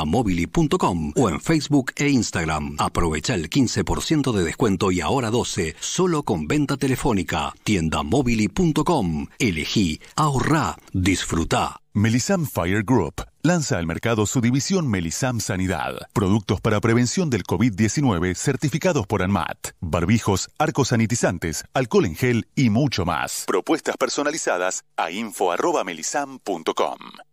tiendamobili.com o en Facebook e Instagram. Aprovecha el 15% de descuento y ahora 12 solo con venta telefónica. tiendamobili.com. Elegí, ahorrá, disfruta. Melisam Fire Group lanza al mercado su división Melisam Sanidad. Productos para prevención del COVID-19 certificados por ANMAT. Barbijos, arcos sanitizantes, alcohol en gel y mucho más. Propuestas personalizadas a info.melisam.com.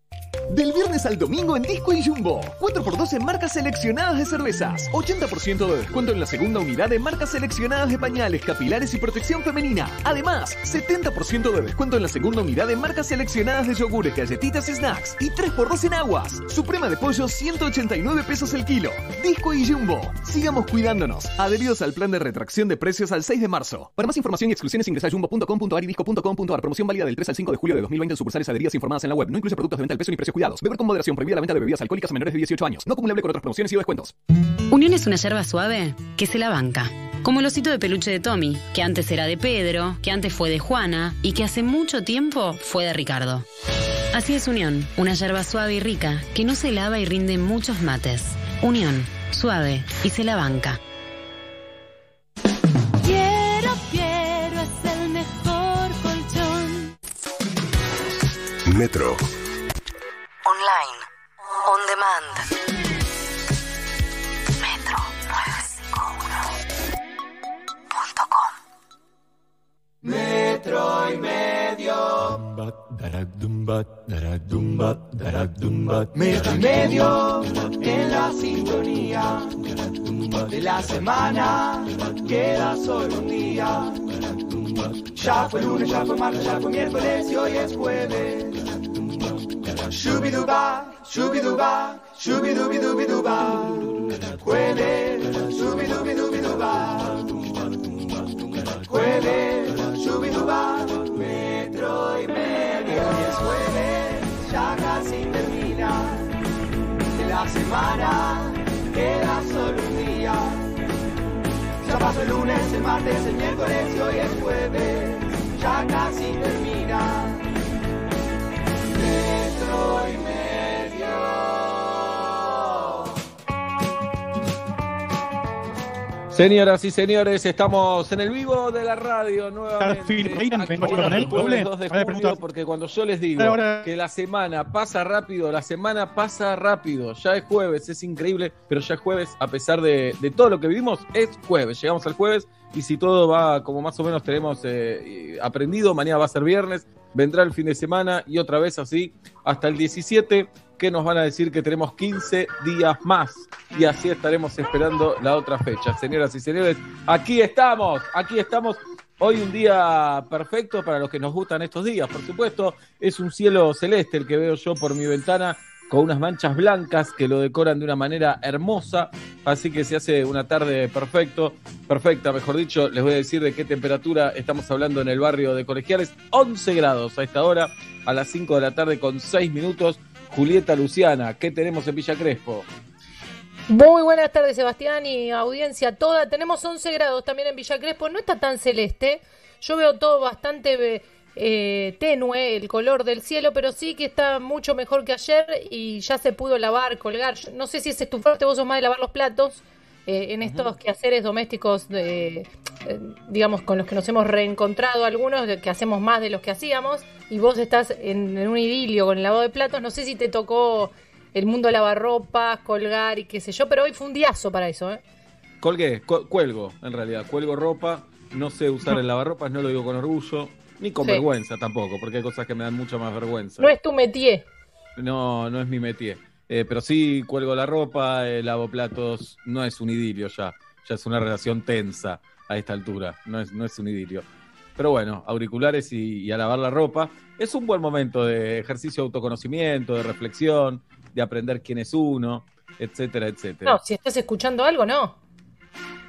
Del viernes al domingo en Disco y Jumbo. 4x2 en marcas seleccionadas de cervezas. 80% de descuento en la segunda unidad de marcas seleccionadas de pañales, capilares y protección femenina. Además, 70% de descuento en la segunda unidad de marcas seleccionadas de yogures, galletitas y snacks. Y 3x2 en aguas. Suprema de pollo, 189 pesos el kilo. Disco y Jumbo. Sigamos cuidándonos. Adheridos al plan de retracción de precios al 6 de marzo. Para más información y exclusiones ingresa a jumbo.com.ar y disco.com.ar. Promoción válida del 3 al 5 de julio de 2020 en sucursales adheridas informadas en la web. No incluye productos de venta al precio ni precios cuidados. Beber con moderación. Prohibida la venta de bebidas alcohólicas a menores de 18 años. No acumulable con otras promociones y o descuentos. Unión es una yerba suave que se la banca. Como el osito de peluche de Tommy, que antes era de Pedro, que antes fue de Juana y que hace mucho tiempo fue de Ricardo. Así es Unión, una yerba suave y rica que no se lava y rinde muchos mates. Unión, suave y se la banca. Quiero, quiero, es el mejor colchón. Metro. Online. On demand. Metro 951.com. Metro y medio. Metro y medio en la sintonía de la semana. Queda solo un día. Ya fue lunes, ya fue martes, ya fue miércoles y hoy es jueves. Shubiduba, shubiduba, shubidubidubiduba. Jueves, shubidubidubiduba. Jueves, shubiduba, metro y medio. Hoy es jueves, ya casi termina. De la semana queda solo un día. Ya pasó el lunes, el martes, el miércoles y hoy es jueves. Ya casi termina. Señoras y señores, estamos en el vivo de la radio nuevamente. El jueves doble. 2 de julio, porque cuando yo les digo que la semana pasa rápido, la semana pasa rápido. Ya es jueves, es increíble, pero ya es jueves, a pesar de, de todo lo que vivimos, es jueves. Llegamos al jueves y si todo va como más o menos tenemos eh, aprendido, mañana va a ser viernes, vendrá el fin de semana y otra vez así hasta el 17 que nos van a decir que tenemos 15 días más y así estaremos esperando la otra fecha. Señoras y señores, aquí estamos, aquí estamos. Hoy un día perfecto para los que nos gustan estos días, por supuesto. Es un cielo celeste el que veo yo por mi ventana con unas manchas blancas que lo decoran de una manera hermosa, así que se hace una tarde perfecto, perfecta, mejor dicho, les voy a decir de qué temperatura estamos hablando en el barrio de Colegiales, 11 grados a esta hora, a las 5 de la tarde con 6 minutos. Julieta Luciana, ¿qué tenemos en Villa Crespo? Muy buenas tardes, Sebastián y audiencia toda. Tenemos 11 grados también en Villa Crespo. No está tan celeste. Yo veo todo bastante eh, tenue, el color del cielo, pero sí que está mucho mejor que ayer y ya se pudo lavar, colgar. Yo no sé si es estufarte, vos sos más de lavar los platos. eh, en estos quehaceres domésticos, de, eh, digamos, con los que nos hemos reencontrado algunos, que hacemos más de los que hacíamos, y vos estás en, en un idilio con el lavado de platos, no sé si te tocó el mundo lavarropas, colgar y qué sé yo, pero hoy fue un diazo para eso, ¿eh? Colgué, cu- cuelgo, en realidad, cuelgo ropa, no sé usar el lavarropas, no lo digo con orgullo, ni con Sí. vergüenza tampoco, porque hay cosas que me dan mucha más vergüenza. No es tu métier. No, no es mi métier. Eh, pero sí cuelgo la ropa, eh, lavo platos, no es un idilio ya, ya es una relación tensa a esta altura, no es, no es un idilio. Pero bueno, auriculares y, y a lavar la ropa. Es un buen momento de ejercicio de autoconocimiento, de reflexión, de aprender quién es uno, etcétera, etcétera. No, si estás escuchando algo, no.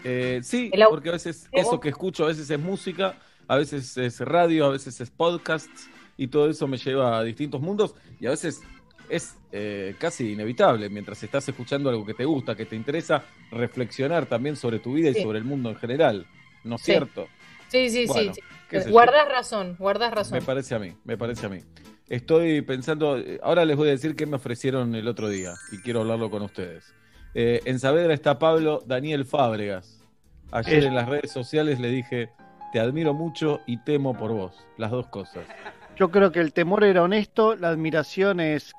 Eh, sí, porque a veces eso que escucho, a veces es música, a veces es radio, a veces es podcasts, y todo eso me lleva a distintos mundos, y a veces es eh, casi inevitable, mientras estás escuchando algo que te gusta, que te interesa, reflexionar también sobre tu vida y sobre el mundo en general, ¿no es Sí. cierto? Sí, sí, Bueno, sí. sí. yo. Guardás razón, guardás razón. Me parece a mí, me parece a mí. estoy pensando, eh, ahora les voy a decir qué me ofrecieron el otro día y quiero hablarlo con ustedes. Eh, en Saavedra está Pablo Daniel Fábregas. Ayer en las redes sociales le dije, te admiro mucho y temo por vos. Las dos cosas. Yo creo que el temor era honesto, la admiración es.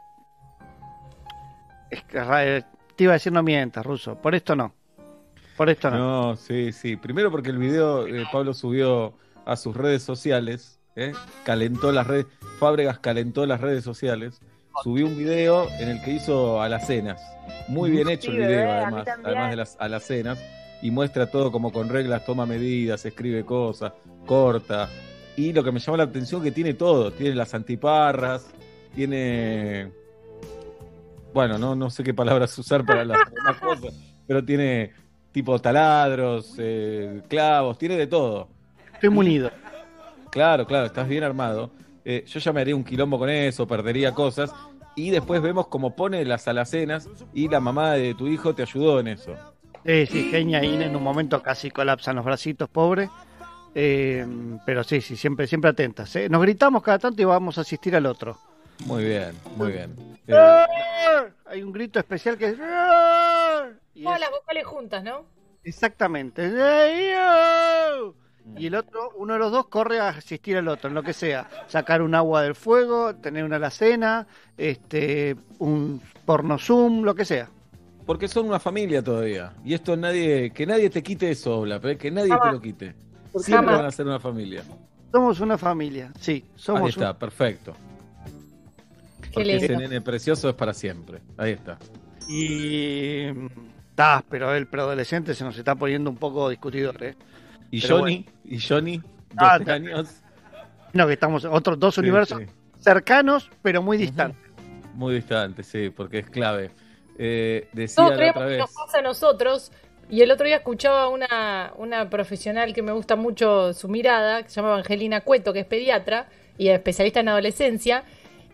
es que ra- eh, te iba a decir no mientas, Ruso. Por esto no. Por esto no. No, sí, sí. Primero porque el video eh, Pablo subió a sus redes sociales, ¿eh? calentó las redes, Fábregas calentó las redes sociales, subió un video en el que hizo alacenas. Muy bien hecho el video, además, además de las alacenas, y muestra todo como con reglas, toma medidas, escribe cosas, corta. Y lo que me llamó la atención que tiene todo, tiene las antiparras, tiene bueno, no, no sé qué palabras usar para las demás cosas, pero tiene tipo taladros, eh, clavos, tiene de todo. Estoy munido. Claro, claro, estás bien armado. Eh, yo ya me haría un quilombo con eso, perdería cosas. Y después vemos cómo pone las alacenas y la mamá de tu hijo te ayudó en eso. Sí, sí, Genia Ina en un momento casi colapsan los bracitos, pobre. Eh, pero sí, sí, siempre, siempre atentas. ¿eh? Nos gritamos cada tanto y vamos a asistir al otro. Muy bien, muy bien. Eh, Hay un grito especial que es. Y Todas es- las vocales juntas, ¿no? Exactamente. Y el otro, uno de los dos corre a asistir al otro, en lo que sea. Sacar un agua del fuego, tener una alacena, este, un porno zoom, lo que sea. Porque son una familia todavía. Y esto nadie, que nadie te quite eso, Bla, que nadie te lo quite. Siempre jamás. van a ser una familia. Somos una familia, sí, somos Ahí está, perfecto. Qué Porque ese nene precioso es para siempre. Ahí está. Y. Ta, pero el preadolescente se nos está poniendo un poco discutidor, ¿eh? Y Pero Johnny, y Johnny, 12 Ah, años. No, que estamos otros dos Sí, universos sí. cercanos, pero muy distantes. Muy distante, sí, porque es clave. Eh, decía Todos creemos que nos pasa a nosotros. Y el otro día escuchaba una, una profesional que me gusta mucho su mirada, que se llama Angelina Cueto, que es pediatra y especialista en adolescencia,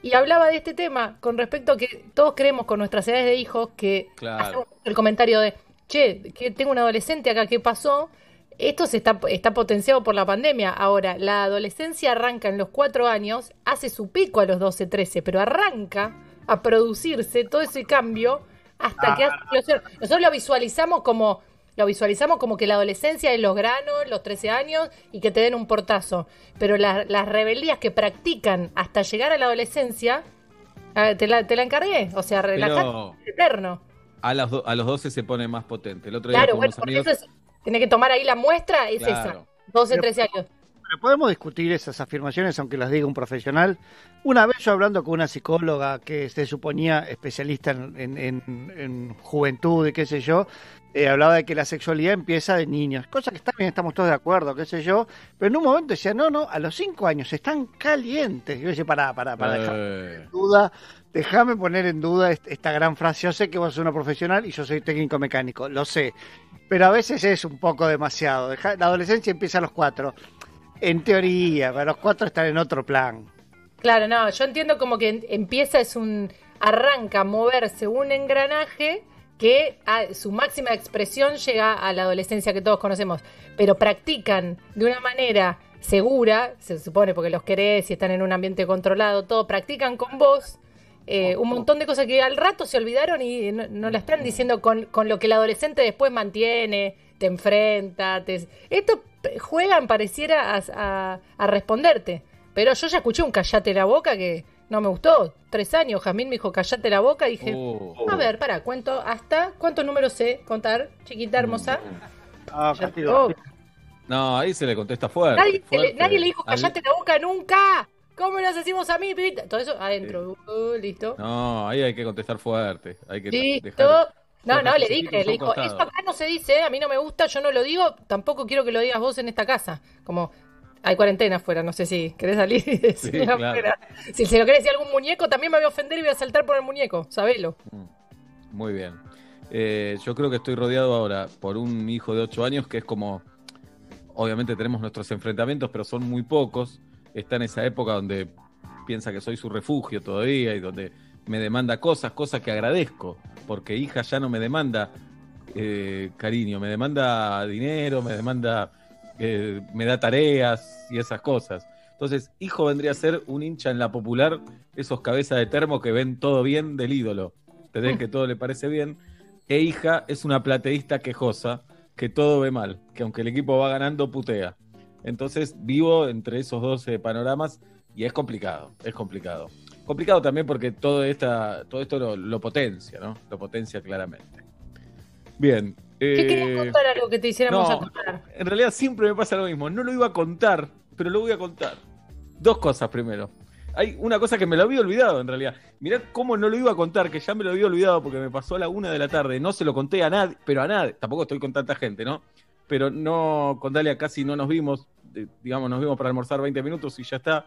y hablaba de este tema con respecto a que todos creemos con nuestras edades de hijos que Claro. hacemos el comentario de, che, que tengo un adolescente acá, ¿qué pasó? Esto se está, está potenciado por la pandemia. Ahora, la adolescencia arranca en los cuatro años, hace su pico a los 12, 13, pero arranca a producirse todo ese cambio hasta que hace explosión. Nosotros lo visualizamos como lo visualizamos como que la adolescencia es los granos, los 13 años y que te den un portazo. Pero la- las rebeldías que practican hasta llegar a la adolescencia, ah, te la, te la encargué. O sea, es eterno. a, las do- a los 12 se pone más potente. El otro día Claro, con bueno, unos amigos. eso es, tiene que tomar ahí la muestra, es Claro. esa. 12, Pero- 13 años. Pero podemos discutir esas afirmaciones, aunque las diga un profesional. Una vez yo hablando con una psicóloga que se suponía especialista en, en- en- en juventud y qué sé yo, eh, hablaba de que la sexualidad empieza de niños, cosa que también estamos todos de acuerdo, qué sé yo, pero en un momento decía, no, no, a los cinco años están calientes. Y yo decía, pará, pará, pará, dejar Eh, en duda, déjame poner en duda est- esta gran frase. Yo sé que vos sos una profesional y yo soy técnico mecánico, lo sé, pero a veces es un poco demasiado. Deja- la adolescencia empieza a los cuatro. En teoría, para los cuatro están en otro plan. Claro, no, yo entiendo como que empieza, es un. arranca a moverse un engranaje que a su máxima expresión llega a la adolescencia que todos conocemos, pero practican de una manera segura, se supone porque los querés y están en un ambiente controlado, todo, practican con vos eh, un montón de cosas que al rato se olvidaron y no, no la están diciendo con, con lo que el adolescente después mantiene, te enfrenta, te... Esto juegan, pareciera, a, a- a responderte. Pero yo ya escuché un callate la boca que no me gustó. Tres años, Jazmín me dijo callate la boca y dije, oh, a ver, para, cuento hasta, ¿cuántos números sé contar, chiquita hermosa? Ah, Ya- castigo. oh, No, ahí se le contesta fuerte. nadie, le, fuerte. nadie le dijo Al- callate la boca nunca. ¿Cómo nos decimos a mí, pibita? Todo eso adentro. Uh, listo. No, ahí hay que contestar fuerte. Hay que Listo. dejar. No, no, le dije, le dijo, costado. eso acá no se dice, a mí no me gusta, yo no lo digo, tampoco quiero que lo digas vos en esta casa. Como, hay cuarentena afuera, no sé si querés salir y Sí, claro. afuera. Si se lo querés decir a algún muñeco, también me voy a ofender y voy a saltar por el muñeco, sabelo. Muy bien. Eh, yo creo que estoy rodeado ahora por un hijo de 8 años que es como. Obviamente tenemos nuestros enfrentamientos, pero son muy pocos. Está en esa época donde piensa que soy su refugio todavía y donde me demanda cosas, cosas que agradezco, porque hija ya no me demanda eh, cariño, me demanda dinero, me demanda, eh, me da tareas y esas cosas. Entonces, hijo vendría a ser un hincha en la popular, esos cabezas de termo que ven todo bien del ídolo. ¿Entendés? Que todo le parece bien. E hija es una plateísta quejosa, que todo ve mal, que aunque el equipo va ganando, putea. Entonces, vivo entre esos dos eh, panoramas y es complicado, es complicado. Complicado también porque todo, esta, todo esto lo, lo potencia, ¿no? Lo potencia claramente. Bien. ¿Qué eh, querías contar algo que te hiciéramos no, acordar? en realidad siempre me pasa lo mismo. No lo iba a contar, pero lo voy a contar. Dos cosas primero. Hay una cosa que me lo había olvidado en realidad. Mirá cómo no lo iba a contar, que ya me lo había olvidado porque me pasó a la una de la tarde. No se lo conté a nadie, pero a nadie. Tampoco estoy con tanta gente, ¿no? Pero no, con Dalia casi no nos vimos. eh, digamos, nos vimos para almorzar 20 minutos y ya está.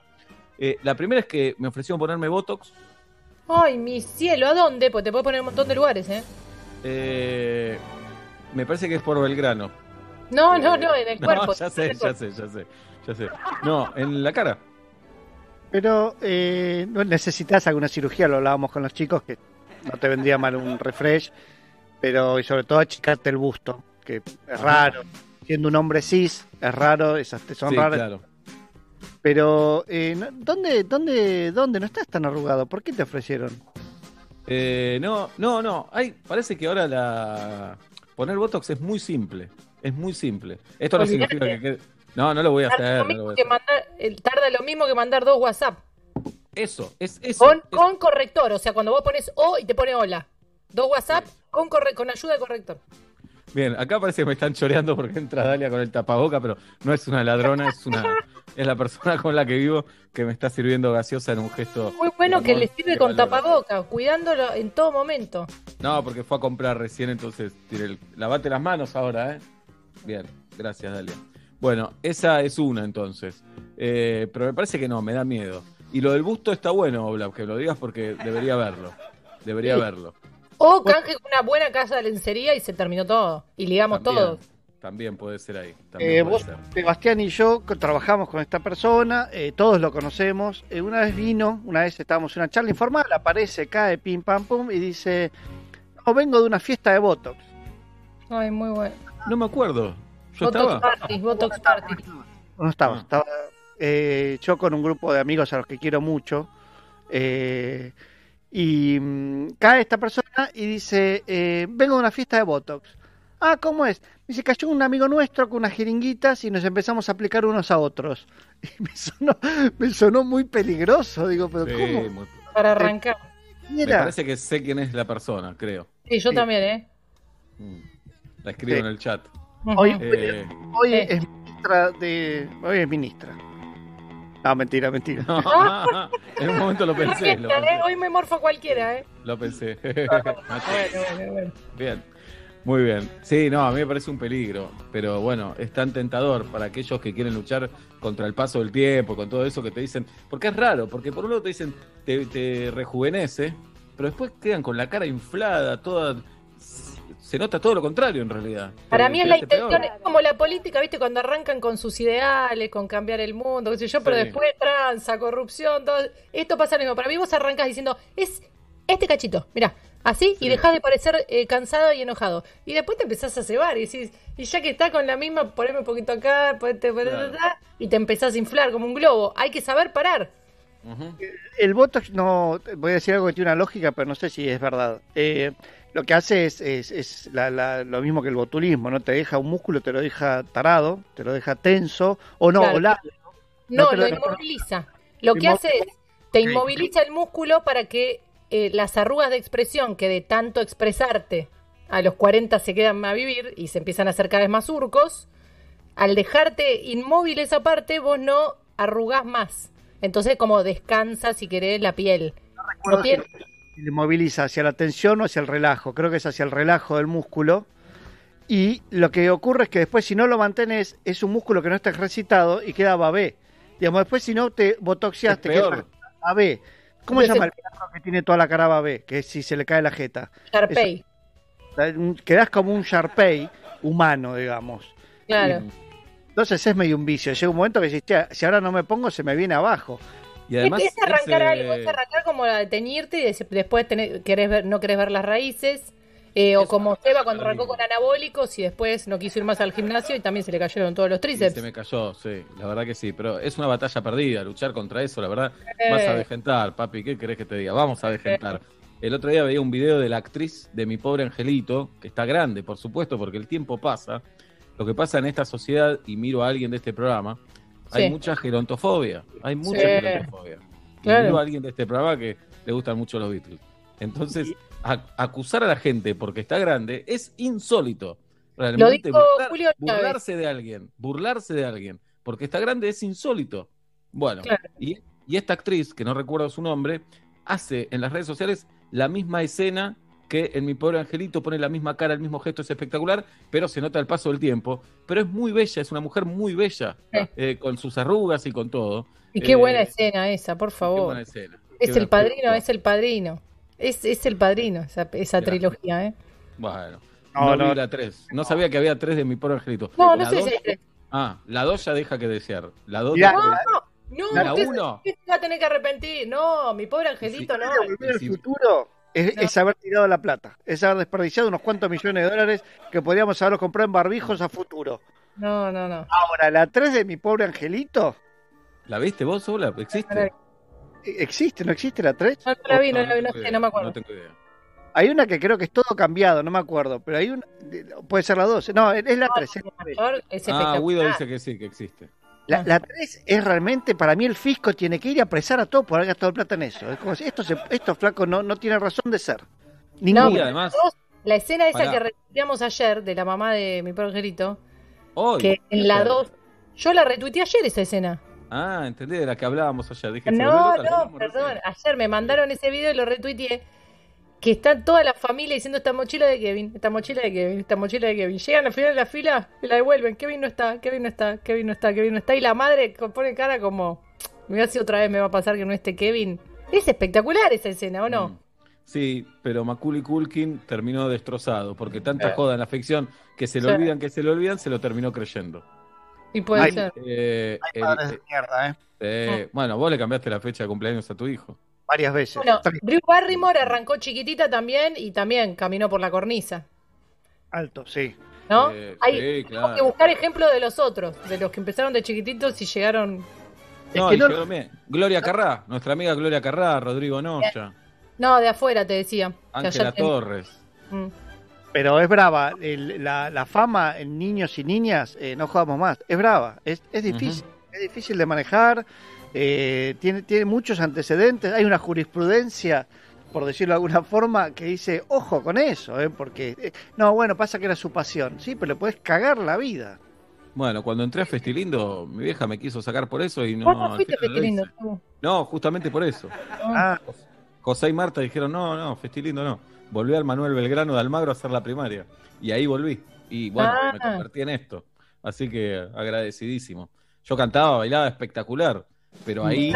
Eh, la primera es que me ofrecieron ponerme Botox. Ay, mi cielo, ¿a dónde? Pues te puedes poner en un montón de lugares, ¿eh? Eh, me parece que es por Belgrano. No, no, no, en el No, cuerpo. ya sé, ya sé, ya sé, ya sé. No, en la cara. Pero eh, no necesitas alguna cirugía, lo hablábamos con los chicos, que no te vendría mal un refresh, pero y sobre todo achicarte el busto, que es raro. Siendo un hombre cis, es raro, esas te son Sí, raras. claro. Pero, eh, ¿dónde, dónde, ¿dónde no estás tan arrugado? ¿Por qué te ofrecieron? Eh, no, no, no. Hay, parece que ahora la poner Botox es muy simple. Es muy simple. Esto no significa que quede- No, no lo voy a Tarda hacer. lo no lo voy a que hacer. mandar- eh, tarda lo mismo que mandar dos WhatsApp. Eso, es eso. Con, es- con corrector, o sea, cuando vos pones O y te pone hola. Dos WhatsApp con, corre- con ayuda de corrector. Bien, acá parece que me están choreando porque entra Dalia con el tapaboca, pero no es una ladrona, es una es la persona con la que vivo que me está sirviendo gaseosa en un gesto. Muy bueno que le sirve que con valoro. tapaboca, cuidándolo en todo momento. No, porque fue a comprar recién, entonces tiré el... lavate las manos ahora, ¿eh? Bien, gracias, Dalia. Bueno, esa es una entonces. Eh, pero me parece que no, me da miedo. Y lo del busto está bueno, Oblap, que lo digas porque debería verlo. Debería Sí. verlo. O canje con una buena casa de lencería y se terminó todo. Y ligamos También, todos. También puede ser ahí. También Eh, puede vos, ser. Sebastián y yo trabajamos con esta persona, eh, todos lo conocemos. Eh, una vez vino, una vez estábamos en una charla informal, aparece, cae, pim, pam, pum, y dice: No, vengo de una fiesta de Botox. Ay, muy bueno. No me acuerdo. Yo Botox estaba. Party, Botox Party. No estaba, Ah. estaba eh, yo con un grupo de amigos a los que quiero mucho. eh, y mm, cae esta persona y dice: eh, Vengo de una fiesta de Botox. Ah, ¿cómo es? Dice, cayó un amigo nuestro con unas jeringuitas y nos empezamos a aplicar unos a otros. Y me sonó, me sonó muy peligroso. Digo, pero Sí, ¿cómo? muy- Para arrancar. Me parece que sé quién es la persona, creo. Sí, yo Sí. también, ¿eh? Mm. La escribo Sí. en el chat. Hoy, Eh, hoy es ministra de. Hoy es ministra. No, mentira, mentira. no, en un momento lo pensé, lo pensé. Hoy me morfo cualquiera, ¿eh? Lo pensé. Bueno, bueno, bueno. Bien. Muy bien. Sí, no, a mí me parece un peligro, pero bueno, es tan tentador para aquellos que quieren luchar contra el paso del tiempo, con todo eso que te dicen, porque es raro, porque por un lado te dicen, te, te rejuvenece, pero después quedan con la cara inflada, toda... Se nota todo lo contrario en realidad. Para mí es la peor. intención, es como la política, ¿viste? Cuando arrancan con sus ideales, con cambiar el mundo, qué sé yo, pero Sí. después tranza, corrupción, todo. Esto pasa lo mismo. Para mí vos arrancas diciendo, es este cachito, mira, así, y Sí. dejás de parecer eh, cansado y enojado. Y después te empezás a cebar y decís, y ya que está con la misma, poneme un poquito acá, ponete, Claro. y te empezás a inflar como un globo. Hay que saber parar. Ujú. El Botox, no. Voy a decir algo que tiene una lógica, pero no sé si es verdad. Eh, lo que hace es, es, es la- la- lo mismo que el botulismo, ¿no? Te deja un músculo, te lo deja tarado, te lo deja tenso, o no, Claro. o la- No, No te lo lo- inmoviliza. Lo que hace es, te inmoviliza el músculo para que eh, las arrugas de expresión que de tanto expresarte a los 40 se quedan a vivir y se empiezan a hacer cada vez más surcos, al dejarte inmóvil esa parte, vos no arrugás más. Entonces como descansa, si querés, la piel. No tiene- si le moviliza hacia la tensión o hacia el relajo. Creo que es hacia el relajo del músculo. Y lo que ocurre es que después, si no lo mantienes, es un músculo que no está ejercitado y queda babé. Digamos, después, si no te botoxeaste, Es queda babé. ¿Cómo se llama el perro que tiene toda la cara babé? Que si se le cae la jeta. Sharpei, Quedás como un Sharpei humano, digamos. claro. Entonces es medio un vicio. Llega un momento que dices, "Che, si ahora no me pongo, se me viene abajo. Y además... es, es arrancar ese- algo, es arrancar como la de teñirte y des- después tener- querés ver, no querés ver las raíces. Eh, o como Seba cuando arrancó con anabólicos y después no quiso ir más al gimnasio y también se le cayeron todos los tríceps. se me cayó, sí, la verdad que sí, pero es una batalla perdida, luchar contra eso, la verdad, Eh. vas a degentar, papi, ¿qué querés que te diga? Vamos a degentar. El otro día veía un video de la actriz de mi pobre angelito, que está grande, por supuesto, porque el tiempo pasa. Lo que pasa en esta sociedad, y miro a alguien de este programa, hay Sí. mucha gerontofobia, hay mucha Sí. gerontofobia. Y Claro. miro a alguien de este programa que le gustan mucho los Beatles. Entonces, a- acusar a la gente porque está grande es insólito. Realmente, dijo burlar- Julio burlarse de alguien, burlarse de alguien porque está grande es insólito. Bueno, Claro. y, y esta actriz, que no recuerdo su nombre, hace en las redes sociales la misma escena que en Mi Pobre Angelito pone la misma cara, el mismo gesto, es espectacular, pero se nota el paso del tiempo. Pero es muy bella, es una mujer muy bella, Sí. eh, con sus arrugas y con todo. Y qué Eh, buena escena esa, por Qué favor. buena escena. Es Qué el padrino, es el padrino. Es, es el padrino, esa, esa trilogía, ¿eh? Bueno, No, no, la 3. No sabía que había 3 de Mi Pobre Angelito. No, no sé dos- si es Ah, la 2 ya deja que desear. La 2 Mirá, No, no, La usted- uno. usted se va a tener que arrepentir. No, mi pobre angelito, no. Volver al Sí. futuro es, No. es haber tirado la plata, es haber desperdiciado unos cuantos millones de dólares que podríamos haberlos comprado en barbijos a futuro. No, no, no. Ahora, la 3 de mi pobre angelito, ¿La viste vos sola? ¿Existe? ¿E- ¿existe? ¿No existe la 3? No, no la vi, no, la vi, no tengo sé, idea, no me acuerdo. No tengo idea. Hay una que creo que es todo cambiado, no me acuerdo, pero hay una, puede ser la 12, no, es la 3. es Ah. Guido dice que sí, que existe. La, la 3 es realmente, para mí el fisco tiene que ir a apresar a todos por haber gastado plata en eso. Es como si esto, se, esto flaco, no, no tiene razón de ser. No, Ninguno. Y pero además, vos, la escena esa que retuiteamos ayer de la mamá de mi pobre angelito, hoy. que en la 2, yo la retuiteé ayer esa escena. Ah, entendí, de la que hablábamos ayer. Dije, No, "Febrero, tal no, perdón. recién". Ayer me mandaron ese video y lo retuiteé. Que está toda la familia diciendo esta mochila de Kevin, esta mochila de Kevin, esta mochila de Kevin. Llegan al final de la fila y la devuelven. Kevin no está, Kevin no está, Kevin no está, Kevin no está. Y la madre pone cara como, mira si otra vez me va a pasar que no esté Kevin. Es espectacular esa escena, ¿o no? Mm. Sí, pero Macaulay Culkin terminó destrozado, porque tanta Eh. joda en la ficción que se lo olvidan, que se lo olvidan, se lo terminó creyendo. Y puede Ay, ser. Eh, Hay el- padres de mierda, ¿eh? eh, bueno, vos le cambiaste la fecha de cumpleaños a tu hijo. Varias veces. Bueno, Drew Barrymore arrancó chiquitita también y también caminó por la cornisa, Alto, sí. ¿no? Eh, Hay sí, tenemos claro. que buscar ejemplos de los otros, de los que empezaron de chiquititos y llegaron No, que y no- quedó. Gloria Carrá, nuestra amiga Gloria Carrá, Rodrigo Noya, No, de afuera te decía. que Ángela ten- Torres. Mm. Pero es brava. El- la, la fama en niños y niñas, eh, no jugamos más. Es brava. Es, es difícil. Es difícil de manejar. eh, tiene, tiene muchos antecedentes. Hay una jurisprudencia, por decirlo de alguna forma, que dice, ojo con eso, ¿eh? porque, eh, no, bueno, pasa que era su pasión. Sí, pero le puedes cagar la vida. Bueno, cuando entré a Festilindo, mi vieja me quiso sacar por eso y no. Vos no fuiste tú. No, justamente por eso. Ah, José y Marta dijeron, no, no, Festilindo no. Volví al Manuel Belgrano de Almagro a hacer la primaria. Y ahí volví. Y bueno, Ah. me convertí en esto. Así que agradecidísimo. Yo cantaba, bailaba espectacular, pero ahí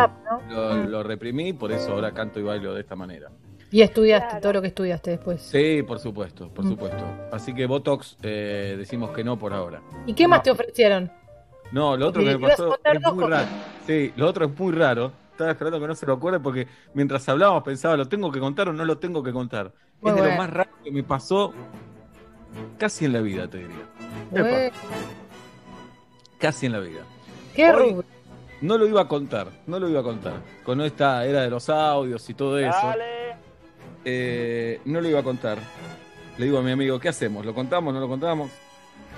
lo, lo reprimí, por eso ahora canto y bailo de esta manera. Y estudiaste todo lo que estudiaste después. Sí, por supuesto, por Mm. supuesto. Así que Botox eh, decimos que no por ahora. ¿Y qué más No. te ofrecieron? No, lo otro que me pasó es muy raro. Sí, lo otro es muy raro. Estaba esperando que no se lo acuerde porque mientras hablábamos pensaba, ¿lo tengo que contar o no lo tengo que contar? Muy es de bueno. lo más raro que me pasó casi en la vida, te diría. Casi en la vida. ¿Qué Hoy- rubro? No lo iba a contar, no lo iba a contar. Con esta era de los audios y todo eso. Eh, no lo iba a contar. Le digo a mi amigo, ¿qué hacemos? ¿Lo contamos? ¿No lo contamos?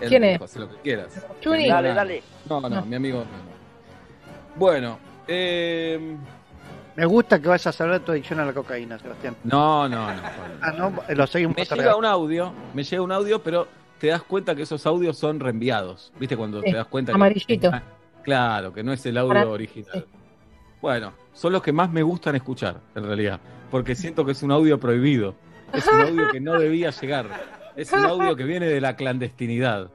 Él ¿Quién es? dijo, "Haz lo que quieras. Chuni. No, Dale, no, dale. No, no, No. mi amigo. no, no. Bueno, eh, me gusta que vayas a hablar de tu adicción a la cocaína, Sebastián. no, no, no. Ah, no, lo seguimos Me llega un audio, me llega un audio, pero te das cuenta que esos audios son reenviados. ¿Viste cuando Sí, te das cuenta que- amarillito. Ah, claro, que no es el audio Para- original. Bueno, son los que más me gustan escuchar, en realidad, porque siento que es un audio prohibido. Es un audio que no debía llegar. Es un audio que viene de la clandestinidad.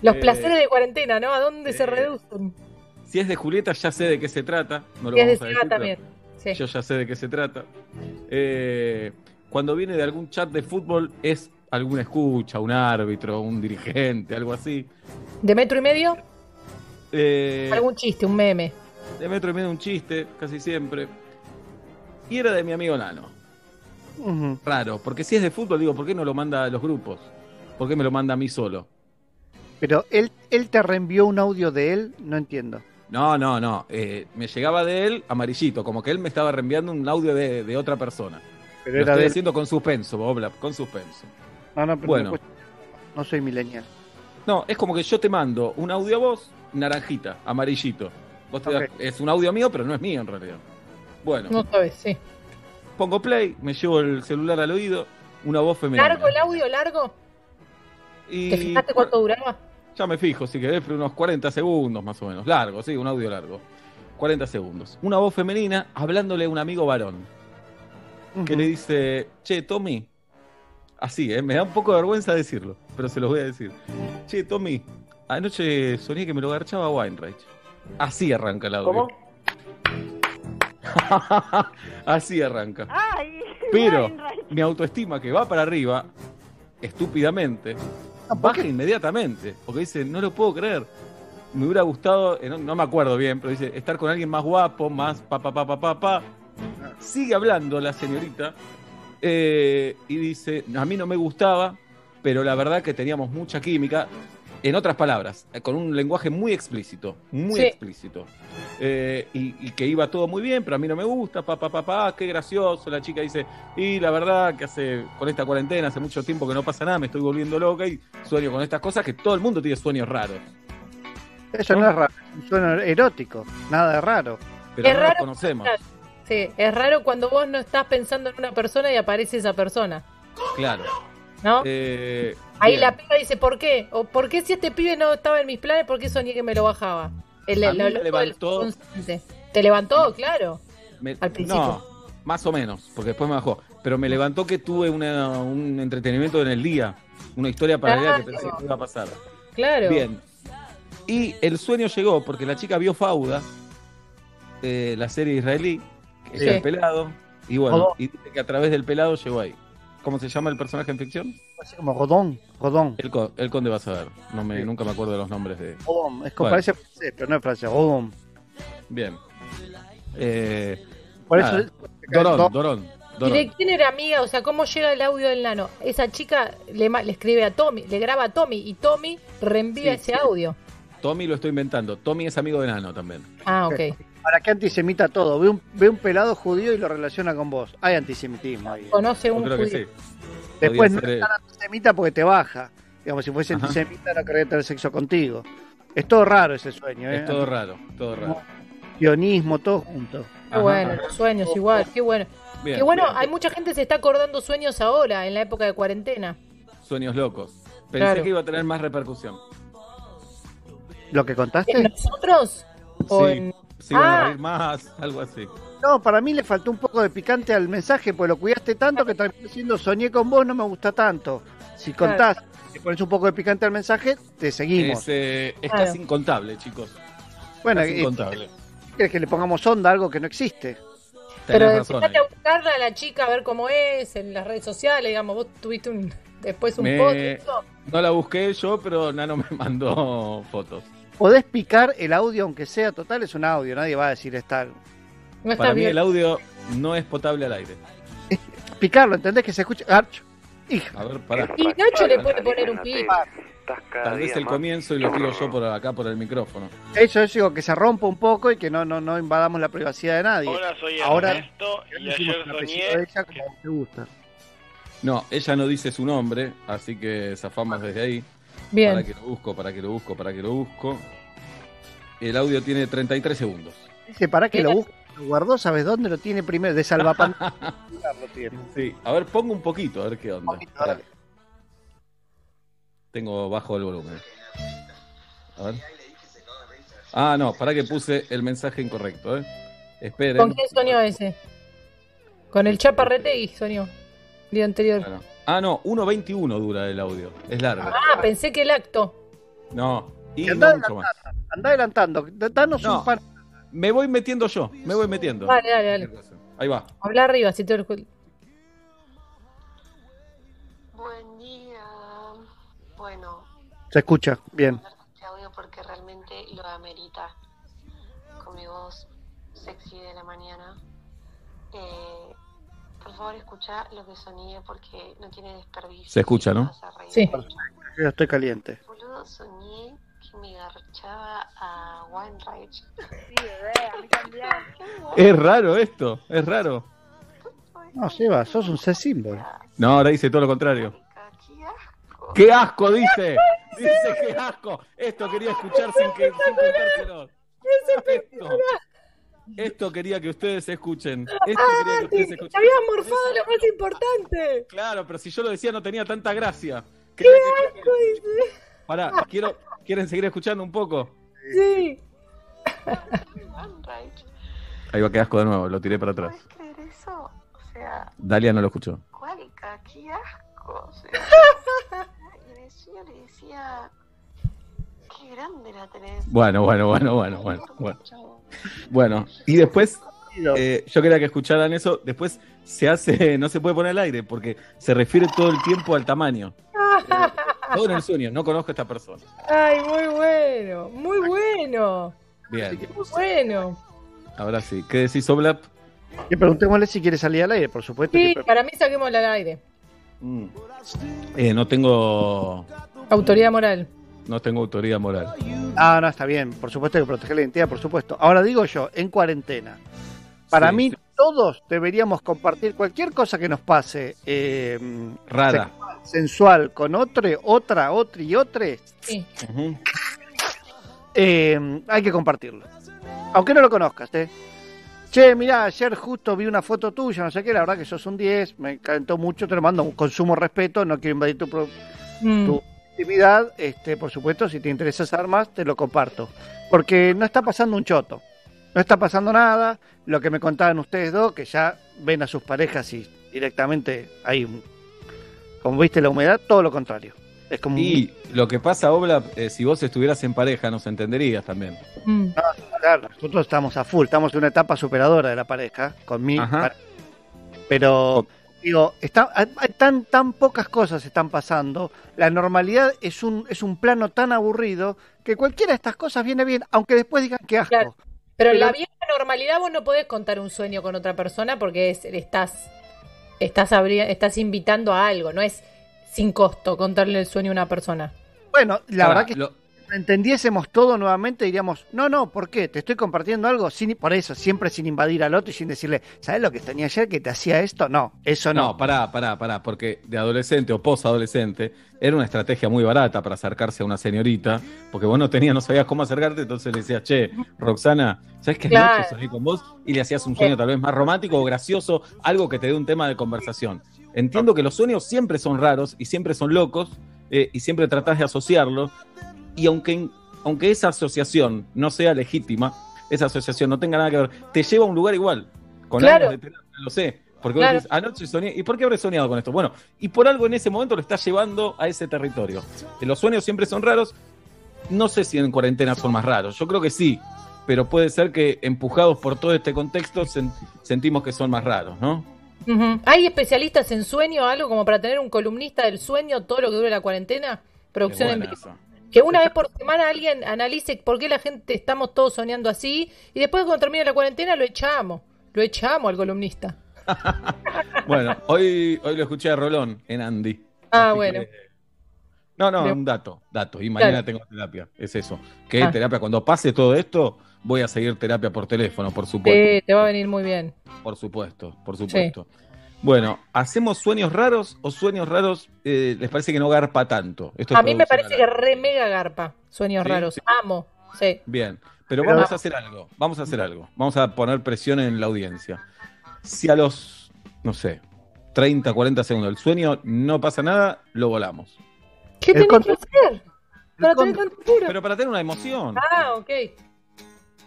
Los Eh, placeres de cuarentena, ¿no? ¿A dónde se eh, reducen? Si es de Julieta, ya sé de qué se trata. No lo Y es de vamos a decir, también. Sí. Yo ya sé de qué se trata. Eh, cuando viene de algún chat de fútbol, es alguna escucha, un árbitro, un dirigente, algo así. ¿De metro y medio? Eh, Algún chiste, un meme. de metro y medio un chiste, casi siempre. Y era de mi amigo Nano. Raro, porque si es de fútbol, digo, ¿por qué no lo manda a los grupos? ¿Por qué me lo manda a mí solo? Pero él, él te reenvió un audio de él, no entiendo. No, no, no. eh, me llegaba de él amarillito, como que él me estaba reenviando un audio de, de otra persona. Pero Lo era estoy de haciendo con suspenso, Bobla, con suspenso. No, no, pero Bueno. no, no soy milenial. No, es como que yo te mando un audio a vos, naranjita, amarillito. Vos te das- es un audio mío, pero no es mío en realidad. Bueno, No sabes, sí. pongo play, me llevo el celular al oído, una voz femenina. ¿Largo el audio, largo? Y ¿Te fijaste cuánto duraba? Ya me fijo, si querés, pero unos 40 segundos más o menos. Largo, sí, un audio largo. 40 segundos. Una voz femenina hablándole a un amigo varón que le dice, che, Tommy. Así, ¿eh? me da un poco de vergüenza decirlo, pero se los voy a decir. Che, Tommy, anoche soñé que me lo garchaba Weinreich. Así arranca el audio. ¿Cómo? Así arranca. Ay, Pero Weinreich. mi autoestima que va para arriba, estúpidamente, baja inmediatamente. Porque dice, no lo puedo creer. Me hubiera gustado, eh, no, no me acuerdo bien, pero dice, estar con alguien más guapo, más pa pa pa pa pa pa. Sigue hablando la señorita eh, y dice, a mí no me gustaba, pero la verdad que teníamos mucha química. En otras palabras, eh, con un lenguaje muy explícito, muy Sí. explícito. Eh, y, y que iba todo muy bien, pero a mí no me gusta, pa, pa, pa, pa, qué gracioso. La chica dice, y la verdad que hace, con esta cuarentena, hace mucho tiempo que no pasa nada, me estoy volviendo loca y sueño con estas cosas, que todo el mundo tiene sueños raros, Eso no es raro, es un sueño erótico, nada de raro. pero Es no raro. conocemos. Sí, es raro cuando vos no estás pensando en una persona y aparece esa persona, Claro. ¿no? Eh, Ahí bien. la piba dice, ¿por qué? ¿O por qué si este pibe no estaba en mis planes, por qué soñé que me lo bajaba? El, el- levantó-. ¿Te levantó? Claro. Me- Al principio. No, más o menos, porque después me bajó. Pero me levantó que tuve una- un entretenimiento en el día, una historia paralela que Claro. pensé que iba a pasar. Claro. Bien. Y el sueño llegó porque la chica vio Fauda, eh, la serie israelí, que es el pelado, y bueno, Rodón. y dice que a través del pelado llegó ahí. ¿Cómo se llama el personaje en ficción? Así como Rodón, Rodón. El, co- el conde vas a ver. No me, Sí. nunca me acuerdo de los nombres de. Rodón. Es como Bueno. parece francés, pero no es francés, Rodón. Bien. Eh, Por eso Dorón, Dorón. Dorón, ¿Y de quién era amiga? O sea, ¿cómo llega el audio del nano? Esa chica le, escribe a Tommy, le graba a Tommy y Tommy reenvía Sí, ese sí. audio. Tommy lo estoy inventando. Tommy es amigo de Nano también. Ah, ok. Para que antisemita todo. Ve un, ve un pelado judío y lo relaciona con vos. Hay antisemitismo ahí. Conoce Yo un creo que judío. sí. Después no es tan antisemita porque te baja. Digamos, si fuese Ajá. antisemita no querría tener sexo contigo. Es todo raro ese sueño, ¿eh? Es todo raro, todo raro. Sionismo, todo junto. Qué Ajá. bueno, los sueños igual, qué bueno. Bien, qué bueno, bien. hay mucha gente que se está acordando sueños ahora, en la época de cuarentena. Sueños locos. Pensé Claro. que iba a tener más repercusión. ¿Lo que contaste? ¿En nosotros? ¿O Sí, en- se iban a Ah. reír más, algo así. No, para mí le faltó un poco de picante al mensaje, pues lo cuidaste tanto que terminó diciendo soñé con vos, no me gusta tanto. Si Claro. contás, le pones un poco de picante al mensaje, te seguimos. Es, eh, es Claro. casi incontable, chicos. bueno, incontable. ¿quieres que le pongamos onda a algo que no existe? Pero empezate a buscarla a la chica a ver cómo es en las redes sociales, digamos, vos tuviste un después un Me- post. No la busqué yo, pero Nano me mandó fotos. Podés picar el audio, aunque sea total, es un audio, nadie va a decir estar. No está Para mí bien. el audio no es potable al aire. Picarlo, ¿entendés? Que se escucha. Arch, hija. A ver, pará. Y Nacho le puede poner un pip. Tal vez el comienzo y lo tiro yo por acá por el micrófono. Eso es digo, que se rompa un poco y que no, no, no invadamos la privacidad de nadie. Hola, soy Ahora- Ernesto y ayer soñé de ella como te gusta. No, ella no dice su nombre, así que zafamos desde ahí. Para Bien. que lo busco, para que lo busco, para que lo busco. El audio tiene 33 segundos. Dice, para que lo busque, lo guardó, ¿sabes dónde lo tiene primero? De salvapan. Sí, a ver, pongo un poquito, a ver qué onda. poquito, dale. Tengo bajo el volumen. A ver. Ah, no, para que puse el mensaje incorrecto, ¿eh? Esperen. ¿Con quién soñó ese? Con el Chaparretegui soñó. Día anterior. Claro. Ah, no, 1.21 dura el audio. Es largo. Ah, pensé que el acto. No, y Que no anda mucho más. Anda adelantando, danos No. un par. Me voy metiendo yo, me voy metiendo. Dale, dale, dale. Ahí va. Habla arriba, si te Buen día. Bueno, Se escucha, bien. este audio porque realmente lo amerita. Con mi voz sexy de la mañana. Eh, por favor escucha lo que soñé porque no tiene desperdicio. Se escucha, ¿no? A Sí. Yo estoy caliente. Boludo, soñé que me garchaba a Weinreich. Es raro esto, es raro. No, Seba, sos un C-Symbol. No, ahora dice todo lo contrario. ¡Qué asco! Dice. Dice qué asco. Esto quería escuchar sin que sin contárselo. Esto, esto quería que ustedes escuchen. Esto quería que Ah, ustedes te, escuchen. te habías morfado lo más importante. Claro, pero si yo lo decía no tenía tanta gracia. ¡Qué que- asco! Dice. Pará, quiero, ¿quieren seguir escuchando un poco? Sí. Ahí va, qué asco de nuevo, lo tiré para atrás. ¿Puedes creer eso? O sea, Dalia no lo escuchó. cuálica, qué asco. O sea, y sueño le decía, qué grande la tenés. Bueno, bueno, bueno, bueno, bueno, bueno. Bueno, y después, eh, yo quería que escucharan eso, después se hace, no se puede poner al aire, porque se refiere todo el tiempo al tamaño. Todo en el sueño, no conozco a esta persona. Ay, muy bueno, muy bueno, Bien, muy bueno. ahora sí. ¿Qué decís, Oblap? Y preguntémosle si quiere salir al aire, por supuesto. Sí, que- para mí saquémosla al aire. Mm. Eh, no tengo Autoridad moral. No tengo autoridad moral. Ah, no, está bien. Por supuesto que proteger la identidad, por supuesto. Ahora digo yo, en cuarentena. Para Sí, mí, sí. todos deberíamos compartir cualquier cosa que nos pase eh, Rara. sexual, sensual con otro, otra, otra y otra. Sí. Eh, hay que compartirlo. Aunque no lo conozcas, ¿eh? Che, mirá, ayer justo vi una foto tuya, no sé qué, la verdad que sos un 10, me encantó mucho, te lo mando con sumo respeto, no quiero invadir tu, pro- Mm. tu intimidad, este, por supuesto, si te interesa saber más, te lo comparto. Porque no está pasando un choto, no está pasando nada, lo que me contaban ustedes dos, que ya ven a sus parejas y directamente hay, como viste la humedad, todo lo contrario. Es como Y lo que pasa, Oblap, eh, si vos estuvieras en pareja, nos entenderías también. Mm. Claro, nosotros estamos a full, estamos en una etapa superadora de la pareja, con mi Ajá. pare- Pero, digo, está, hay, hay tan, tan pocas cosas están pasando, la normalidad es un, es un plano tan aburrido que cualquiera de estas cosas viene bien, aunque después digan que asco. Claro. Pero en la vieja normalidad vos no podés contar un sueño con otra persona porque es, estás, estás, abri- estás invitando a algo, no es sin costo contarle el sueño a una persona. Bueno, la verdad que lo- entendiésemos todo nuevamente diríamos, no, no, ¿por qué? Te estoy compartiendo algo, sin, por eso, siempre sin invadir al otro y sin decirle, ¿sabes lo que tenía ayer que te hacía esto? No, eso no. No, pará, pará, pará, porque de adolescente o posadolescente era una estrategia muy barata para acercarse a una señorita, porque vos no tenías, no sabías cómo acercarte, entonces le decías, che, Roxana, ¿sabes qué Claro. noche soñé con vos? Y le hacías un sueño tal vez más romántico o gracioso, algo que te dé un tema de conversación. Entiendo que los sueños siempre son raros y siempre son locos, eh, y siempre tratás de asociarlos, y aunque, aunque esa asociación no sea legítima, esa asociación no tenga nada que ver, te lleva a un lugar igual, con Claro. años de terapia, lo sé. Porque Claro. vos decís, anoche soñé, ¿y por qué habré soñado con esto? Bueno, y por algo en ese momento lo estás llevando a ese territorio. Los sueños siempre son raros, no sé si en cuarentena son más raros, yo creo que sí, pero puede ser que empujados por todo este contexto sen- sentimos que son más raros, ¿no? ¿Hay especialistas en sueño, algo como para tener un columnista del sueño todo lo que dure la cuarentena? Producción en vivo. Que una vez por semana alguien analice por qué la gente estamos todos soñando así y después cuando termine la cuarentena lo echamos. Lo echamos al columnista. Bueno, hoy, hoy lo escuché a Rolón en Andy. Ah, bueno. que- No, no, un dato, dato. Y mañana Claro. tengo terapia, es eso. Que Ah. terapia, cuando pase todo esto, voy a seguir terapia por teléfono, por supuesto. Sí, te va a venir muy bien. Por supuesto, por supuesto. Bueno, ¿hacemos sueños raros o sueños raros eh, les parece que no garpa tanto? Esto A mí me parece que re mega garpa. Sueños ¿Sí? raros. Sí. Amo. Sí. Bien, pero Pero- vamos a hacer algo, vamos a hacer algo, vamos a poner presión en la audiencia. Si a los, no sé, 30, 40 segundos el sueño no pasa nada, lo volamos. ¿Qué tenés que hacer? Para tener. Pero para tener una emoción. Ah, ok.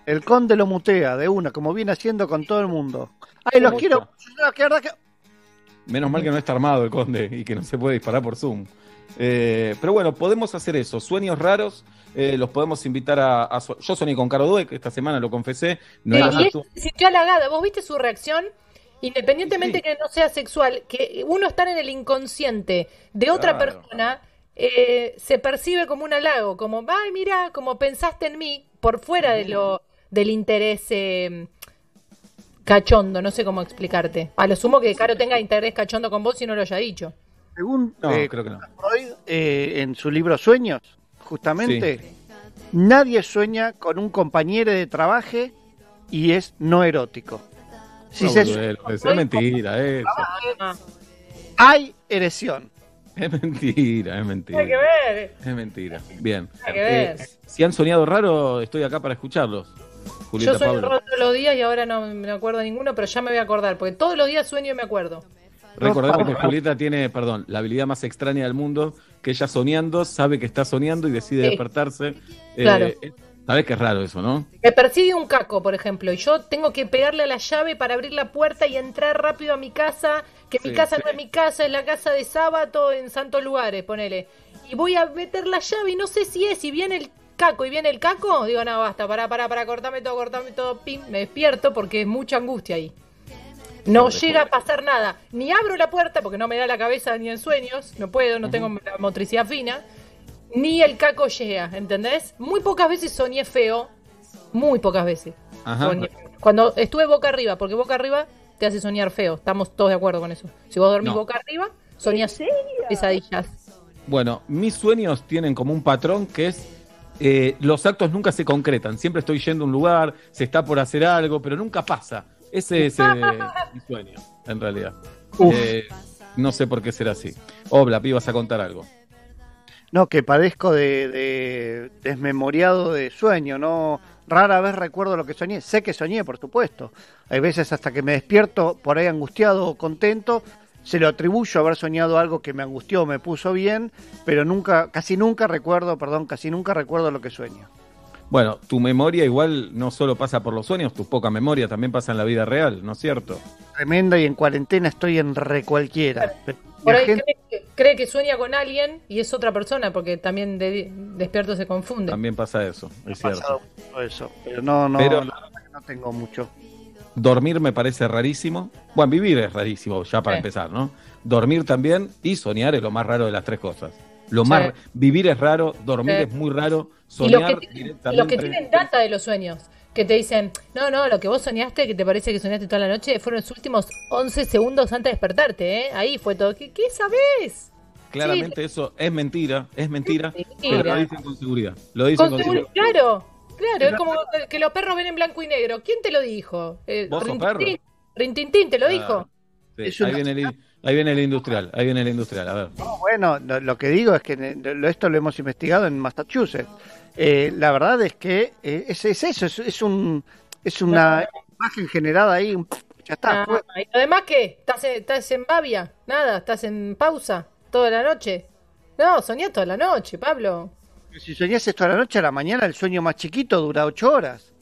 El conde lo mutea de una, como viene haciendo con todo el mundo. Ay, los quiero. La verdad que- Menos mal que no está armado el conde y que no se puede disparar por Zoom. Eh, pero bueno, podemos hacer eso. Sueños raros, eh, los podemos invitar a, Yo soñé con Caro Dweck, esta semana lo confesé. No era y ella se sintió halagada. ¿Vos viste su reacción? Independientemente Sí. que no sea sexual, que uno estar en el inconsciente de otra Claro. persona eh, se percibe como un halago, como, ay, mira, como pensaste en mí, por fuera de lo del interés eh, cachondo, no sé cómo explicarte. A lo sumo que Caro tenga interés cachondo con vos y no lo haya dicho. Según No, eh, creo que no. Freud, eh, en su libro Sueños, justamente, nadie sueña con un compañero de trabajo y es no erótico. Si No, se boludo, es mentira, eso. hay erección. Es mentira, es mentira. Hay que ver. Es mentira. Bien. Hay que ver. Eh, si han soñado raro, estoy acá para escucharlos. Julieta Yo sueño Pablo. raro todos los días y ahora no me acuerdo de ninguno, pero ya me voy a acordar, porque todos los días sueño y me acuerdo. Recordemos que Julieta tiene, perdón, la habilidad más extraña del mundo, que ella soñando sabe que está soñando y decide Sí. despertarse. Eh, Claro. eh, Sabes que es raro eso, ¿no? Me persigue un caco, por ejemplo, y yo tengo que pegarle a la llave para abrir la puerta y entrar rápido a mi casa, que mi casa sí. no es mi casa, es la casa de sábado en santos lugares, ponele. Y voy a meter la llave y no sé si es, si viene el caco y viene el caco, digo, no, basta, pará, pará, pará, cortame todo, cortame todo, pim, me despierto porque es mucha angustia ahí. No llega a pasar nada, ni abro la puerta porque no me da la cabeza ni en sueños, no puedo, no tengo la motricidad fina, ni el caco llega, ¿entendés? Muy pocas veces soñé feo, muy pocas veces. Ajá. Soñé. Cuando estuve boca arriba, porque boca arriba te hace soñar feo, estamos todos de acuerdo con eso. Si vos dormís No. boca arriba, soñás pesadillas. Bueno, mis sueños tienen como un patrón que es eh, los actos nunca se concretan. Siempre estoy yendo a un lugar, se está por hacer algo, pero nunca pasa. Ese es eh, mi sueño, en realidad. Eh, no sé por qué será así. Obla, ibas a contar algo. No, que padezco de, de desmemoriado de sueño, no rara vez recuerdo lo que soñé. Sé que soñé, por supuesto. Hay veces hasta que me despierto por ahí angustiado o contento, se lo atribuyo a haber soñado algo que me angustió, me puso bien, pero nunca, casi nunca recuerdo, perdón, casi nunca recuerdo lo que sueño. Bueno, tu memoria igual no solo pasa por los sueños, tu poca memoria también pasa en la vida real, ¿no es cierto? Tremenda y en cuarentena estoy en re cualquiera. Por ahí gente- cree, que- cree que sueña con alguien y es otra persona, porque también de, despierto se confunde. También pasa eso, es ha pasado cierto. mucho eso, pero no, no, Pero- la verdad que no tengo mucho. Dormir me parece rarísimo. Bueno, vivir es rarísimo, ya para Sí. empezar, ¿no? Dormir también y soñar es lo más raro de las tres cosas. Lo Sí. más vivir es raro, dormir Sí. es muy raro, Y los soñar que, directamente. los que tienen data de los sueños, que te dicen, no, no, lo que vos soñaste, que te parece que soñaste toda la noche, fueron los últimos 11 segundos antes de despertarte, ¿eh? Ahí fue todo. ¿Qué, qué sabés? Claramente eso es mentira, es mentira, Es pero lo dicen con seguridad. Lo dicen Con con, seguridad. claro, claro, es como que los perros ven en blanco y negro. ¿Quién te lo dijo? Eh, ¿Vos sos Rintintín. perro? Rintintín te lo dijo. Sí, ahí, viene el, ahí viene el industrial, ahí viene el industrial, a ver. No, bueno, lo, lo que digo es que lo- esto lo hemos investigado en Massachusetts. Eh, la verdad es que eh, es, es eso, es, es un es una imagen generada ahí, un- ya está. Ah. ¿Y lo demás qué? ¿Estás en, ¿Estás en babia? Nada, ¿estás en pausa toda la noche? No, soñé toda la noche, Pablo. Si soñás esto a la noche, a la mañana el sueño más chiquito dura ocho horas.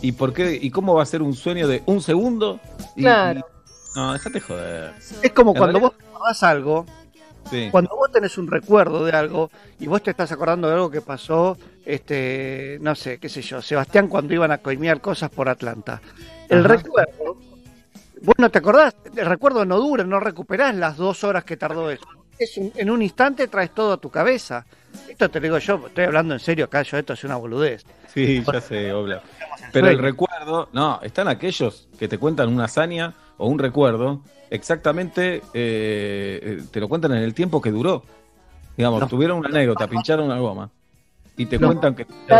¿Y por qué? ¿Y cómo va a ser un sueño de un segundo? Y- Claro. y- No, déjate joder. Es como cuando realidad- vos te acordás algo, Sí. cuando vos tenés un recuerdo de algo y vos te estás acordando de algo que pasó, este, no sé, qué sé yo, Sebastián cuando iban a coimear cosas por Atlanta. El Ajá. recuerdo, vos no te acordás, el recuerdo no dura, no recuperás las dos horas que tardó eso. Es un- en un instante traes todo a tu cabeza. Esto te lo digo yo, estoy hablando en serio acá, yo esto es una boludez. Sí, ya sé, Obla. Pero el recuerdo, no, están aquellos que te cuentan una hazaña o un recuerdo, exactamente eh, eh, te lo cuentan en el tiempo que duró. Digamos, No. tuvieron una anécdota, pincharon una goma y te No. cuentan que. La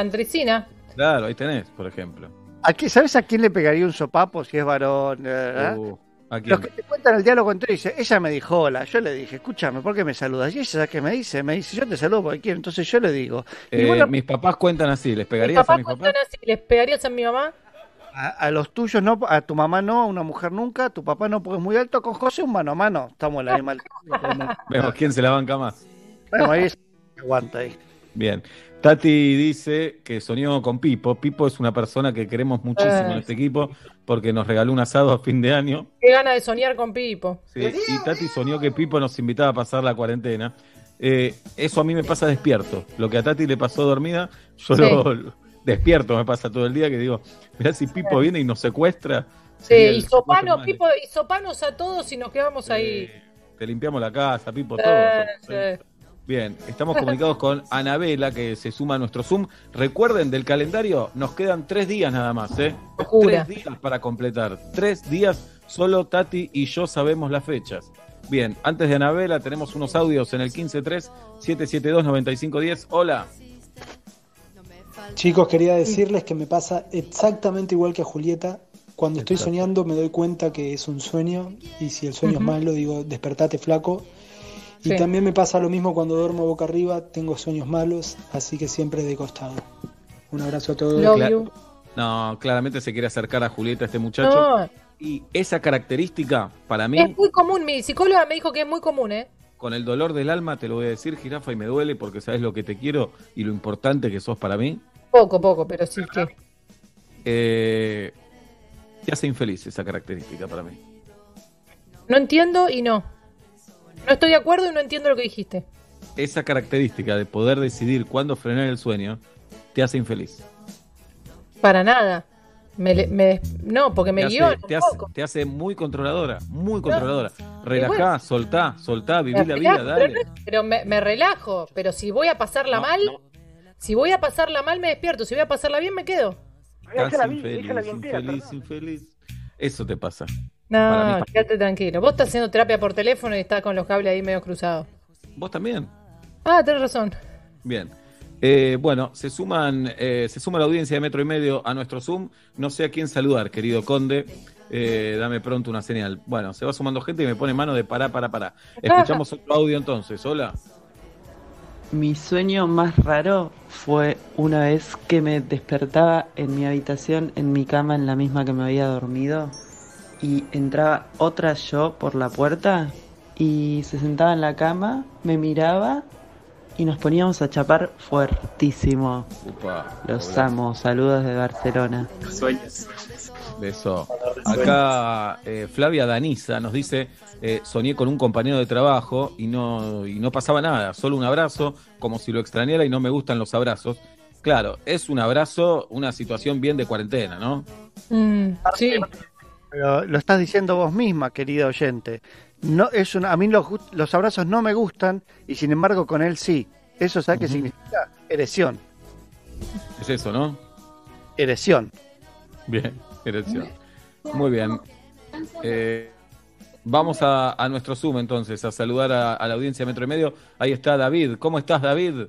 andricina. Claro, ahí tenés, por ejemplo. ¿A qué- ¿Sabes a quién le pegaría un sopapo si es varón? eh, Uh, ¿a quién? Los que te cuentan el diálogo y dice, ella me dijo hola, yo le dije, escúchame, ¿por qué me saludas? Y ella, ¿sabes qué me dice? Me dice, yo te saludo porque quiero, entonces yo le digo, Eh, bueno, mis papás cuentan así, ¿les Mis pegarías a papás mis papás? cuentan así, ¿les pegarías a mi mamá? a, a los tuyos no, a tu mamá no, a una mujer nunca, a tu papá no porque es muy alto, con José un mano a mano, estamos en la misma altura. Vemos quién se la banca más. Bueno, ahí es- aguanta ahí. Bien. Tati dice que soñó con Pipo. Pipo es una persona que queremos muchísimo en este equipo porque nos regaló un asado a fin de año. Qué gana de soñar con Pipo. Sí, y Tati soñó que Pipo nos invitaba a pasar la cuarentena. Eh, eso a mí me pasa despierto. Lo que a Tati le pasó dormida, yo Sí. lo, lo- despierto, me pasa todo el día que digo, mirá si Pipo viene y nos secuestra. Sí, y sopanos, más- Pipo, y sopanos a todos y nos quedamos ahí. Eh, te limpiamos la casa, Pipo, todo. Bien, estamos comunicados con Anabela, que se suma a nuestro Zoom. Recuerden, del calendario nos quedan tres días nada más, ¿eh? Locura. Tres días para completar. Tres días, solo Tati y yo sabemos las fechas. Bien, antes de Anabela tenemos unos audios en el 153-772-9510. Hola. Chicos, quería decirles que me pasa exactamente igual que a Julieta. Cuando estoy soñando me doy cuenta que es un sueño y si el sueño es malo digo despertate flaco. Y Sí. también me pasa lo mismo cuando duermo boca arriba, tengo sueños malos, así que siempre de costado. Un abrazo a todos. Love Cla- you. No, claramente se quiere acercar a Julieta, este muchacho. No, Y esa característica, para mí, es muy común. Mi psicóloga me dijo que es muy común, ¿eh? con el dolor del alma, te lo voy a decir, jirafa, y me duele porque sabes lo que te quiero y lo importante que sos para mí. Poco, poco, pero sí que. Eh, te hace infeliz esa característica para mí. No entiendo y no. No estoy de acuerdo y no entiendo lo que dijiste. Esa característica de poder decidir cuándo frenar el sueño te hace infeliz. Para nada. Me, le- me- no, porque me te, guió hace, te, hace, te hace muy controladora, muy controladora. Relajá, bueno. soltá, soltá, viví la vida, pero, dale. no- pero me, me relajo. Pero si voy a pasarla No, mal, no. si voy a pasarla mal, me despierto. Si voy a pasarla bien, me quedo. Estás infeliz, infeliz, infeliz. Eso te pasa. No, quédate tranquilo. Vos estás haciendo terapia por teléfono y estás con los cables ahí medio cruzados. Vos también. Ah, tenés razón. Bien. Eh, bueno, se suman, eh, se suma la audiencia de Metro y Medio a nuestro Zoom. No sé a quién saludar, querido Conde. Eh, dame pronto una señal. Bueno, se va sumando gente y me pone mano de pará, pará, pará. Escuchamos otro audio entonces. Hola. Mi sueño más raro fue una vez que me despertaba en mi habitación, en mi cama, en la misma que me había dormido, y entraba otra yo por la puerta y se sentaba en la cama, me miraba y nos poníamos a chapar fuertísimo. Upa, Los hola. amo, saludos de Barcelona. Sueños. Beso. Acá eh, Flavia Danisa nos dice, eh, soñé con un compañero de trabajo y no, y no pasaba nada, solo un abrazo, como si lo extrañara y no me gustan los abrazos. Claro, es un abrazo, una situación bien de cuarentena, ¿no? Mm, sí. Pero lo estás diciendo vos misma, querida oyente. No, es una, a mí los, los abrazos no me gustan y sin embargo con él sí. ¿Eso sabe qué Ujú. significa? Erección. Es eso, ¿no? Erección. Bien, erección. Muy bien. Eh, vamos a, a nuestro Zoom entonces, a saludar a, a la audiencia de Metro y Medio. Ahí está David. ¿Cómo estás, David?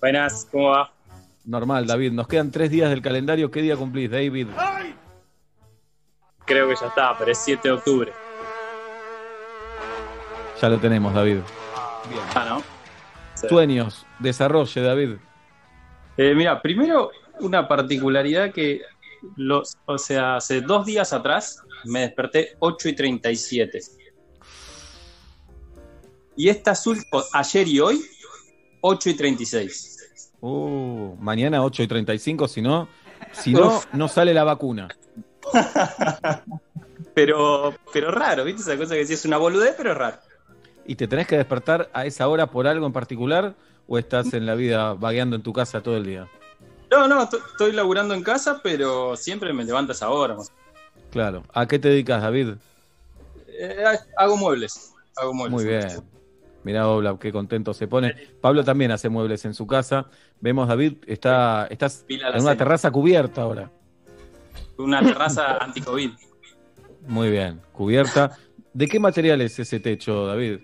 Buenas, ¿cómo va? Normal, David. Nos quedan tres días del calendario. ¿Qué día cumplís, David? Creo que ya está, pero es 7 de octubre. Ya lo tenemos, David. Ah, ¿no? Sí. Sueños, desarrolle, David. Eh, mira, primero una particularidad que, o sea, hace dos días atrás me desperté 8 y 37. Y estas últimas, ayer y hoy, 8 y 36. Uh, mañana 8 y 35, si no, si no, no sale la vacuna. Pero, pero raro, ¿viste? Esa cosa que sí es una boludez, pero es raro. ¿Y te tenés que despertar a esa hora por algo en particular o estás en la vida vagueando en tu casa todo el día? No, no, to- estoy laburando en casa, pero siempre me levanto a esa hora. más. Claro. ¿A qué te dedicas, David? Eh, hago muebles. Hago muebles. Muy bien. Mirá, Obla, qué contento se pone. Pablo también hace muebles en su casa. Vemos, David, está, estás en una cena. terraza cubierta ahora. Una terraza anti-COVID. Muy bien, cubierta. ¿De qué material es ese techo, David?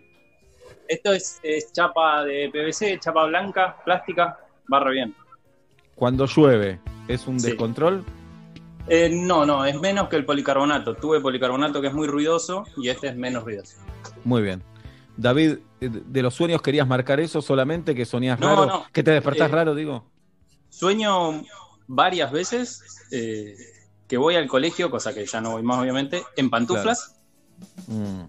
Esto es, es chapa de PVC, chapa blanca, plástica, barra bien. Cuando llueve, ¿es un Sí. descontrol? Eh, no, no, es menos que el policarbonato. Tuve policarbonato que es muy ruidoso y este es menos ruidoso. Muy bien. David, eh, de los sueños querías marcar eso solamente, que soñás No, raro, no. que te despertás Eh, raro, digo. Sueño varias veces eh, que voy al colegio, cosa que ya no voy más obviamente, en pantuflas. Mm,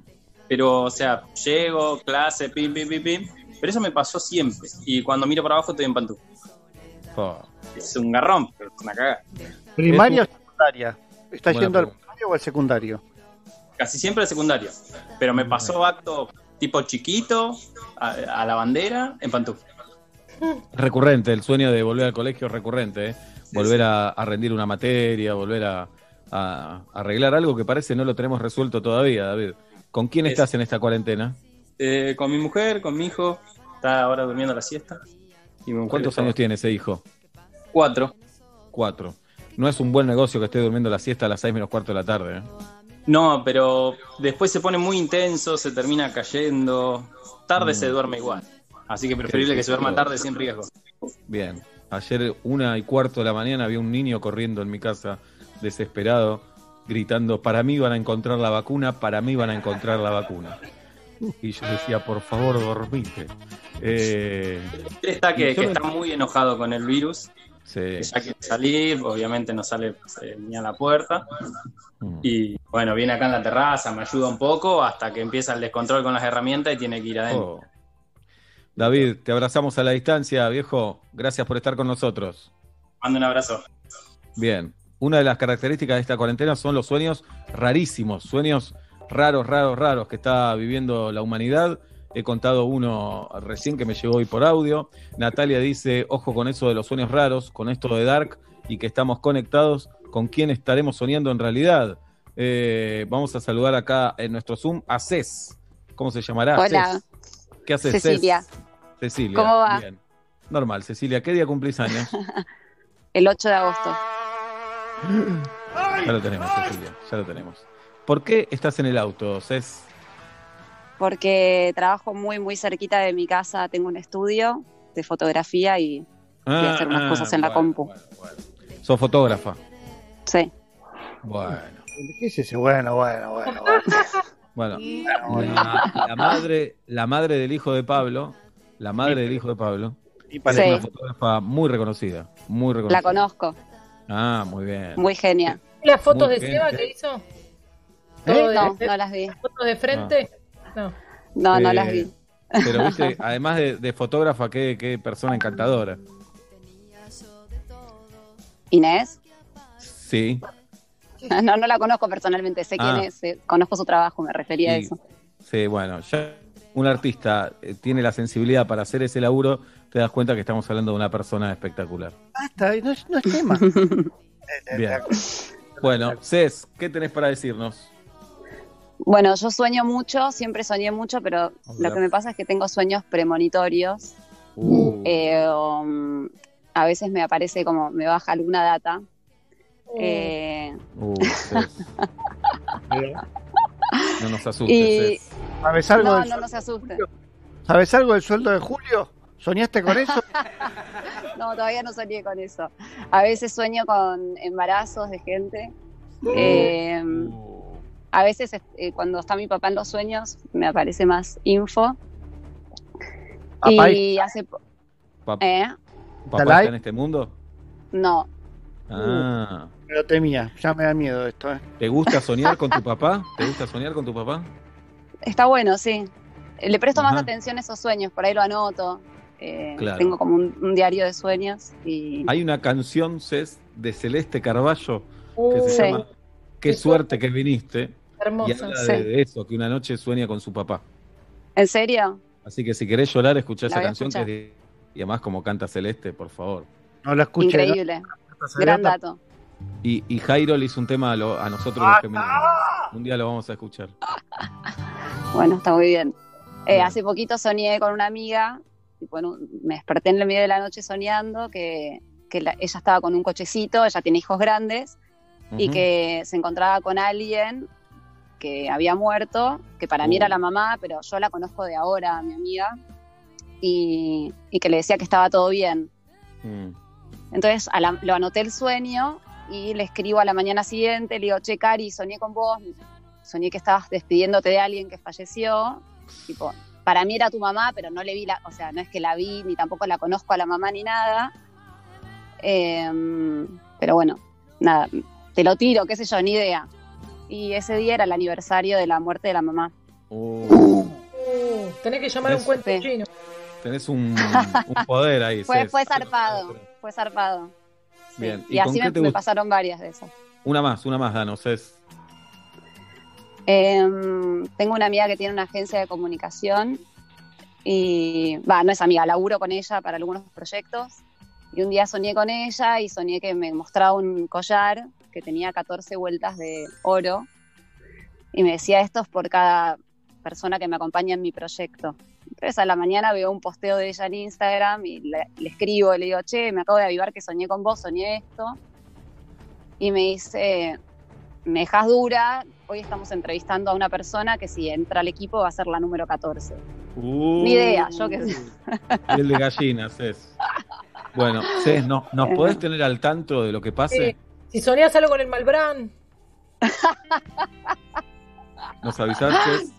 Pero, o sea, llego, clase, pim, pim, pim, pim. Pero eso me pasó siempre. Y cuando miro para abajo estoy en pantuflas. Es un garrón, pero es una cagada. ¿Primaria o secundaria? ¿Estás Buena yendo al primario o al secundario? Casi siempre el secundario. Pero me pasó acto tipo chiquito, a, a la bandera, en pantuflas. Recurrente, el sueño de volver al colegio recurrente, ¿eh? Volver a, a rendir una materia, volver a, a arreglar algo que parece no lo tenemos resuelto todavía, David. ¿Con quién Es- estás en esta cuarentena? Eh, con mi mujer, con mi hijo, está ahora durmiendo la siesta. Y me ¿Cuántos años tiene ese hijo? Cuatro. Cuatro. No es un buen negocio que esté durmiendo la siesta a las seis menos cuarto de la tarde. ¿eh? No, pero después se pone muy intenso, se termina cayendo. Tarde Mm. se duerme igual. Así que preferible que se duerma tarde sin riesgo. Bien. Ayer, una y cuarto de la mañana, había un niño corriendo en mi casa, desesperado, gritando: Para mí van a encontrar la vacuna, para mí van a encontrar la vacuna. Y yo decía: Por favor, dormite. Eh, Él está que, me- está muy enojado con el virus. sí. que ya quiere salir, obviamente no sale eh, ni a la puerta. Y bueno, viene acá en la terraza, me ayuda un poco hasta que empieza el descontrol con las herramientas y tiene que ir adentro. Oh. David, te abrazamos a la distancia, viejo. Gracias por estar con nosotros. Mando un abrazo. Bien. Una de las características de esta cuarentena son los sueños rarísimos, sueños raros, raros, raros que está viviendo la humanidad. He contado uno recién que me llegó hoy por audio. Natalia dice, ojo con eso de los sueños raros, con esto de Dark y que estamos conectados con quién estaremos soñando en realidad. Eh, vamos a saludar acá en nuestro Zoom a Cés. ¿Cómo se llamará? Hola. Cés. ¿Qué haces, Cecilia. Cés? Cecilia. ¿Cómo va? Bien. Normal, Cecilia. ¿Qué día cumplís años? El 8 de agosto. Ya lo tenemos, Cecilia, ya lo tenemos. ¿Por qué estás en el auto, Cés? Porque trabajo muy, muy cerquita de mi casa. Tengo un estudio de fotografía y voy a hacer unas Ah, cosas en la bueno, compu. Sos fotógrafa. Sí. Bueno. ¿Qué es ese? Bueno, bueno, bueno. bueno. Bueno, la, la madre, la madre del hijo de Pablo, la madre del hijo de Pablo, es parece- una Sí. fotógrafa muy reconocida, muy reconocida. La conozco. Ah, muy bien. Muy genia. ¿Las fotos Muy de Seba que hizo? ¿Eh? No, no las vi. ¿Fotos de frente? No. No, no Eh, las vi. Pero viste, además de, de fotógrafa, qué, qué persona encantadora. ¿Inés? Sí. No, no la conozco personalmente. Sé quién Ah. es. eh, Conozco su trabajo, me refería a eso. Sí, bueno, ya un artista eh, tiene la sensibilidad para hacer ese laburo, te das cuenta que estamos hablando de una persona espectacular. Basta, no es, no es tema. Bien. Bueno, Cés, ¿qué tenés para decirnos? Bueno, yo sueño mucho, siempre soñé mucho, pero Hola. lo que me pasa es que tengo sueños premonitorios. Uh, Eh, um, a veces me aparece como, me baja alguna data. Eh, uh. No nos asustes, y. ¿Sabes algo, no, del, no, no se asusten. ¿Sabes algo del sueldo de Julio? ¿Soñaste con eso? No, todavía no soñé con eso. A veces sueño con embarazos de gente. Eh, a veces eh, cuando está mi papá en los sueños me aparece más info. ¿Papá Y hace... po- Pap- ¿Eh? ¿Papá ¿Está en este mundo? No, Ah. Me lo temía, ya me da miedo esto. ¿eh? ¿Te gusta soñar con tu papá? ¿Te gusta soñar con tu papá? está bueno, sí. Le presto más atención a esos sueños, por ahí lo anoto. Eh, Claro. Tengo como un, un diario de sueños y Hay una canción, Cés, de Celeste Carballo que Uh, se Sí. llama Qué suerte que viniste. Y habla Sí. de, de eso, que una noche sueña con su papá. ¿En serio? Así que si querés llorar, escuchá La esa canción que es y además como canta Celeste, por favor. No la escuché. Increíble. Gran dato. Y, y Jairo le hizo un tema a, lo- a nosotros los femeninos. Un día lo vamos a escuchar. Bueno, está muy bien. Eh, Bien. hace poquito soñé con una amiga, en un- me desperté en el medio de la noche soñando que, que la- ella estaba con un cochecito, ella tiene hijos grandes, y que se encontraba con alguien que había muerto, que para mí era la mamá, pero yo la conozco de ahora, mi amiga, y, y que le decía que estaba todo bien. Mm. Entonces a la- lo anoté el sueño y le escribo a la mañana siguiente, le digo, che, Cari, soñé con vos, soñé que estabas despidiéndote de alguien que falleció. Tipo, para mí era tu mamá, pero no le vi la, o sea, no es que la vi, ni tampoco la conozco a la mamá ni nada. Em, pero bueno, nada, te lo tiro, qué sé yo, ni idea. Y ese día era el aniversario de la muerte de la mamá. Uh, Uh, tenés que llamar a un cuento Sí. chino. tenés un, un poder ahí. Fue, fue zarpado, fue zarpado. Sí. Bien. Y, con así me, pasaron varias de esas. Una más, una más, danos. Cés. Em, tengo una amiga que tiene una agencia de comunicación y, va, no es amiga, laburo con ella para algunos proyectos. Y un día soñé con ella y soñé que me mostraba un collar que tenía 14 vueltas de oro y me decía esto es por cada persona que me acompaña en mi proyecto. Entonces a la mañana veo un posteo de ella en Instagram y le, le escribo, le digo, che, me acabo de avivar que soñé con vos, soñé esto. Y me dice, me dejas dura, hoy estamos entrevistando a una persona que si entra al equipo va a ser la número 14. Uh, Ni idea, yo qué sé. El de gallinas es. Bueno, Cés, ¿no, ¿nos podés tener al tanto de lo que pase? Eh, si soñás algo con el Malbrán, ¿Nos avisás, Cés?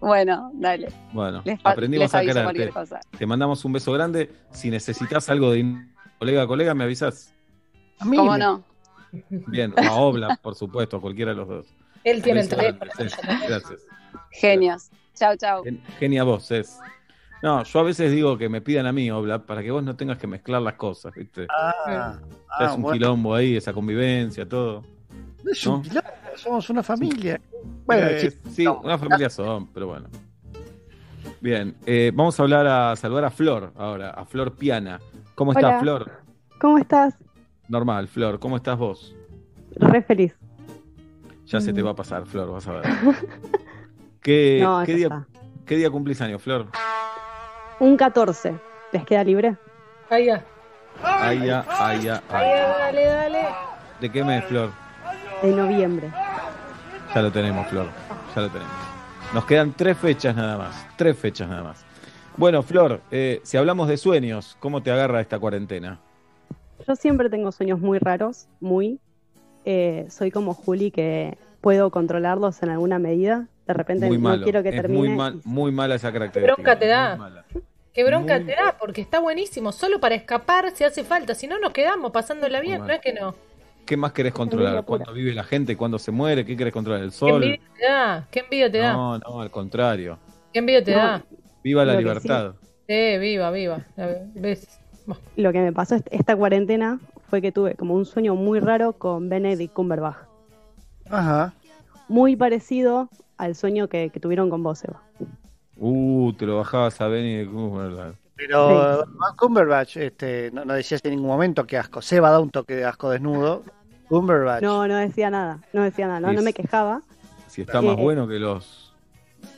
Bueno, dale. Bueno, Les, aprendimos les a quererte. Te mandamos un beso grande. Si necesitas algo de colega a colega, me avisas. ¿Cómo no? Bien, a Obla, por supuesto, cualquiera de los dos. él tiene el teléfono. Gracias. Genios. Chau. Gen- Genia vos, Cés. No, yo a veces digo que me pidan a mí, Obla, para que vos no tengas que mezclar las cosas, ¿viste? Ah, ah, es un bueno. quilombo ahí, esa convivencia, todo. No es un quilombo, somos una familia. Bueno, Eh, sí, una familia son, pero bueno. Bien, eh, vamos a hablar a saludar a Flor ahora, a Flor Piana. ¿Cómo estás, Hola. Flor? ¿Cómo estás? Normal, Flor, ¿cómo estás vos? Re feliz. Ya se te va a pasar, Flor, vas a ver. ¿Qué, No, qué ya día. ¿Qué día cumplís años, Flor? Un 14. ¿Les queda libre? Ahí ya. Ahí ya, dale, dale. ¿De qué mes, Flor? De noviembre. Ya lo tenemos, Flor. Ya lo tenemos. Nos quedan tres fechas nada más. Tres fechas nada más. Bueno, Flor, eh, si hablamos de sueños, ¿cómo te agarra esta cuarentena? Yo siempre tengo sueños muy raros, muy. Eh, soy como Juli que puedo controlarlos en alguna medida. De repente Muy no malo. quiero que es termine. muy, mal, muy mala esa característica. bronca te muy da. mala. Qué bronca Muy- te da, porque está buenísimo. Solo para escapar si hace falta. Si no, nos quedamos pasándola bien. Muy No es que no. ¿Qué más querés controlar? ¿Cuándo vive la gente? ¿Cuándo se muere? ¿Qué querés controlar? ¿El Qué sol? envidia te da. Qué envidia te da. No, no, al contrario. Qué envidia te No. da. Viva la libertad. Eh, viva, viva. ¿Ves? Lo que me pasó est- esta cuarentena fue que tuve como un sueño muy raro con Benedict Cumberbatch. Ajá. Muy parecido al sueño que, que tuvieron con vos, Eva. Uh, te lo bajabas a Benny de Cumberbatch. Pero Mark Cumberbatch este, no, no decías en ningún momento que asco. Seba da un toque de asco desnudo. Cumberbatch. No, no decía nada. No decía nada. No, no me quejaba. Si está más Eh, bueno que los.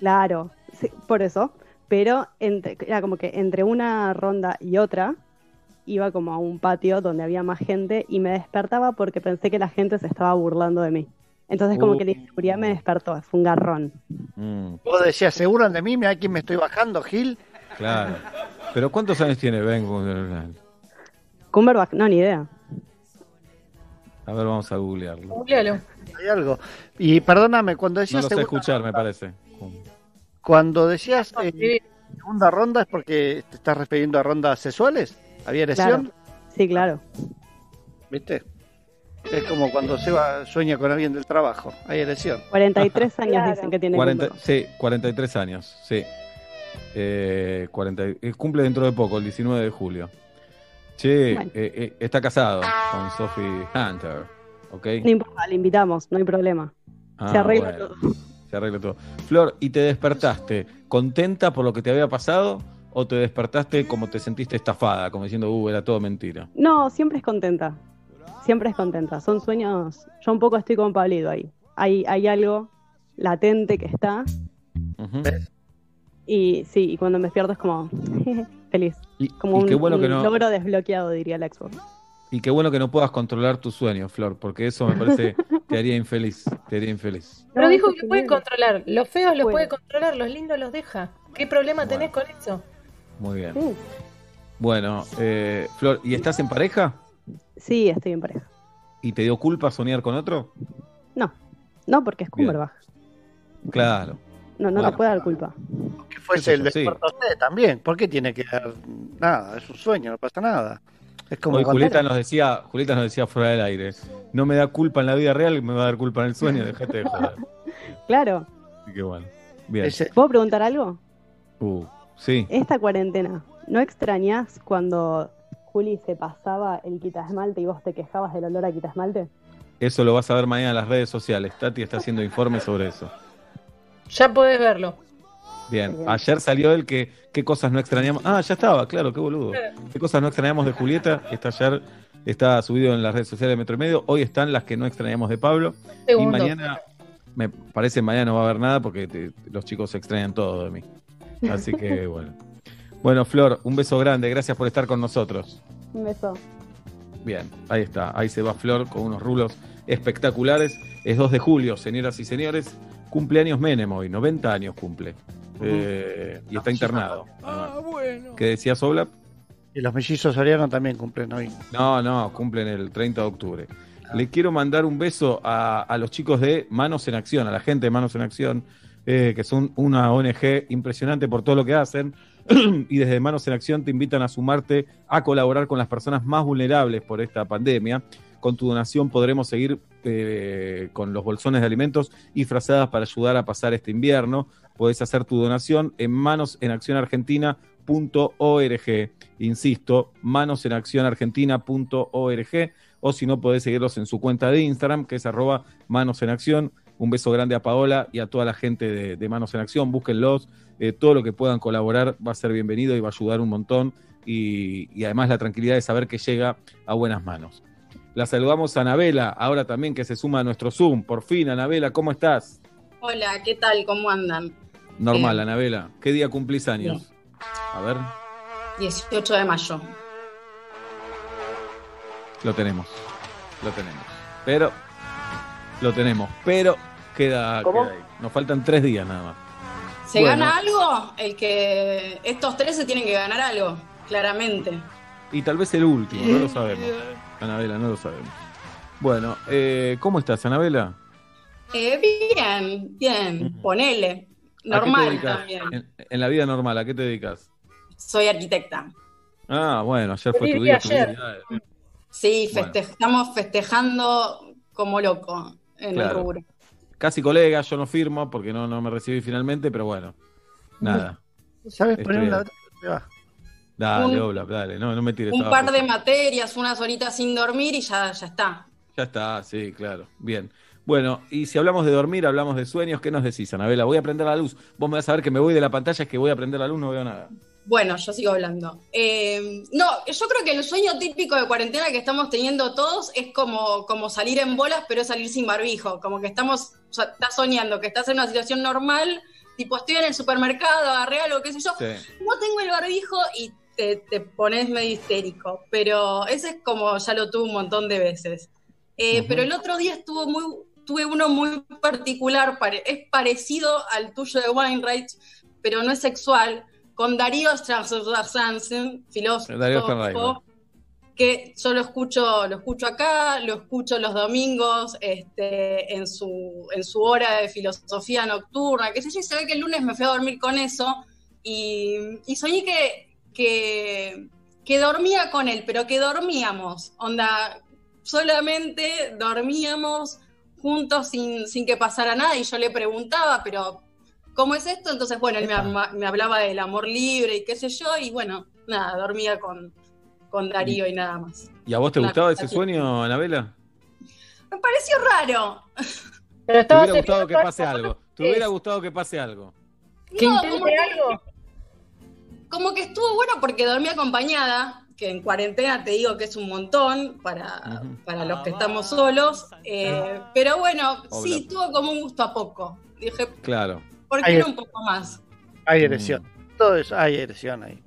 Claro, sí, por eso. Pero entre- era como que entre una ronda y otra iba como a un patio donde había más gente y me despertaba porque pensé que la gente se estaba burlando de mí. Entonces como Uh. que la inseguridad me despertó, fue un garrón. Mm, Vos decías, ¿se de mí? Mira quién me estoy bajando, Gil. claro. Pero ¿cuántos años tiene Ben Cumberbatch? Cumberbatch, no, ni idea. A ver, vamos a googlearlo. Googlealo. Hay algo. Y perdóname, cuando No decías lo sé escuchar, me parece. cuando decías eh, segunda ronda es porque te estás refiriendo a rondas sexuales. ¿Había erección? Sí, claro. ¿Viste? Es como cuando Seba sueña con alguien del trabajo. Hay erección. 43 años dicen que tiene 40, Cumberbatch. sí, 43 años, sí. Eh, 40, y- eh, cumple dentro de poco, el 19 de julio. Che, Bueno. eh, eh, está casado con Sophie Hunter, ¿ok? No importa, le invitamos, no hay problema. Ah, Se arregla bueno, todo. Se arregla todo. Flor, ¿y te despertaste contenta por lo que te había pasado o te despertaste como te sentiste estafada, como diciendo, uh, era todo mentira? No, siempre es contenta. Siempre es contenta. Son sueños. Yo un poco estoy con Pablito ahí. Hay, hay algo latente que está. Y sí, y cuando me despierto es como feliz. Y, Como y un, qué bueno que un no, logro desbloqueado, diría el Xbox. y qué bueno que no puedas controlar tus sueños, Flor, porque eso me parece te haría infeliz, te haría infeliz. Pero dijo que puede controlar. Los feos los Puede. puede controlar, los lindos los deja. ¿Qué problema tenés con eso? Muy bien. Bueno, eh, Flor, ¿y estás en pareja? Sí, estoy en pareja. ¿Y te dio culpa soñar con otro? No, no porque es. Cumberbatch. Claro. No, no te puede dar culpa. Que fuese el de sí. También. ¿Por qué tiene que dar nada? Es un sueño, no pasa nada. Es como Hoy Julieta nos decía, Julieta nos decía fuera del aire, no me da culpa en la vida real, me va a dar culpa en el sueño, déjate de joder. Claro. Así que bueno. Bien. ese- ¿Puedo preguntar algo? Uh, sí. Esta cuarentena, ¿no extrañas cuando Juli se pasaba el quitasmalte y vos te quejabas del olor a quitasmalte? Eso lo vas a ver mañana en las redes sociales. Tati está haciendo informes sobre eso. Ya podés verlo. Bien, Bien. ayer salió el que qué cosas no extrañamos. Ah, ya estaba, claro, qué boludo. ¿Qué cosas no extrañamos de Julieta? Está ayer, está subido en las redes sociales de Metro y Medio. Hoy están las que no extrañamos de Pablo. Segundo. Y mañana, me parece mañana no va a haber nada porque te- los chicos extrañan todo de mí. Así que bueno. Bueno, Flor, un beso grande, gracias por estar con nosotros. Un beso. Bien, ahí está, ahí se va Flor con unos rulos espectaculares. Es 2 de julio, señoras y señores, cumpleaños Menem hoy, 90 años cumple. Eh, y está internado. Ah, bueno. ¿Qué decía Sobla? Y los mellizos Soriano también cumplen hoy. No, no, cumplen el 30 de octubre. Le quiero mandar un beso a, a los chicos de Manos en Acción, a la gente de Manos en Acción, eh, que son una ONG impresionante por todo lo que hacen. y desde Manos en Acción te invitan a sumarte a colaborar con las personas más vulnerables por esta pandemia. Con tu donación podremos seguir eh, con los bolsones de alimentos y frazadas para ayudar a pasar este invierno. Podés hacer tu donación en manosenaccionargentina.org. Insisto, manosenaccionargentina.org o si no podés seguirlos en su cuenta de Instagram, que es arroba manos en acción. Un beso grande a Paola y a toda la gente de, de Manos en Acción. Búsquenlos. eh, todo lo que puedan colaborar va a ser bienvenido y va a ayudar un montón. Y, y además la tranquilidad de saber que llega a buenas manos. La saludamos a Anabela, ahora también que se suma a nuestro Zoom. Por fin, Anabela, ¿cómo estás? Hola, ¿qué tal? ¿Cómo andan? Normal, Bien. Anabela. ¿Qué día cumplís años? A ver, 18 de mayo. lo tenemos. Lo tenemos. Pero, lo tenemos. Pero queda, queda ahí. Nos faltan tres días nada más. ¿Se Bueno. gana algo? El que estos tres se tienen que ganar algo, claramente. Y tal vez el último, no lo sabemos. Anabela, no lo sabemos. Bueno, eh, ¿cómo estás, Anabela? Eh, bien, bien, ponele. ¿A qué te Normal también. En, en la vida normal, ¿a qué te dedicas? Soy arquitecta. Ah, bueno, ayer fue tu día. ayer. Sí, Bueno. feste- estamos festejando como loco en Claro. el rubro. Casi colega, yo no firmo porque no, no me recibí finalmente, pero bueno, nada. ¿Sabes poner? Te va. Dale, Un- Obla, dale, no, no me tires Un abajo. par de materias, unas horitas sin dormir y ya, ya está. Ya está, sí, claro. Bien. Bueno, y si hablamos de dormir, hablamos de sueños, ¿qué nos decís, Anabela? Voy a prender la luz. Vos me vas a ver que me voy de la pantalla, es que voy a prender la luz, no veo nada. Bueno, yo sigo hablando. Eh, no, yo creo que el sueño típico de cuarentena que estamos teniendo todos es como, como salir en bolas, pero salir sin barbijo. Como que estamos, o sea, estás soñando que estás en una situación normal, tipo estoy en el supermercado, agarré algo, qué sé yo, no tengo el barbijo y te, te pones medio histérico. Pero ese es como ya lo tuve un montón de veces. Eh. Pero el otro día estuvo muy, tuve uno muy particular, pare- es parecido al tuyo de Weinreich, pero no es sexual, con Darío Strauss-Hansen, filósofo, Darío que yo lo escucho, lo escucho acá, lo escucho los domingos, este, en su, en su hora de filosofía nocturna, qué sé yo, y se ve que el lunes me fui a dormir con eso, y, y soñé que, que, que dormía con él, pero que dormíamos, onda, solamente dormíamos juntos sin, sin que pasara nada, y yo le preguntaba, pero ¿cómo es esto? Entonces, bueno, él me, hablaba del amor libre y qué sé yo, y bueno, nada, dormía con, con Darío y nada más. ¿Y a vos te Una gustaba ese sueño, Anabela? Me pareció raro. Pero ¿Te estabas hubiera gustado que pase algo? ¿Te hubiera gustado que pase algo? ¿Que No, intente como que- algo? Como que estuvo bueno porque dormí acompañada, que en cuarentena te digo que es un montón para, para los que estamos solos. eh, pero bueno, sí, tuvo como un gusto a poco. Dije, Claro. ¿Por qué no un poco más? Hay erección. Todo eso, hay erección ahí.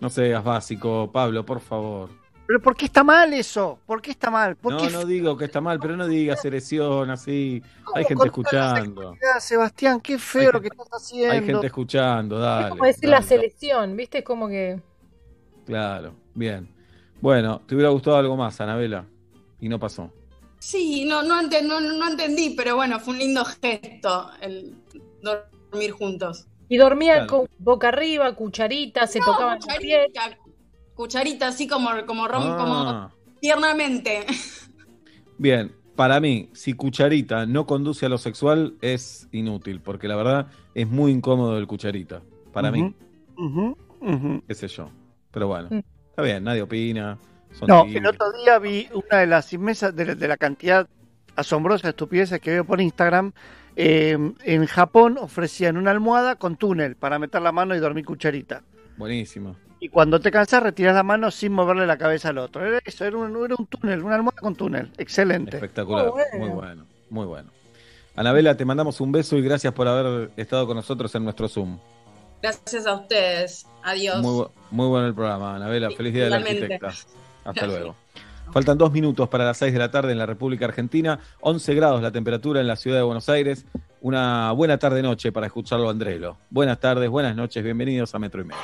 No seas básico, Pablo, por favor. Pero ¿por qué está mal eso? ¿Por qué está mal? ¿Por No, qué no digo que está mal, pero no digas erección así. Hay gente escuchando. Sebastián, qué feo lo que estás haciendo. Hay gente escuchando, dale. Es como decir la dale. selección, ¿viste? Es como que. Claro, bien. Bueno, ¿te hubiera gustado algo más, Anabela? Y no pasó. Sí, no, no, no, no entendí, pero bueno, fue un lindo gesto el dormir juntos. Y dormían Claro. con boca arriba, cucharita, se tocaban los pies. Cucharita, cucharita así como, como, rom- como Ah, tiernamente. bien, para mí, si Cucharita no conduce a lo sexual, es inútil, porque la verdad es muy incómodo el Cucharita. Para mí, Ujú, ujú. qué sé yo. Pero bueno, Mm. está bien, nadie opina. Son No, el otro día vi una de las inmensas, de, de la cantidad asombrosa de estupideces que veo por Instagram. Eh, en Japón ofrecían una almohada con túnel para meter la mano y dormir cucharita. Buenísimo. Y cuando te cansas, retiras la mano sin moverle la cabeza al otro. Era eso, era un, era un túnel, una almohada con túnel. Excelente. Espectacular, Oh, bueno. muy bueno, muy bueno. Anabela, te mandamos un beso y gracias por haber estado con nosotros en nuestro Zoom. Gracias a ustedes. Adiós. Muy, muy bueno el programa, Anabela. Feliz día de la arquitecta. Hasta luego. Faltan dos minutos para las 6 de la tarde en la República Argentina. 11 grados la temperatura en la ciudad de Buenos Aires. Una buena tarde-noche para escucharlo, Andrelo. Buenas tardes, buenas noches. Bienvenidos a Metro y Medio.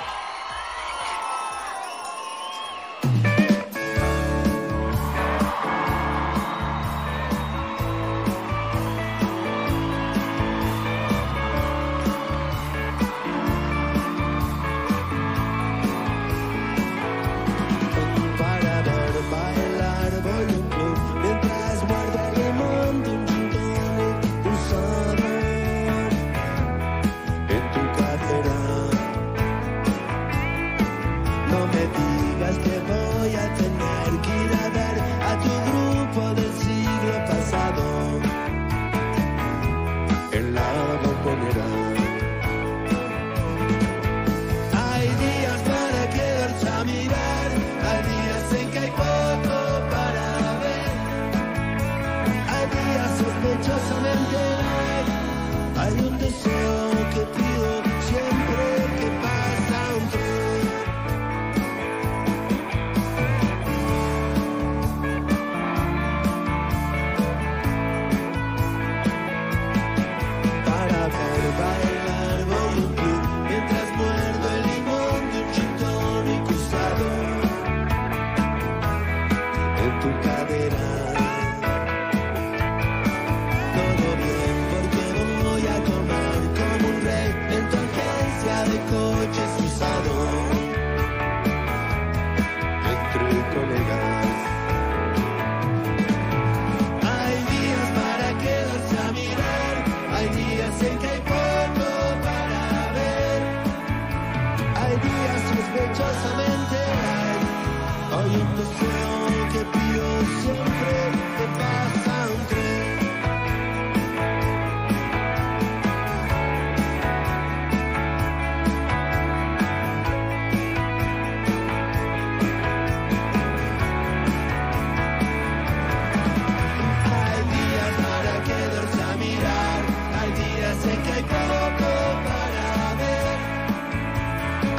En que hay poco para ver,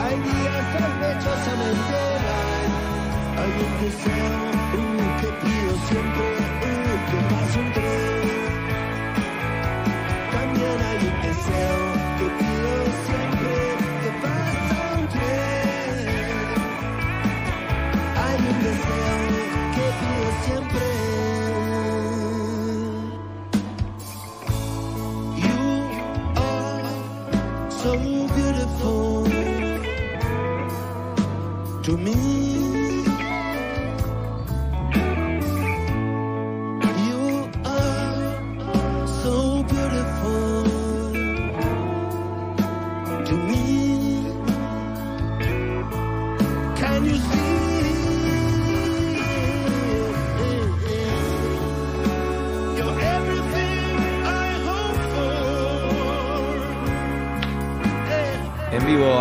hay días sospechosamente hay, un deseo uh, que pido siempre to me.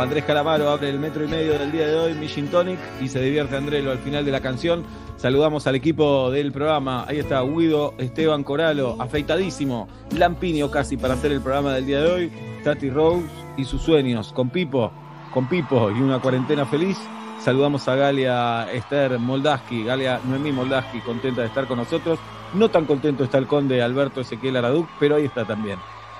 Andrés Calamaro abre el metro y medio del día de hoy, mi Gin Tonic, y se divierte Andrelo al final de la canción. Saludamos al equipo del programa. Ahí está Guido, Esteban Coralo, afeitadísimo, Lampiño casi para hacer el programa del día de hoy. Tati Rose y sus sueños, con Pipo, con Pipo y una cuarentena feliz. Saludamos a Galia Esther Moldaski, Galia Noemí Moldaski, contenta de estar con nosotros. No tan contento está el conde Alberto Ezequiel Araduc, pero ahí está también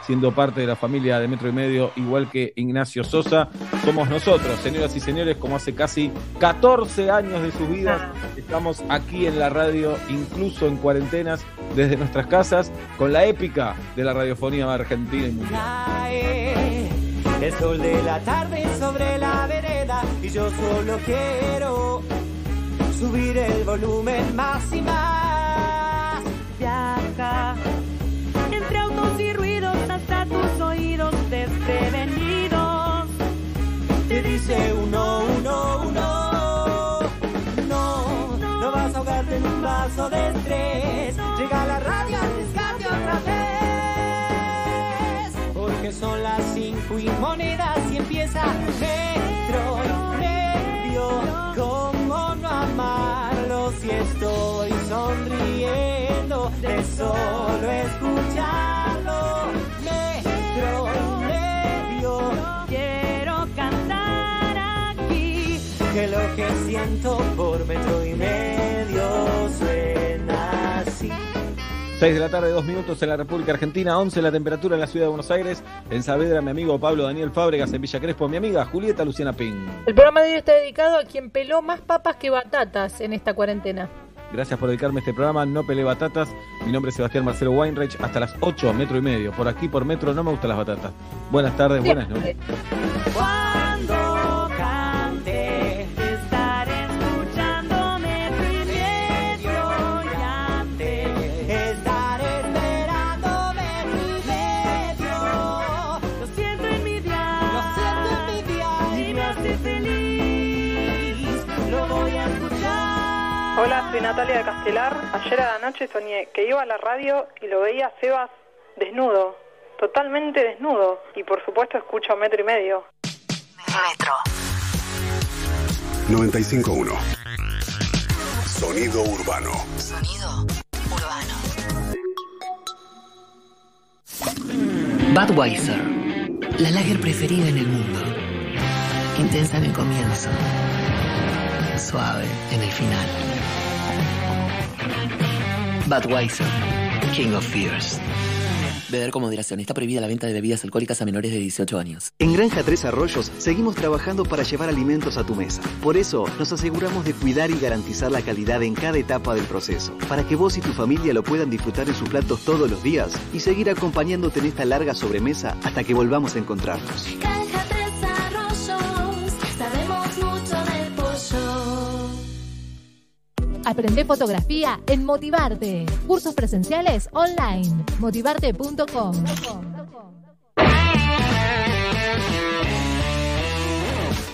siendo parte de la familia de Metro y Medio, igual que Ignacio Sosa. Somos nosotros, señoras y señores, como hace casi 14 años de sus vidas, estamos aquí en la radio, incluso en cuarentenas, desde nuestras casas, con la épica de la radiofonía argentina y mundial. El sol de la tarde sobre la vereda y yo solo quiero subir el volumen más y más. Viaja tus oídos desprevenidos. Te dice uno, uno, uno. No, no vas a ahogarte en un vaso de estrés. Llega la radio al rescate otra vez. Porque son las cinco y monedas y empieza metro medio. ¿Cómo no amarlo si estoy sonriendo de solo escucharlo? medio 6 de la tarde, 2 minutos en la República Argentina, 11 la temperatura en la ciudad de Buenos Aires, en Saavedra mi amigo Pablo Daniel Fábregas, en Villa Crespo mi amiga Julieta Luciana Ping. El programa de hoy está dedicado a quien peló más papas que batatas en esta cuarentena. Gracias por dedicarme a este programa, no peleé batatas. Mi nombre es Sebastián Marcelo Weinreich, hasta las 8, metro y medio. Por aquí, por metro, no me gustan las batatas. Buenas tardes, buenas noches. Natalia de Castelar. Ayer a la noche soñé que iba a la radio y lo veía a Sebas desnudo, totalmente desnudo. Y por supuesto escucho metro y medio. Metro. 951. Sonido urbano. Sonido urbano. Budweiser, la lager preferida en el mundo. Intensa en el comienzo, suave en el final. Budweiser, King of Fears. Beber con moderación. Está prohibida la venta de bebidas alcohólicas a menores de 18 años. En Granja Tres Arroyos seguimos trabajando para llevar alimentos a tu mesa. Por eso nos aseguramos de cuidar y garantizar la calidad en cada etapa del proceso, para que vos y tu familia lo puedan disfrutar en sus platos todos los días y seguir acompañándote en esta larga sobremesa hasta que volvamos a encontrarnos. Granja Aprende fotografía en Motivarte. Cursos presenciales online. Motivarte.com.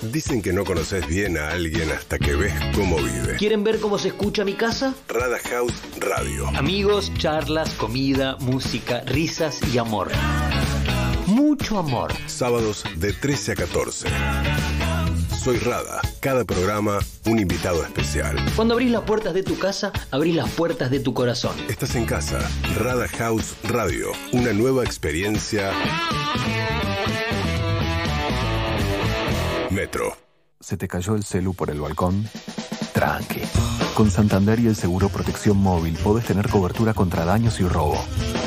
Dicen que no conoces bien a alguien hasta que ves cómo vive. ¿Quieren ver cómo se escucha mi casa? Rada House Radio. Amigos, charlas, comida, música, risas y amor. Mucho amor. Sábados de 13 a 14. Soy Rada. Cada programa, un invitado especial. Cuando abrís las puertas de tu casa, abrís las puertas de tu corazón. Estás en casa. Rada House Radio. Una nueva experiencia. Metro. ¿Se te cayó el celu por el balcón? Tranqui. Con Santander y el seguro Protección Móvil podés tener cobertura contra daños y robo.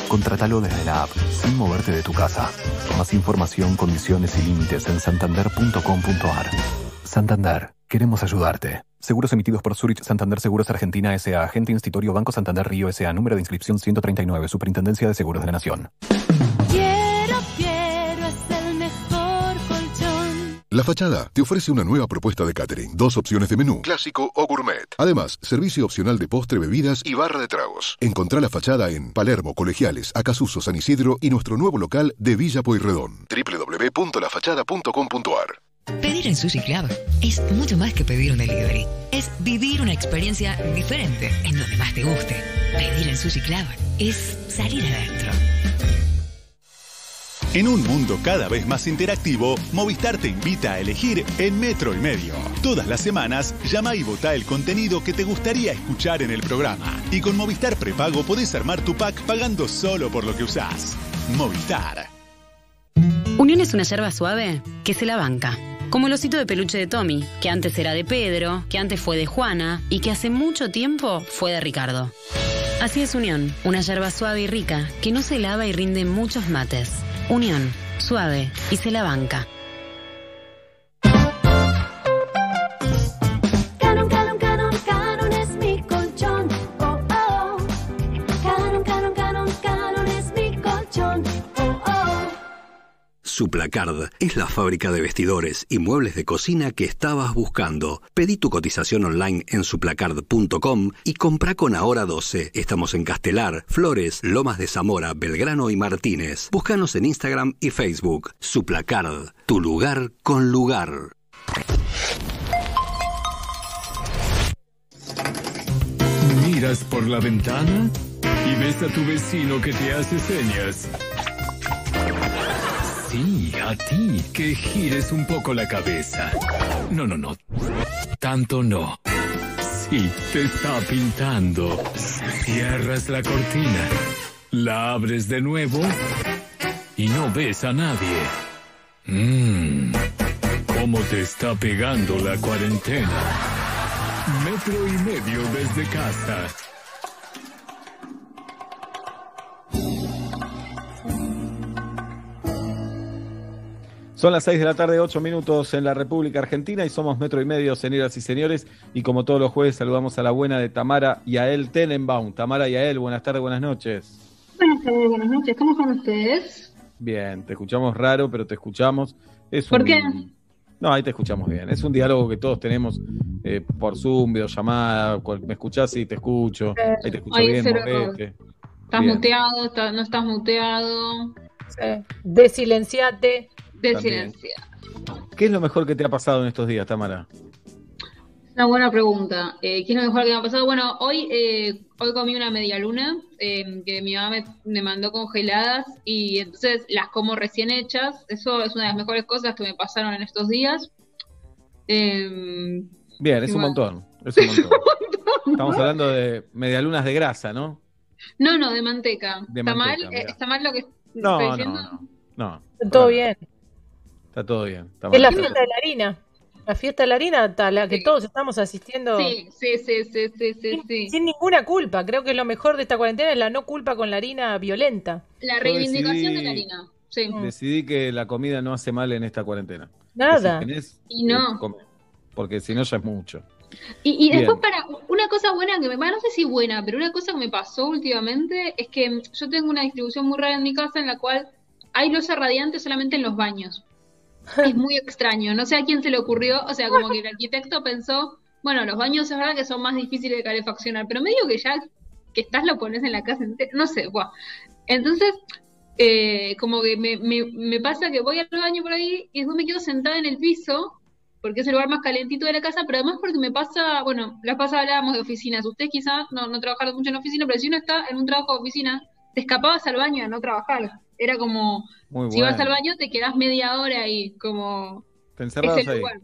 Contratalo desde la app, sin moverte de tu casa. Más información, condiciones y límites en santander.com.ar. Santander, queremos ayudarte. Seguros emitidos por Zurich Santander Seguros Argentina S.A. Agente Institutorio Banco Santander Río S.A. Número de inscripción 139. Superintendencia de Seguros de la Nación. Quiero, quiero, es el mejor colchón. La Fachada te ofrece una nueva propuesta de catering. Dos opciones de menú, clásico o gourmet. Además, servicio opcional de postre, bebidas y barra de tragos. Encontrá La Fachada en Palermo, Colegiales, Acasuso, San Isidro y nuestro nuevo local de Villa Pueyrredón. www.lafachada.com.ar Pedir en Sushi Club es mucho más que pedir un delivery. Es vivir una experiencia diferente en donde más te guste. Pedir en Sushi Club es salir adentro. En un mundo cada vez más interactivo, Movistar te invita a elegir en Metro y Medio. Todas las semanas, llama y vota el contenido que te gustaría escuchar en el programa. Y con Movistar Prepago podés armar tu pack pagando solo por lo que usás. Movistar. Unión es una yerba suave que se la banca. Como el osito de peluche de Tommy, que antes era de Pedro, que antes fue de Juana y que hace mucho tiempo fue de Ricardo. Así es Unión, una yerba suave y rica que no se lava y rinde muchos mates. Unión, suave y se la banca. Suplacard es la fábrica de vestidores y muebles de cocina que estabas buscando. Pedí tu cotización online en suplacard.com y compra con Ahora 12. Estamos en Castelar, Flores, Lomas de Zamora, Belgrano y Martínez. Búscanos en Instagram y Facebook. Suplacard, tu lugar con lugar. Miras por la ventana y ves a tu vecino que te hace señas. Sí, a ti, que gires un poco la cabeza. No, no, no. Tanto no. Sí, te está pintando. Cierras la cortina, la abres de nuevo y no ves a nadie. Mmm. ¿Cómo te está pegando la cuarentena? Metro y medio desde casa. Son las 6 de la tarde, 8 minutos en la República Argentina y somos metro y medio, señoras y señores. Y como todos los jueves, saludamos a la buena de Tamara Yael Tenenbaum. Tamara Yael, buenas tardes, buenas noches. Buenas tardes, buenas noches. ¿Cómo están ustedes? Bien, te escuchamos raro, pero te escuchamos. Es ¿Por un- qué? No, ahí te escuchamos bien. Es un diálogo que todos tenemos eh, por Zoom, videollamada. Me escuchás y te escucho. Ahí te escucho Ahí bien, movete. ¿Estás Bien. muteado? está- ¿No estás muteado? Desilenciate. ¿Qué es lo mejor que te ha pasado en estos días, Tamara? Una buena pregunta. Eh, ¿Qué es lo mejor que me ha pasado? Bueno, hoy, eh, hoy comí una media luna eh, que mi mamá me, me mandó congeladas y entonces las como recién hechas. Eso es una de las mejores cosas que me pasaron en estos días. Eh, Bien, es un montón. Es un montón. Estamos hablando de medialunas de grasa, ¿no? no, no, de manteca. De ¿Está manteca, mal? Eh. ¿Está mal lo que No, estoy no, diciendo? no. No, Todo bien. Está todo bien. está Es la fiesta de la harina. La fiesta de la harina a la que todos estamos asistiendo Sí, sí, sí, sí, sí, sí, sí. sin ninguna culpa. Creo que lo mejor de esta cuarentena es la no culpa con la harina violenta. La reivindicación decidí- de la harina. Sí. Decidí que la comida no hace mal en esta cuarentena. Nada. Que si tenés, Y no. eh. Porque si no ya es mucho. Y, y después para una cosa buena que me, no sé si buena, pero una cosa que me pasó últimamente es que mm, yo tengo una distribución muy rara en mi casa en la cual hay losa radiante solamente en los baños. Es muy extraño, no sé a quién se le ocurrió, o sea, como que el arquitecto pensó, bueno, los baños es verdad que son más difíciles de calefaccionar, pero medio que ya que estás lo pones en la casa no sé, buah. Entonces, eh, como que me, me, me pasa que voy al baño por ahí y después me quedo sentada en el piso porque es el lugar más calentito de la casa, pero además porque me pasa, bueno, la pasada hablábamos de oficinas, ustedes quizás no, no trabajaron mucho en oficina, pero si uno está en un trabajo de oficina, te escapabas al baño a no trabajar. Era como, Muy si vas al baño te quedás media hora ahí, como Te el ahí. lugar.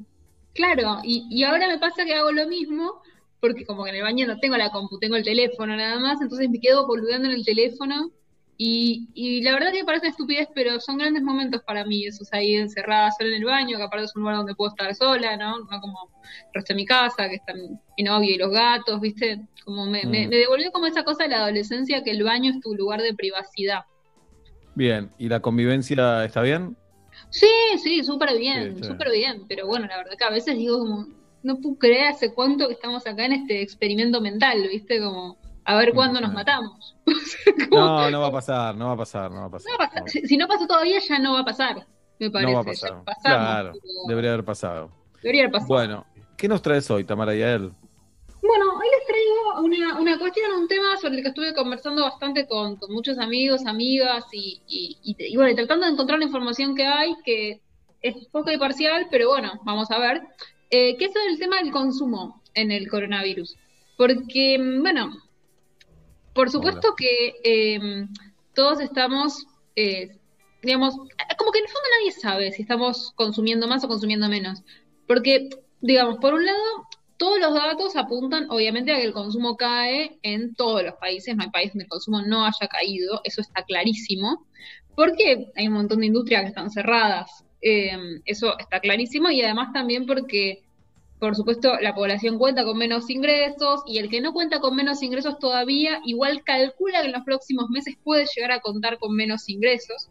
Claro, y, y ahora me pasa que hago lo mismo, porque como que en el baño no tengo la compu, tengo el teléfono nada más, entonces me quedo boludeando en el teléfono. Y, y la verdad que parece estupidez, pero son grandes momentos para mí, esos ahí encerradas sola en el baño, que aparte es un lugar donde puedo estar sola, ¿no? No como el resto de mi casa, que están mi novio y los gatos, ¿viste? Como me, me, Mm. me devolvió como esa cosa de la adolescencia, que el baño es tu lugar de privacidad. Bien, ¿y la convivencia está bien? Sí, sí, súper bien, Sí, súper bien, pero bueno, la verdad que a veces digo como, no puedo creer hace cuánto que estamos acá en este experimento mental, ¿viste? Como, a ver cuándo nos matamos. No, no va a pasar, no va a pasar, no va a pasar. No va a pasar. Si, si no pasó todavía, ya no va a pasar, me parece. No va a pasar. pasamos, Claro, pero debería haber pasado. debería haber pasado. Bueno, ¿qué nos traes hoy, Tamara Yael? Bueno, hoy les una, una cuestión, un tema sobre el que estuve conversando bastante con, con muchos amigos, amigas y, y, y, y bueno, tratando de encontrar la información que hay, que es poca y parcial, pero bueno, vamos a ver, eh, que es el tema del consumo en el coronavirus. Porque, bueno, por supuesto que eh, todos estamos, eh, digamos, como que en el fondo nadie sabe si estamos consumiendo más o consumiendo menos. Porque, digamos, por un lado, todos los datos apuntan, obviamente, a que el consumo cae en todos los países. No hay país donde el consumo no haya caído, eso está clarísimo. Porque hay un montón de industrias que están cerradas, eh, eso está clarísimo. Y además también porque, por supuesto, la población cuenta con menos ingresos y el que no cuenta con menos ingresos todavía, igual calcula que en los próximos meses puede llegar a contar con menos ingresos.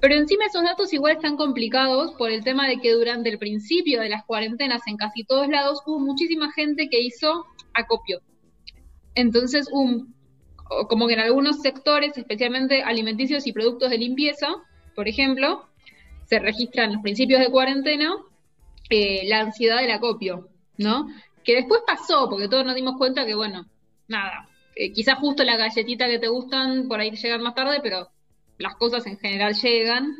Pero encima esos datos igual están complicados por el tema de que durante el principio de las cuarentenas en casi todos lados hubo muchísima gente que hizo acopio. Entonces, un, como que en algunos sectores, especialmente alimenticios y productos de limpieza, por ejemplo, se registra en los principios de cuarentena eh, la ansiedad del acopio, ¿no? Que después pasó, porque todos nos dimos cuenta que, bueno, nada, eh, quizás justo las galletitas que te gustan por ahí llegan más tarde, pero las cosas en general llegan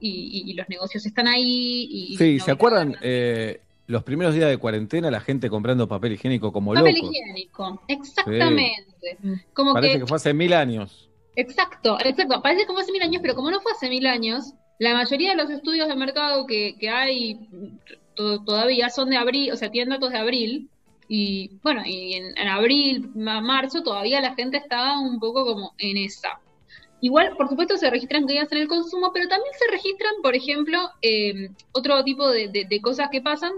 y, y- y los negocios están ahí. Y, Sí, ¿se acuerdan eh, los primeros días de cuarentena la gente comprando papel higiénico como Papel locos? higiénico, exactamente. Como Parece que, que fue hace mil años. exacto, exacto, parece como hace mil años, pero como no fue hace mil años, la mayoría de los estudios de mercado que, que hay to- todavía son de abril, o sea, tienen datos de abril, y bueno, y en, en abril, ma- marzo, todavía la gente estaba un poco como en esa. Igual, por supuesto, se registran caídas en el consumo, pero también se registran, por ejemplo, eh, otro tipo de, cosas que pasan,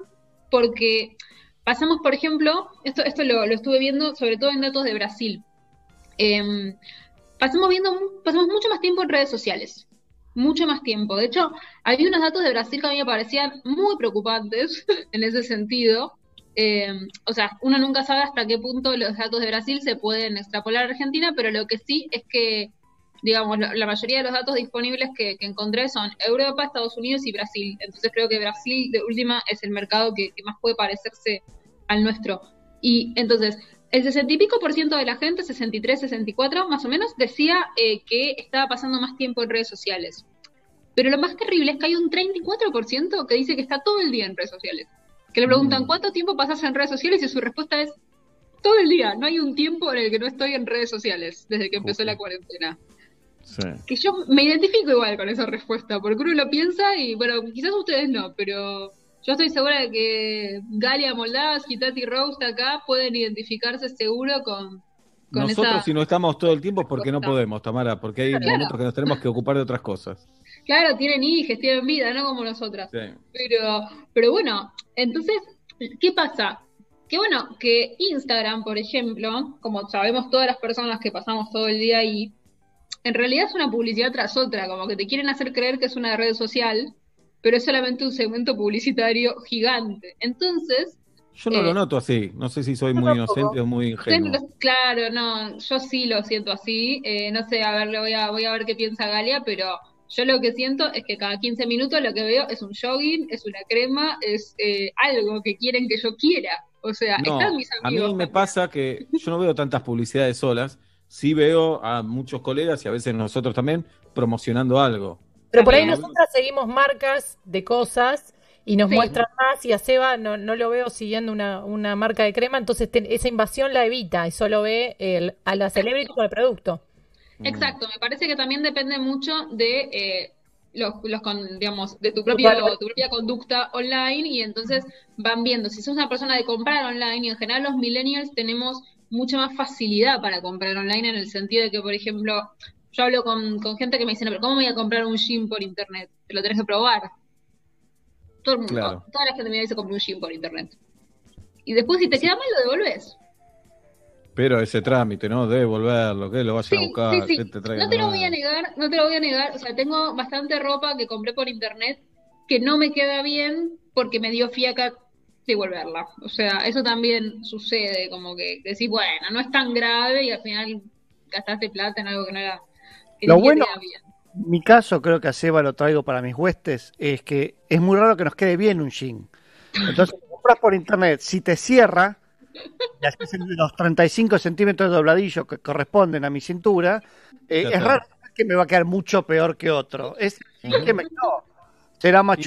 porque pasamos, por ejemplo, esto, esto lo, estuve viendo sobre todo en datos de Brasil. Em, pasamos viendo, pasamos mucho más tiempo en redes sociales, mucho más tiempo. De hecho, había unos datos de Brasil que a mí me parecían muy preocupantes en ese sentido. Em, o sea, uno nunca sabe hasta qué punto los datos de Brasil se pueden extrapolar a Argentina, pero lo que sí es que, digamos, la, la mayoría de los datos disponibles que, que encontré son Europa, Estados Unidos y Brasil. Entonces creo que Brasil, de última, es el mercado que, que más puede parecerse al nuestro. Y entonces, el 60 y pico por ciento de la gente, 63, 64 más o menos, decía eh, que estaba pasando más tiempo en redes sociales. Pero lo más terrible es que hay un 34% que dice que está todo el día en redes sociales. Que le preguntan, ¿cuánto tiempo pasas en redes sociales? Y su respuesta es, todo el día. No hay un tiempo en el que no estoy en redes sociales desde que empezó la cuarentena. Sí. Que yo me identifico igual con esa respuesta, porque uno lo piensa y, bueno, quizás ustedes no, pero yo estoy segura de que Galia Moldavas y Tati Roast acá pueden identificarse seguro con, con Nosotros esa... si no estamos todo el tiempo es porque no podemos, Tamara, porque hay Claro. momentos que nos tenemos que ocupar de otras cosas. Claro, tienen hijos, tienen vida, no como nosotras. Sí. Pero, pero bueno, entonces, ¿qué pasa? Que bueno, que Instagram, por ejemplo, como sabemos todas las personas que pasamos todo el día ahí, en realidad es una publicidad tras otra, como que te quieren hacer creer que es una red social, pero es solamente un segmento publicitario gigante. Entonces, Yo no Eh, lo noto así, no sé si soy muy tampoco. inocente o muy ingenuo. claro, no, yo sí lo siento así, eh, no sé, a ver, le voy a, voy a ver qué piensa Galia, pero yo lo que siento es que cada 15 minutos lo que veo es un jogging, es una crema, es eh, algo que quieren que yo quiera. O sea, No, están mis a mí amigos. me pasa que yo no veo tantas publicidades solas, sí veo a muchos colegas y a veces nosotros también promocionando algo. Pero por ahí nosotras seguimos marcas de cosas y nos Sí. muestran más y a Seba no, no lo veo siguiendo una, una marca de crema, entonces te- esa invasión la evita y solo ve el- a la celebrity con el producto. Exacto, me parece que también depende mucho de eh, los, los con, digamos, de tu propio, Total. tu propia conducta online y entonces van viendo. Si sos una persona de comprar online y en general los millennials tenemos mucha más facilidad para comprar online en el sentido de que, por ejemplo, yo hablo con, con gente que me dice, "No, pero ¿cómo voy a comprar un gym por internet? Te lo tenés que probar. Todo el mundo, Claro. toda la gente me dice compré un gym por internet. Y después si te queda mal lo devolves. Pero ese trámite, ¿no? De devolverlo, que lo vayan a buscar, sí, sí. que te traigan No te lo voy a negar, no te lo voy a negar. O sea, tengo bastante ropa que compré por internet que no me queda bien porque me dio fiaca devolverla. O sea, eso también sucede, como que decís, bueno, no es tan grave y al final gastaste plata en algo que no era. Que Lo bueno, queda bien. mi caso, creo que a Seba lo traigo para mis huestes, es que es muy raro que nos quede bien un jean. Entonces, compras por internet, si te cierra, y haces los 35 centímetros de dobladillo que corresponden a mi cintura, eh, es raro que me va a quedar mucho peor que otro. Es que me quedó. Será más Y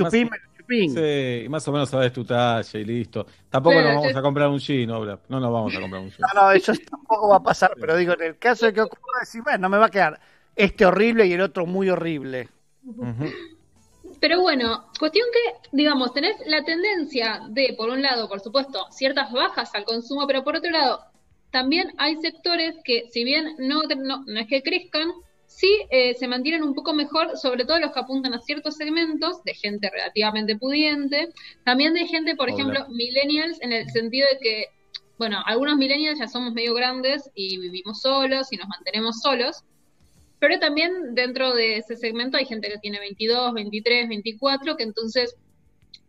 chupín. Sí, y más o menos sabes tu talla y listo. Tampoco nos vamos yo- a comprar un jean, Obla. No nos vamos a comprar un jean. No, no, eso tampoco va a pasar, pero digo, en el caso de que ocurra, decir, bueno, me va a quedar este horrible y el otro muy horrible. Pero bueno, cuestión que, digamos, tenés la tendencia de, por un lado, por supuesto, ciertas bajas al consumo, pero por otro lado, también hay sectores que, si bien no, no, no es que crezcan, sí eh, se mantienen un poco mejor, sobre todo los que apuntan a ciertos segmentos de gente relativamente pudiente, también de gente, por Hola. ejemplo, millennials, en el sentido de que, bueno, algunos millennials ya somos medio grandes y vivimos solos y nos mantenemos solos, pero también dentro de ese segmento hay gente que tiene 22, 23, 24, que entonces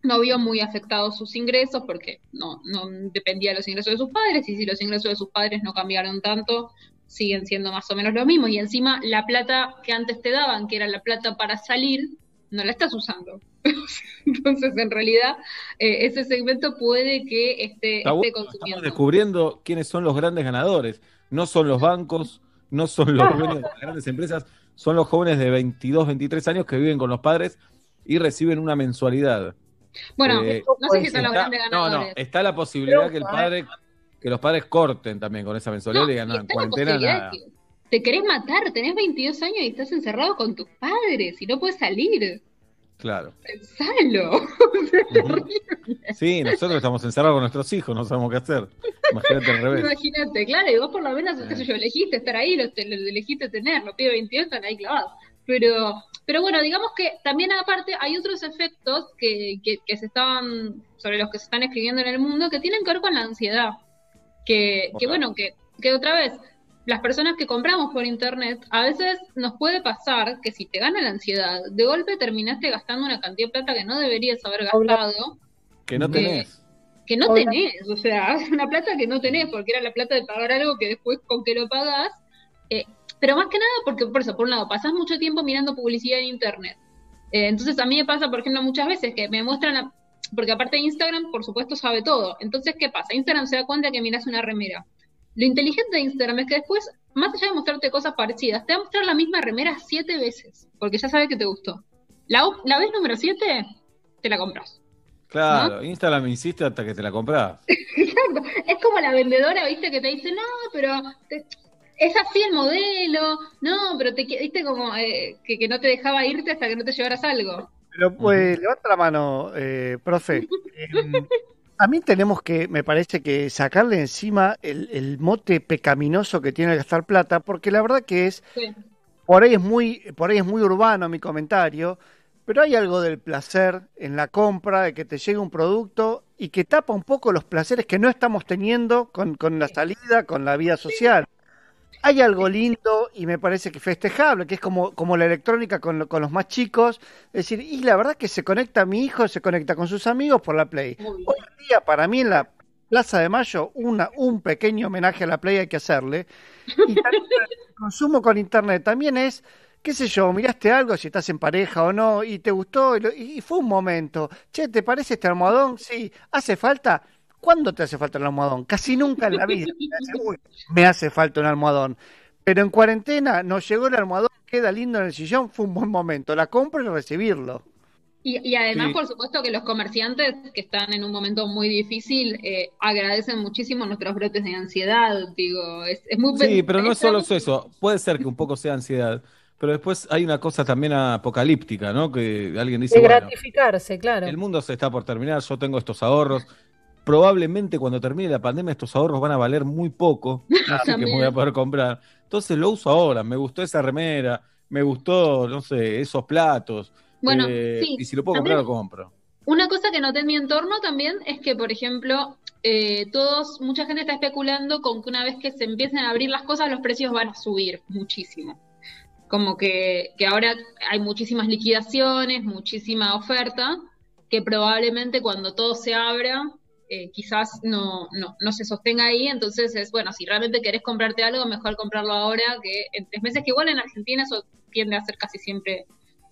no vio muy afectados sus ingresos porque no, no dependía de los ingresos de sus padres y si los ingresos de sus padres no cambiaron tanto, siguen siendo más o menos lo mismo. Y encima la plata que antes te daban, que era la plata para salir, no la estás usando. Entonces, en realidad, eh, ese segmento puede que esté, Está esté bueno, consumiendo. Estamos descubriendo quiénes son los grandes ganadores. No son los bancos, no son los dueños de las grandes empresas, son los jóvenes de 22, 23 años que viven con los padres y reciben una mensualidad. Bueno, Eh, no sé si son los está- grandes No, ganadores. no, está la posibilidad Pero, que el padre, que los padres corten también con esa mensualidad y digan, no, en cuarentena nada. que te querés matar, tenés 22 años y estás encerrado con tus padres y no puedes salir. Claro. Pensalo. Sí, nosotros estamos encerrados con nuestros hijos, no sabemos qué hacer. Imagínate al revés. Imagínate, claro, y vos por lo menos, qué sé yo, elegiste estar ahí, lo, te- lo elegiste tener, los pibes 22 están ahí clavados. Pero, pero bueno, digamos que también aparte hay otros efectos que, que, que se estaban, sobre los que se están escribiendo en el mundo, que tienen que ver con la ansiedad. Que, que bueno, que, que otra vez, las personas que compramos por internet, a veces nos puede pasar que si te gana la ansiedad, de golpe terminaste gastando una cantidad de plata que no deberías haber gastado Que no Eh, tenés. que no Hola. tenés, o sea, una plata que no tenés, porque era la plata de pagar algo que después con que lo pagás. eh, pero más que nada, porque por eso, por un lado, pasás mucho tiempo mirando publicidad en internet. Eh, entonces a mí me pasa, por ejemplo, muchas veces que me muestran, la- porque aparte de Instagram, por supuesto, sabe todo. Entonces, ¿qué pasa? Instagram se da cuenta que mirás una remera. Lo inteligente de Instagram es que después, más allá de mostrarte cosas parecidas, te va a mostrar la misma remera siete veces, porque ya sabe que te gustó. La, la vez número siete, te la compras. Claro, Instagram insiste hasta que te la compras. Exacto. Es como la vendedora, viste, que te dice, no, pero te- es así el modelo, no, pero te viste como eh, que, que no te dejaba irte hasta que no te llevaras algo. Pero pues, levanta la mano, eh, profe. A mí tenemos que, me parece que sacarle encima el, el mote pecaminoso que tiene el gastar plata, porque la verdad que es, por ahí es muy, por ahí es muy urbano mi comentario, pero hay algo del placer en la compra, de que te llegue un producto y que tapa un poco los placeres que no estamos teniendo con, con la salida, con la vida social. Hay algo lindo y me parece que festejable, que es como, como la electrónica con, lo- con los más chicos. Es decir, y la verdad que se conecta mi hijo, se conecta con sus amigos por la Play. Hoy en día, para mí, en la Plaza de Mayo, una, un pequeño homenaje a la Play hay que hacerle. Y también el consumo con Internet también es, qué sé yo, miraste algo, si estás en pareja o no, y te gustó, y, lo- y fue un momento. Che, ¿te parece este almohadón? Sí, ¿hace falta? ¿Cuándo te hace falta el almohadón? Casi nunca en la vida. Me hace, "Uy, me hace falta un almohadón. Pero en cuarentena nos llegó el almohadón, queda lindo en el sillón, fue un buen momento. La compro y recibirlo. Y, y además, Sí. por supuesto, que los comerciantes que están en un momento muy difícil eh, agradecen muchísimo nuestros brotes de ansiedad. Digo, es, es muy. Sí, pero no es solo eso. Puede ser que un poco sea ansiedad, pero después hay una cosa también apocalíptica, ¿no? Que alguien dice, De bueno, gratificarse, claro. el mundo se está por terminar, yo tengo estos ahorros. Probablemente cuando termine la pandemia estos ahorros van a valer muy poco, así que me voy a poder comprar. Entonces lo uso ahora, me gustó esa remera, me gustó, no sé, esos platos. Bueno, eh, sí, y si lo puedo comprar, lo compro. Una cosa que noté en mi entorno también es que, por ejemplo, eh, todos, mucha gente está especulando con que una vez que se empiecen a abrir las cosas, los precios van a subir muchísimo. Como que, que ahora hay muchísimas liquidaciones, muchísima oferta, que probablemente cuando todo se abra, eh, quizás no, no, no se sostenga ahí. Entonces es, bueno, si realmente querés comprarte algo, mejor comprarlo ahora que en tres meses, que igual en Argentina eso tiende a ser casi siempre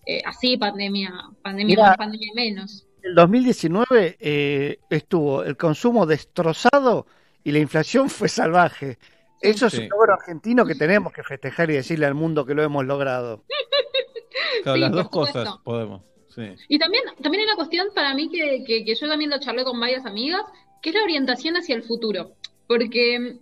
eh, así, pandemia, pandemia Mira, más, pandemia menos. El 2019 eh, estuvo el consumo destrozado y la inflación fue salvaje. Eso es Sí. un logro argentino que tenemos que festejar y decirle al mundo que lo hemos logrado. Claro, Sí, las dos cosas podemos. Sí. Y también, también hay una cuestión para mí que, que, que yo también lo charlé con varias amigas, que es la orientación hacia el futuro. Porque,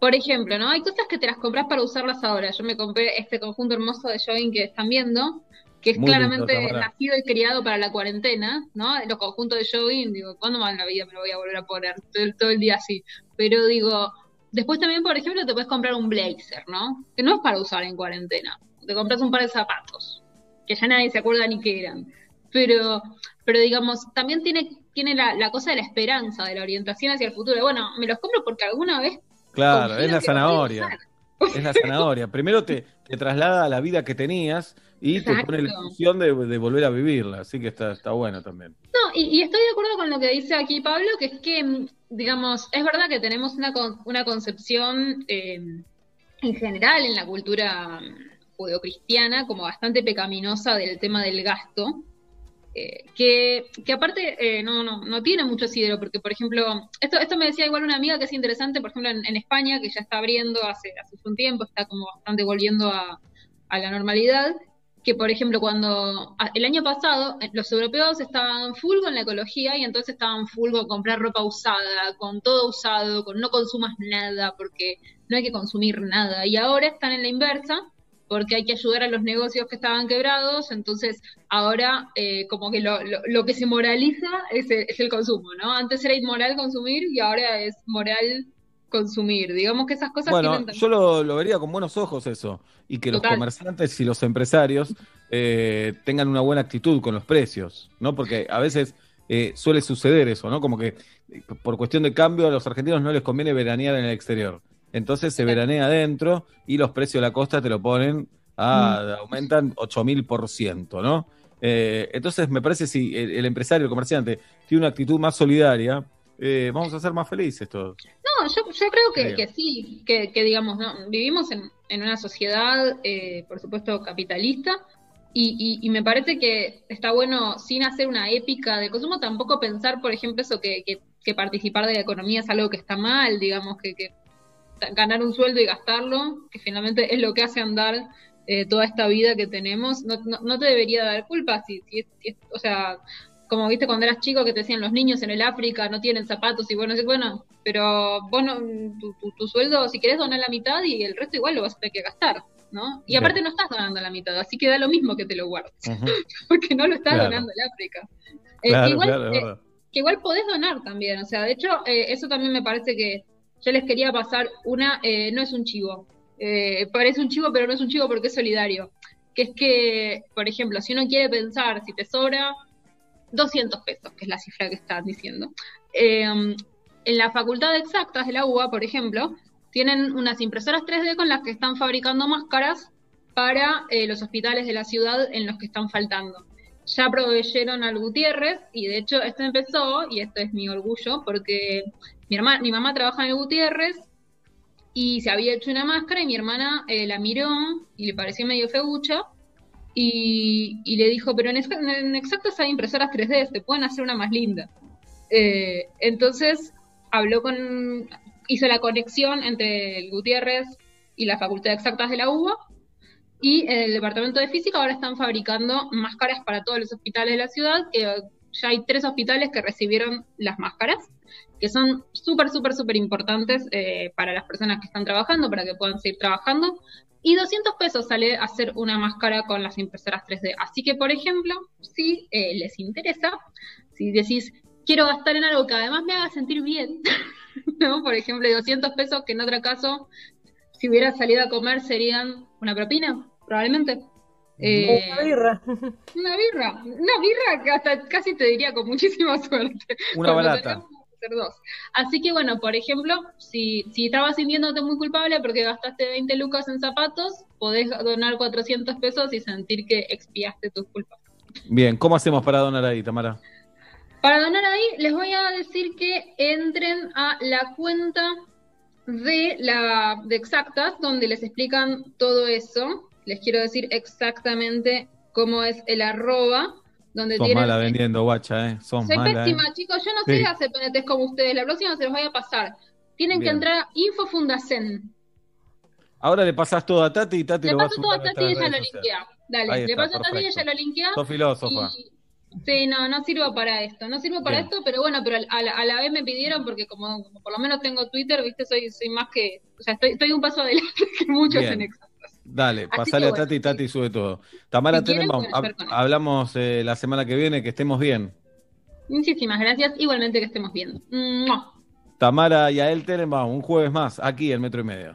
por ejemplo, ¿no? Hay cosas que te las compras para usarlas ahora. Yo me compré este conjunto hermoso de jogging que están viendo, que es Muy claramente nacido y criado para la cuarentena, ¿no? Los conjuntos de jogging, digo, ¿cuándo más en la vida me lo voy a volver a poner? Todo, el- todo el día así. Pero digo, después también, por ejemplo, te puedes comprar un blazer, ¿no? Que no es para usar en cuarentena. Te compras un par de zapatos, que ya nadie se acuerda ni qué eran. Pero, pero digamos, también tiene, tiene la, la cosa de la esperanza, de la orientación hacia el futuro. Bueno, me los compro porque alguna vez Claro, es la zanahoria. Es la zanahoria. Primero te, te traslada a la vida que tenías y te pone la ilusión de, de volver a vivirla. Así que está, está bueno también. No, y, y estoy de acuerdo con lo que dice aquí Pablo, que es que, mm, digamos, es verdad que tenemos una, con- una concepción eh, en general en la cultura mm, judeocristiana como bastante pecaminosa del tema del gasto, eh, que, que aparte eh, no, no, no tiene mucho asidero, porque por ejemplo, esto, esto me decía igual una amiga que es interesante, por ejemplo, en, España, que ya está abriendo hace, hace un tiempo, está como bastante volviendo a, a la normalidad, que por ejemplo cuando el año pasado eh, los europeos estaban full con la ecología y entonces estaban full con comprar ropa usada, con todo usado, con no consumas nada porque no hay que consumir nada y ahora están en la inversa porque hay que ayudar a los negocios que estaban quebrados, entonces ahora eh, como que lo, lo, lo que se moraliza es el, es el consumo, ¿no? Antes era inmoral consumir y ahora es moral consumir. Digamos que esas cosas Bueno, yo lo, lo vería con buenos ojos eso, y que los comerciantes y los empresarios eh, tengan una buena actitud con los precios, ¿no? Porque a veces eh, suele suceder eso, ¿no? Como que eh, por cuestión de cambio a los argentinos no les conviene veranear en el exterior. Entonces se veranea adentro y los precios de la costa te lo ponen a, aumentan 8000%, ¿no? Eh, entonces me parece si el, el empresario, el comerciante, tiene una actitud más solidaria, eh, vamos a ser más felices todos. No, yo, yo creo que, sí, que, que digamos, ¿no? vivimos en, en una sociedad, eh, por supuesto, capitalista, y, y- y me parece que está bueno, sin hacer una épica de consumo, tampoco pensar, por ejemplo, eso que, que, que participar de la economía es algo que está mal, digamos, que, que ganar un sueldo y gastarlo, que finalmente es lo que hace andar eh, toda esta vida que tenemos, no, no, no te debería dar culpa, si, si, es- si es- o sea, como viste cuando eras chico que te decían los niños en el África no tienen zapatos y bueno, sí, bueno, pero vos no, tu, tu, tu sueldo, si querés donar la mitad y el resto igual lo vas a tener que gastar, ¿no? Y Sí. aparte no estás donando la mitad, así que da lo mismo que te lo guardes, porque no lo estás Claro. donando al África. Eh, Claro, igual, claro, eh, que igual podés donar también, o sea, de hecho, eh, eso también me parece que yo les quería pasar una, eh, no es un chivo, eh, parece un chivo, pero no es un chivo porque es solidario, que es que, por ejemplo, si uno quiere pensar, si te sobra 200 pesos, que es la cifra que están diciendo, eh, en la Facultad de Exactas de la UBA, por ejemplo, tienen unas impresoras 3D con las que están fabricando máscaras para eh, los hospitales de la ciudad en los que están faltando. Ya proveyeron al Gutiérrez y de hecho esto empezó, y esto es mi orgullo, porque mi, hermana, mamá trabaja en el Gutiérrez y se había hecho una máscara y mi hermana eh, la miró y le pareció medio feucha y, le dijo, pero en, ex- en Exactas hay impresoras 3D, te pueden hacer una más linda. Eh, entonces habló con, hizo la conexión entre el Gutiérrez y la Facultad de Exactas de la UBA y el departamento de física ahora están fabricando máscaras para todos los hospitales de la ciudad, ya hay tres hospitales que recibieron las máscaras, que son súper, súper, súper importantes eh, para las personas que están trabajando, para que puedan seguir trabajando. Y 200 pesos sale hacer una máscara con las impresoras 3D. Así que, por ejemplo, si eh, les interesa, si decís, quiero gastar en algo que además me haga sentir bien, ¿no? Por ejemplo, 200 pesos que en otro caso, si hubiera salido a comer, serían una propina, probablemente. Eh, Una birra. una birra, una birra que hasta casi te diría con muchísima suerte. Una Porque barata. tenemos dos. Así que bueno, por ejemplo, si, si estabas sintiéndote muy culpable porque gastaste 20 lucas en zapatos, podés donar 400 pesos y sentir que expiaste tus culpas. Bien, ¿cómo hacemos para donar ahí, Tamara? Para donar ahí, les voy a decir que entren a la cuenta de la de Exactas, donde les explican todo eso. Les quiero decir exactamente cómo es el arroba, donde Sos tienen... mala vendiendo, guacha, ¿eh? Sos Soy mala. pésima, ¿eh? chicos. Yo no Sí. sé hacer PNTs como ustedes. La próxima se los voy a pasar. Tienen que Bien. entrar a Info Fundacen. Ahora le pasas todo a Tati y Tati Le lo va a paso todo a Tati y ella lo linkea. Dale, Ahí le está, paso a Tati y perfecto. ella lo linkea. Sos filósofa. Y- Sí, no, no sirvo para esto. No sirvo para Bien. esto, pero bueno, pero a la, a la vez me pidieron, porque como, como por lo menos tengo Twitter, viste, soy, soy más que. O sea, estoy, estoy un paso adelante que muchos Bien. en Exa. Dale, Así pasale a bueno, Tati y Tati sube todo. Tamara, Si tenemos, hab- hablamos eh, la semana que viene, que estemos bien. Muchísimas gracias. Igualmente que estemos viendo. ¡Mua! Tamara y a él Tenenbaum, un jueves más, aquí en Metro y Medio.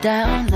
Down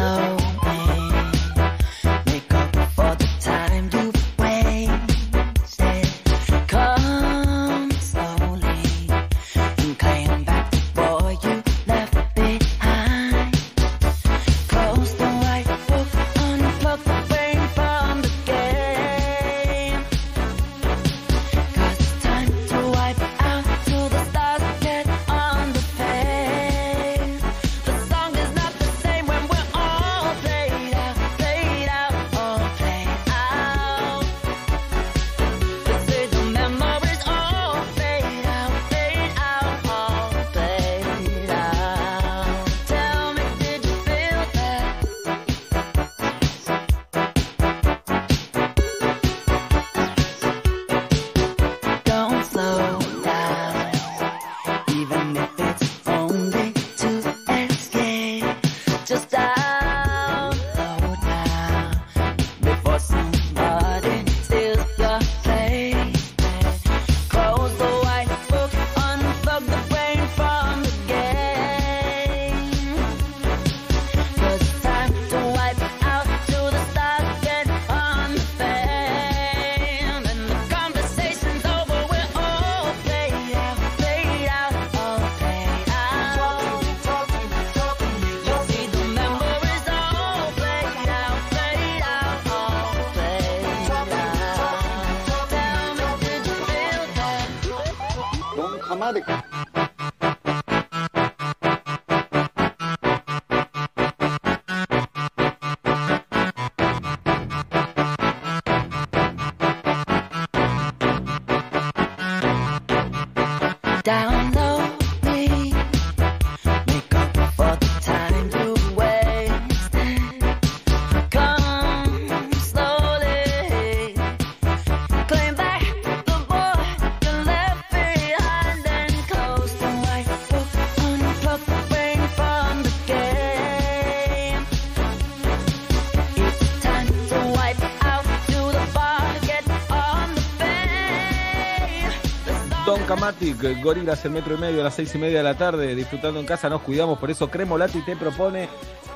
Camatic, Gorilas el metro y medio a las seis y media de la tarde, disfrutando en casa, nos cuidamos, por eso Cremolati te propone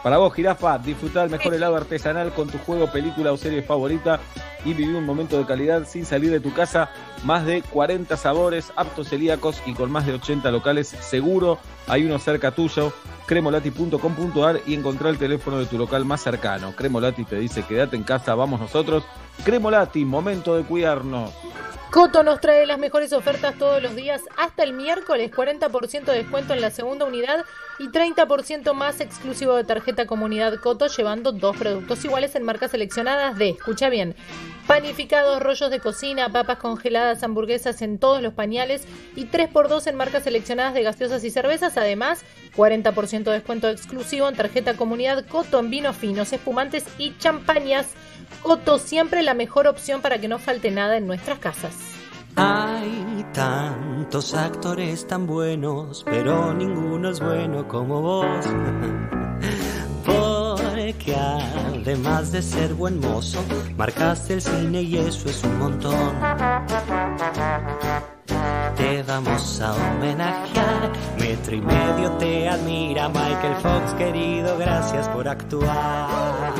para vos, Jirafa, disfrutar el mejor helado artesanal con tu juego, película o serie favorita y vivir un momento de calidad sin salir de tu casa. Más de 40 sabores, aptos celíacos y con más de 80 locales. Seguro hay uno cerca tuyo. Cremolati.com.ar y encontrar el teléfono de tu local más cercano. Cremolati te dice quédate en casa, vamos nosotros. Cremolati, momento de cuidarnos. Coto nos trae las mejores ofertas todos los días hasta el miércoles, 40% de descuento en la segunda unidad y 30% más exclusivo de tarjeta comunidad Coto llevando dos productos iguales en marcas seleccionadas de, escucha bien, panificados, rollos de cocina, papas congeladas, hamburguesas en todos los pañales y 3x2 en marcas seleccionadas de gaseosas y cervezas, además 40% de descuento exclusivo en tarjeta comunidad Coto en vinos finos, espumantes y champañas. Coto siempre la mejor opción para que no falte nada en nuestras casas. Hay tantos actores tan buenos, pero ninguno es bueno como vos. Porque además de ser buen mozo, marcaste el cine y eso es un montón. Te vamos a homenajear, metro y medio te admira Michael Fox, querido, gracias por actuar.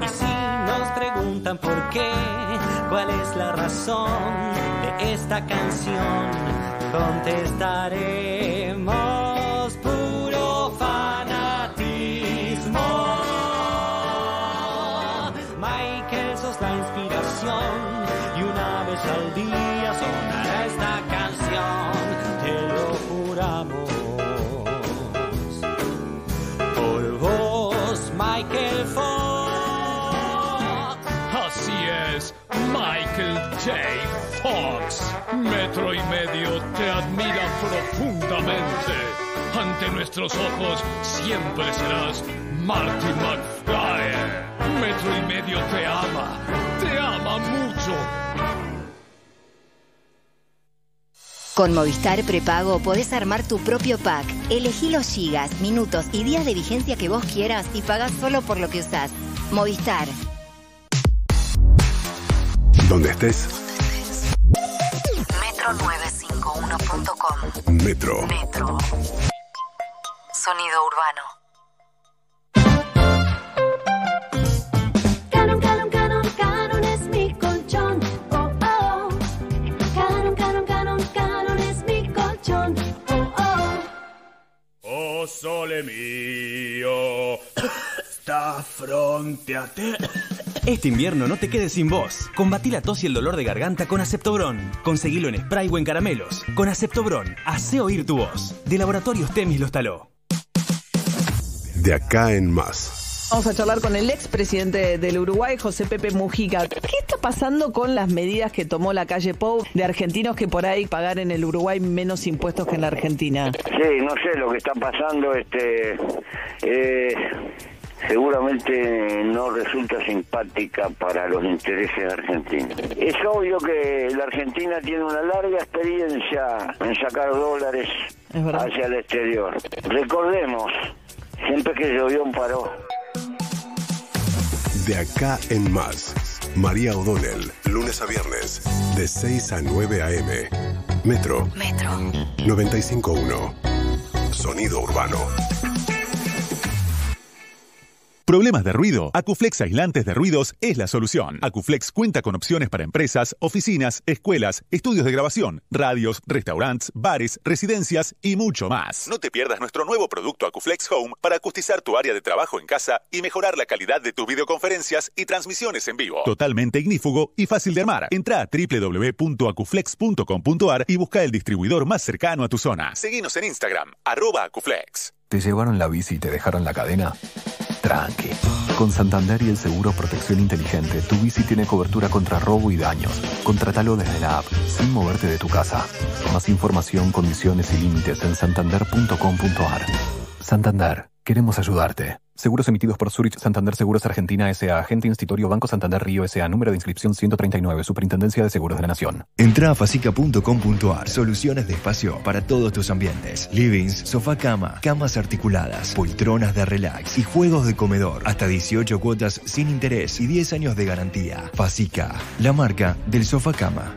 Y si nos preguntan por qué, cuál es la razón de esta canción, contestaremos Metro y medio te admira profundamente. Ante nuestros ojos siempre serás Marty McFly. Metro y medio te ama, te ama mucho. Con Movistar Prepago podés armar tu propio pack. Elegí los gigas, minutos y días de vigencia que vos quieras y pagás solo por lo que usás. Movistar. Donde estés, Metro951.com Metro. Metro. Sonido urbano. Canon, Canon, Canon, Canon es mi colchón. Oh, oh. Canon, Canon, Canon, Canon es mi colchón. Oh, oh. Oh sole mio, sta fronte a te. Este invierno no te quedes sin voz. Combatí la tos y el dolor de garganta con Aceptobron. Conseguilo en spray o en caramelos. Con Aceptobron, hace oír tu voz. De Laboratorios Temis los taló. De acá en más. Vamos a charlar con el expresidente del Uruguay, José Pepe Mujica. ¿Qué está pasando con las medidas que tomó la calle Pou de argentinos que por ahí pagar en el Uruguay menos impuestos que en la Argentina? Sí, no sé lo que está pasando, este, eh, seguramente no resulta simpática para los intereses argentinos. Es obvio que la Argentina tiene una larga experiencia en sacar dólares hacia el exterior. Recordemos, siempre que llovió un paró. De acá en más. María O'Donnell, lunes a viernes, de 6 a 9 a.m. Metro. Metro. 95.1. Sonido urbano. ¿Problemas de ruido? Acuflex Aislantes de Ruidos es la solución. Acuflex cuenta con opciones para empresas, oficinas, escuelas, estudios de grabación, radios, restaurantes, bares, residencias y mucho más. No te pierdas nuestro nuevo producto Acuflex Home para acustizar tu área de trabajo en casa y mejorar la calidad de tus videoconferencias y transmisiones en vivo. Totalmente ignífugo y fácil de armar. Entra a www.acuflex.com.ar y busca el distribuidor más cercano a tu zona. Seguinos en Instagram, arroba Acuflex. ¿Te llevaron la bici y te dejaron la cadena? Con Santander y el seguro Protección Inteligente, tu bici tiene cobertura contra robo y daños. Contratalo desde la app, sin moverte de tu casa. Más información, condiciones y límites en santander.com.ar. Santander, queremos ayudarte. Seguros emitidos por Zurich Santander Seguros Argentina S.A. Agente Institutorio Banco Santander Río S.A. Número de inscripción 139. Superintendencia de Seguros de la Nación. Entra a facica.com.ar. Soluciones de espacio para todos tus ambientes. Livings, sofá cama, camas articuladas, poltronas de relax y juegos de comedor. Hasta 18 cuotas sin interés y 10 años de garantía. Facica, la marca del sofá cama.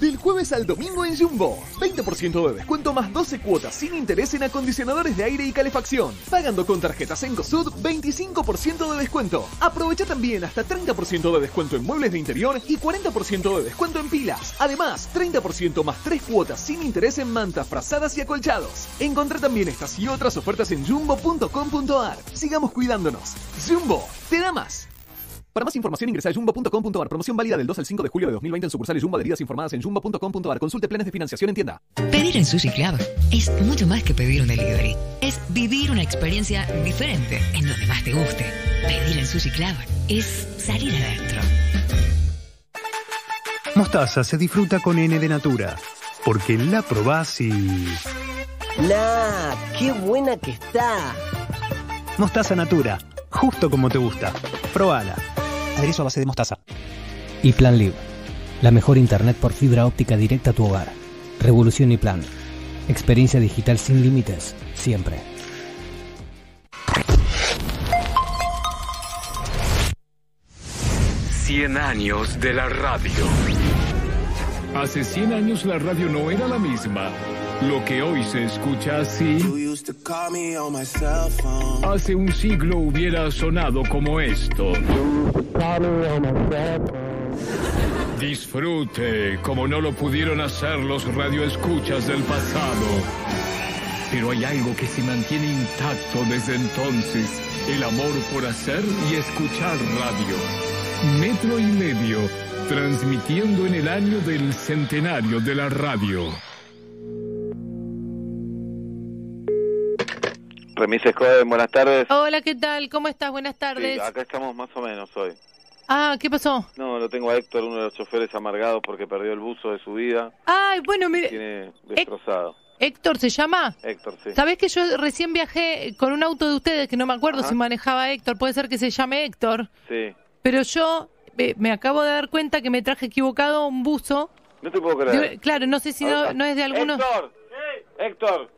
Del jueves al domingo en Jumbo. 20% de descuento más 12 cuotas sin interés en acondicionadores de aire y calefacción. Pagando con tarjetas en Sud 25% de descuento. Aprovecha también hasta 30% de descuento en muebles de interior y 40% de descuento en pilas. Además, 30% más 3 cuotas sin interés en mantas, frazadas y acolchados. Encontrá también estas y otras ofertas en jumbo.com.ar. Sigamos cuidándonos. Jumbo, te da más. Para más información ingresa a jumbo.com.ar. Promoción válida del 2 al 5 de julio de 2020 en sucursales Jumbo adheridas informadas en jumbo.com.ar. Consulte planes de financiación en tienda. Pedir en Sushi Club es mucho más que pedir un delivery. Es vivir una experiencia diferente en donde más te guste. Pedir en Sushi Club es salir adentro. Mostaza se disfruta con N de Natura, porque la probás y... ¡Nah! ¡Qué buena que está! Mostaza Natura, justo como te gusta. Probala. Aderezo a base de mostaza. Y Plan Live. La mejor internet por fibra óptica directa a tu hogar. Revolución y Plan. Experiencia digital sin límites, siempre. Cien años de la radio. Hace 100 años la radio no era la misma. Lo que hoy se escucha así, hace un siglo hubiera sonado como esto. Disfrute como no lo pudieron hacer los radioescuchas del pasado. Pero hay algo que se mantiene intacto desde entonces, el amor por hacer y escuchar radio. Metro y medio, transmitiendo en el año del centenario de la radio. Remises Cohen, buenas tardes. Hola, ¿qué tal? ¿Cómo estás? Buenas tardes. Sí, acá estamos más o menos hoy. Ah, ¿qué pasó? No, lo tengo a Héctor, uno de los choferes amargados porque perdió el buzo de su vida. Ay, bueno, mire. Tiene destrozado. Héctor se llama. Héctor, sí. ¿Sabés que yo recién viajé con un auto de ustedes que no me acuerdo Ajá. si manejaba Héctor? Puede ser que se llame Héctor. Sí. Pero yo eh, me acabo de dar cuenta que me traje equivocado un buzo. No te puedo creer. De- claro, no sé si no, no es de alguno. Héctor, Héctor,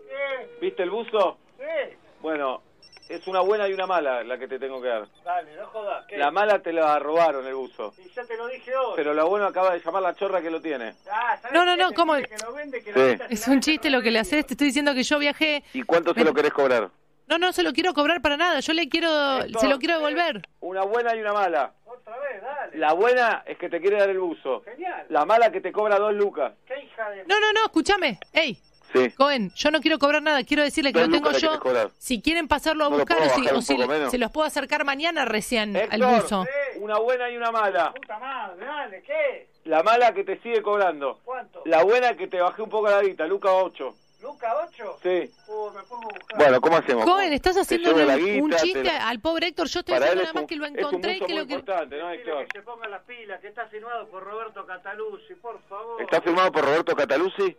¿viste el buzo? Sí. Bueno, es una buena y una mala la que te tengo que dar. Dale, no jodas. ¿qué? La mala te la robaron el buzo. Y ya te lo dije hoy. Pero la buena acaba de llamar la chorra que lo tiene. Ah, ¿sabés No, no, no, ¿cómo? Que lo vende, que lo Es un chiste lo que le haces. Te estoy diciendo que yo viajé. ¿Y cuánto se lo querés cobrar? No, no se lo quiero cobrar para nada. Yo le quiero, se lo quiero devolver. Una buena y una mala. Otra vez, dale. La buena es que te quiere dar el buzo. Genial. La mala que te cobra dos lucas. ¿Qué hija de... No, no, no, escúchame. Ey, Sí. Cohen, yo no quiero cobrar nada. Quiero decirle que lo tengo yo. Si quieren pasarlo a ¿No lo buscar o si, o se los puedo acercar mañana recién al buzo. una buena y una mala. Puta madre, dale, ¿qué? La mala que te sigue cobrando. ¿Cuánto? La buena que te bajé un poco la guita, Luca 8. ¿Luca 8? Sí. Me pongo a buscar. Bueno, ¿cómo hacemos? Cohen, estás haciendo un, guita, chiste lo- al pobre Héctor. Yo estoy Para diciendo nada más un- que lo es un encontré y que muy lo que. importante, ¿no, Héctor? que se ponga las pilas, que está firmado por Roberto Cataluzzi, por favor. ¿Está firmado por Roberto Cataluzzi?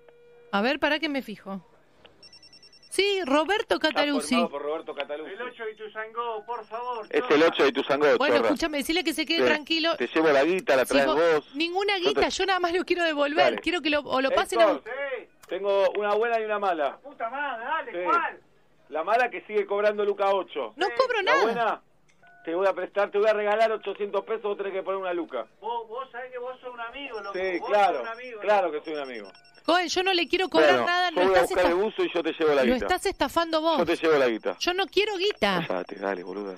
A ver, para que me fijo. Sí, Roberto Está Cataluzzi. firmado por Roberto Cataluzzi. El 8 de Tuzangó, por favor. Es chorra. el 8 de Tuzangó, Bueno, chorra. escúchame, decirle que se quede Sí. tranquilo. Te llevo la guita, la traes vos- vos. Ninguna Yo guita, te- yo nada más lo quiero devolver. Dale. Quiero que lo, o lo pasen Héctor, a... Tengo una buena y una mala. Puta madre, dale, Sí. ¿cuál? La mala que sigue cobrando Luca 8. No cobro La nada. buena, te voy a prestar, te voy a regalar 800 pesos, vos tenés que poner una Luca. Vos, vos sabés que vos sos un amigo, loco. Sí, vos claro, sos un amigo. claro que soy un amigo. Joel, yo no le quiero cobrar Bueno, nada, lo voy a estás, buscar el esta- buzo y yo te llevo la lo guita. estás estafando vos. Yo te llevo la guita. Yo no quiero guita. Cállate, dale, boluda.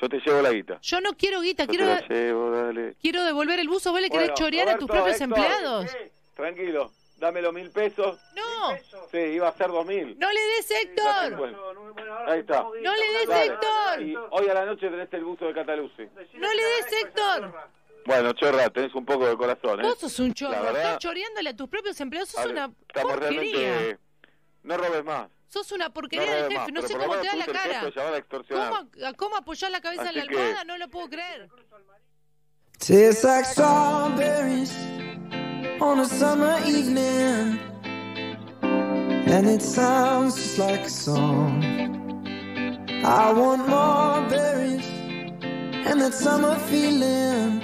Yo te llevo la guita. Yo no quiero guita, Yo quiero, te la llevo, dale. quiero devolver el buzo. ¿Vos le querés Bueno, chorear a tus Roberto, propios Héctor, empleados? Tranquilo, dame los mil pesos. No. Sí, iba a ser dos mil. No le des, Héctor. Bueno, ahí está. No le des. Héctor. Y hoy a la noche tenés el buzo de Cataluzi. No le des, Héctor. Bueno, chorra, tenés un poco de corazón, ¿eh? Vos sos un chorro. Verdad, Estás choreándole a tus propios empleados. Sos Ale, una porquería. realmente... No robes más. Sos una porquería No de robes jefe. más, No sé cómo te da la cara. ¿Cómo, cómo apoyar la cabeza en la Así que- almohada? No lo puedo creer. Tastes like strawberries on a summer evening, and it sounds just like a song. I want more berries and that summer feeling.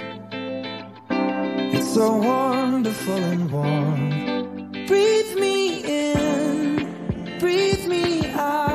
It's so wonderful and warm. Breathe me in, breathe me out.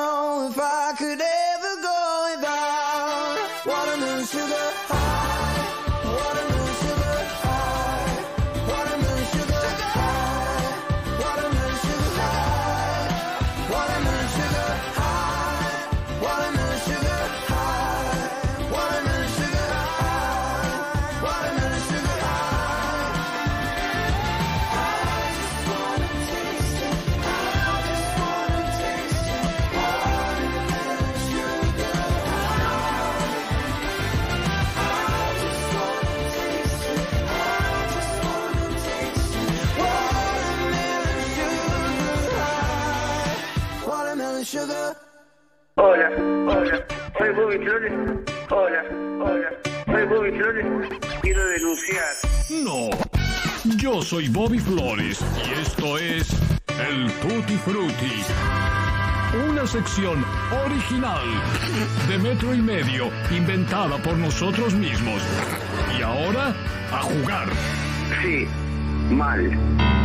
Bobby Flores. Hola, hola, soy Bobby Flores. Quiero denunciar. No, yo soy Bobby Flores y esto es el Tutti Frutti. Una sección original de metro y medio inventada por nosotros mismos. Y ahora, a jugar. Sí, mal.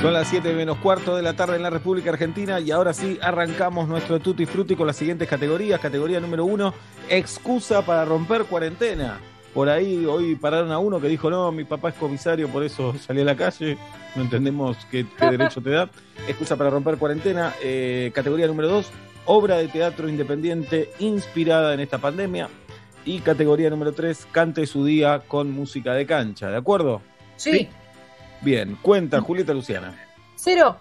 Son las 7 menos cuarto de la tarde en la República Argentina y ahora sí arrancamos nuestro Tutti Frutti con las siguientes categorías. Categoría número uno, excusa para romper cuarentena. Por ahí hoy pararon a uno que dijo, no, mi papá es comisario, por eso salí a la calle. No entendemos qué, qué derecho te da. Excusa para romper cuarentena. Eh, categoría número dos, obra de teatro independiente inspirada en esta pandemia. Y categoría número tres, cante su día con música de cancha. ¿De acuerdo? Sí. Bien, cuenta Julieta Luciana. Cero.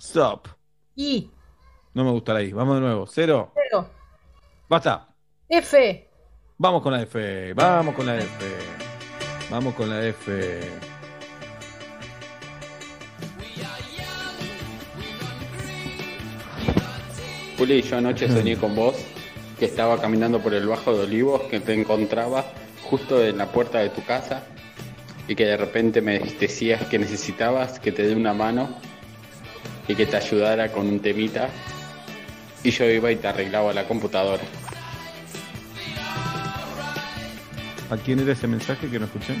Stop. I. No me gusta la I. Vamos de nuevo. Cero. Cero. Basta. F. Vamos con la F. Vamos con la F. Vamos con la F. Juli, yo anoche soñé con vos que estaba caminando por el bajo de Olivos, que te encontraba justo en la puerta de tu casa y que de repente me decías que necesitabas que te dé una mano y que te ayudara con un temita y yo iba y te arreglaba la computadora. ¿A quién era ese mensaje que no escuché?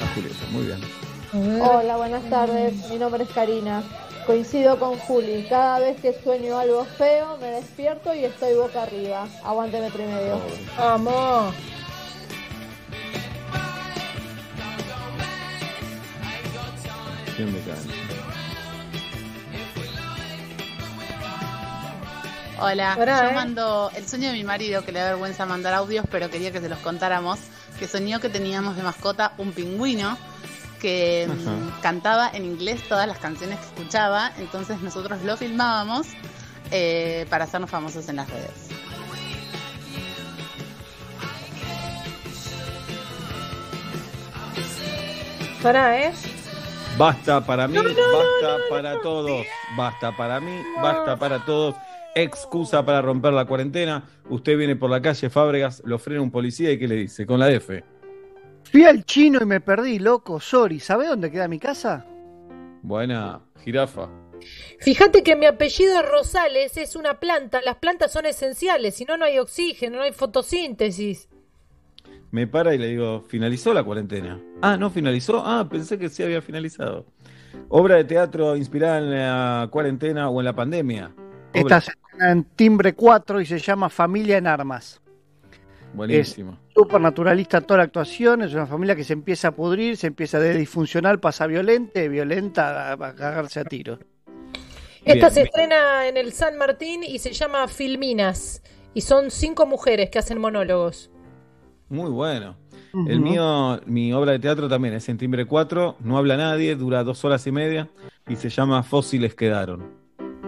A Julieta, muy bien. Hola, buenas tardes. Mi nombre es Karina. Coincido con Juli. Cada vez que sueño algo feo, me despierto y estoy boca arriba. Aguante metro y medio. Vamos. Hola, Hola, yo ¿eh? mando el sueño de mi marido, que le da vergüenza mandar audios, pero quería que se los contáramos, que soñó que teníamos de mascota un pingüino que mm, Ajá. cantaba en inglés todas las canciones que escuchaba, entonces nosotros lo filmábamos eh, para hacernos famosos en las redes. Pará, ¿eh? Basta para mí, No, no, no, basta no, para todos. Basta para mí, basta para todos. Excusa para romper la cuarentena. Usted viene por la calle Fábregas, lo frena un policía y ¿qué le dice? Con la F. Fui al chino y me perdí, loco, sorry. ¿Sabe dónde queda mi casa? Buena, jirafa. Fíjate que mi apellido Rosales es una planta. Las plantas son esenciales, si no, no hay oxígeno, no hay fotosíntesis. Me para y le digo, ¿finalizó la cuarentena? Ah, ¿no finalizó? Ah, pensé que sí había finalizado. Obra de teatro inspirada en la cuarentena o en la pandemia. Obra- Esta se estrena en Timbre 4 y se llama Familia en Armas. Buenísimo. Súper naturalista toda la actuación, es una familia que se empieza a pudrir, se empieza de disfuncional, pasa violenta, de violenta a, a cagarse a tiro. Esta Bien, se bien. estrena en el San Martín y se llama Filminas. Y son cinco mujeres que hacen monólogos. Muy bueno. El mío, mi obra de teatro también es en timbre 4, no habla nadie, dura dos horas y media y se llama Fósiles quedaron.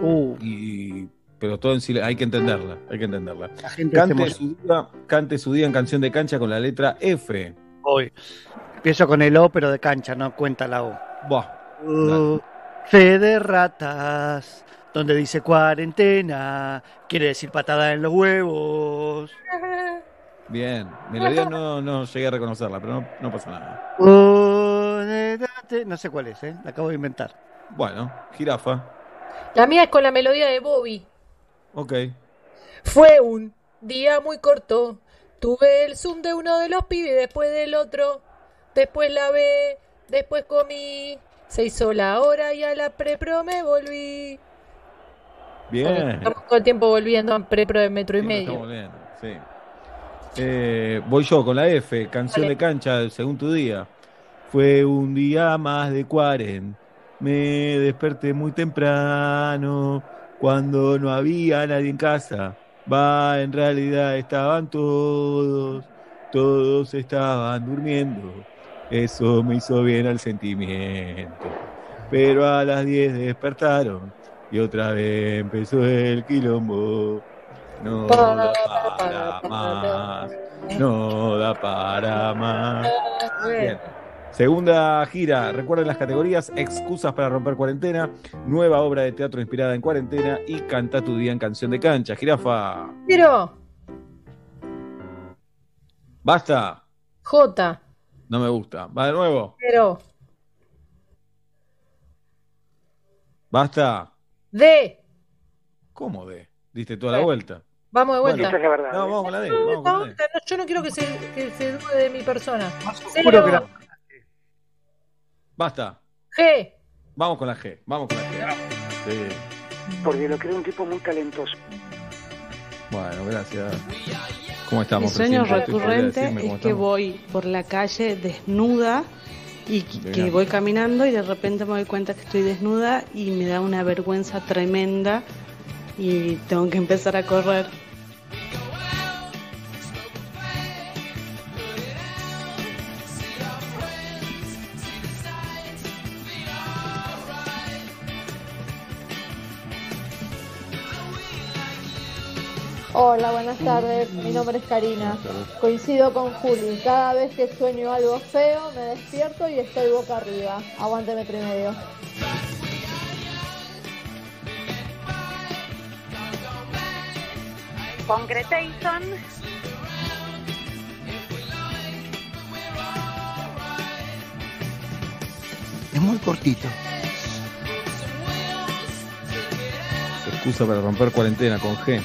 Uh. Y, pero todo en silencio, hay que entenderla, hay que entenderla. Cante su, día, cante su día en canción de cancha con la letra F. Hoy. Empiezo con el O, pero de cancha, no cuenta la O. Buah. Uh, fe de ratas, donde dice cuarentena, quiere decir patada en los huevos. Bien, melodía no, no llegué a reconocerla, pero no, no pasa nada. No sé cuál es, ¿eh? la acabo de inventar. Bueno, jirafa, La mía es con la melodía de Bobby. ok. Fue un día muy corto. Tuve el zoom de uno de los pibes, después del otro. Después lavé, después comí. Se hizo la hora y a la prepro me volví. Bien. Estamos todo el tiempo volviendo a prepro de metro y Sí, medio. estamos bien, sí. Eh, voy yo con la F, canción de cancha según tu día. Fue un día más de cuaren. Me desperté muy temprano cuando no había nadie en casa. Va, en realidad estaban todos, todos estaban durmiendo. Eso me hizo bien al sentimiento. Pero a las 10 despertaron y otra vez empezó el quilombo. No da para más, no da para más. Bien. Segunda gira, recuerden las categorías, excusas para romper cuarentena, nueva obra de teatro inspirada en cuarentena y canta tu día en canción de cancha. Jirafa, Pero, basta, J, no me gusta. Va de nuevo, pero, basta. D. ¿Cómo de? Diste toda la vuelta. Vamos de vuelta. Bueno, No, vamos con la D, vamos con la D. No, yo no quiero que se, que se dude de mi persona. Que. Basta. G. Vamos con la G, vamos con la G. Sí. Porque lo creo un tipo muy talentoso. Bueno, gracias. ¿Cómo Mi estamos? sueño presidente? ¿Podría recurrente es que estamos? voy por la calle desnuda y que- voy caminando y de repente me doy cuenta que estoy desnuda y me da una vergüenza tremenda y tengo que empezar a correr. Hola, buenas tardes. Mi nombre es Karina. Coincido con Juli. Cada vez que sueño algo feo, me despierto y estoy boca arriba. Y medio. Concretation. Es muy cortito. Excusa para romper cuarentena con G.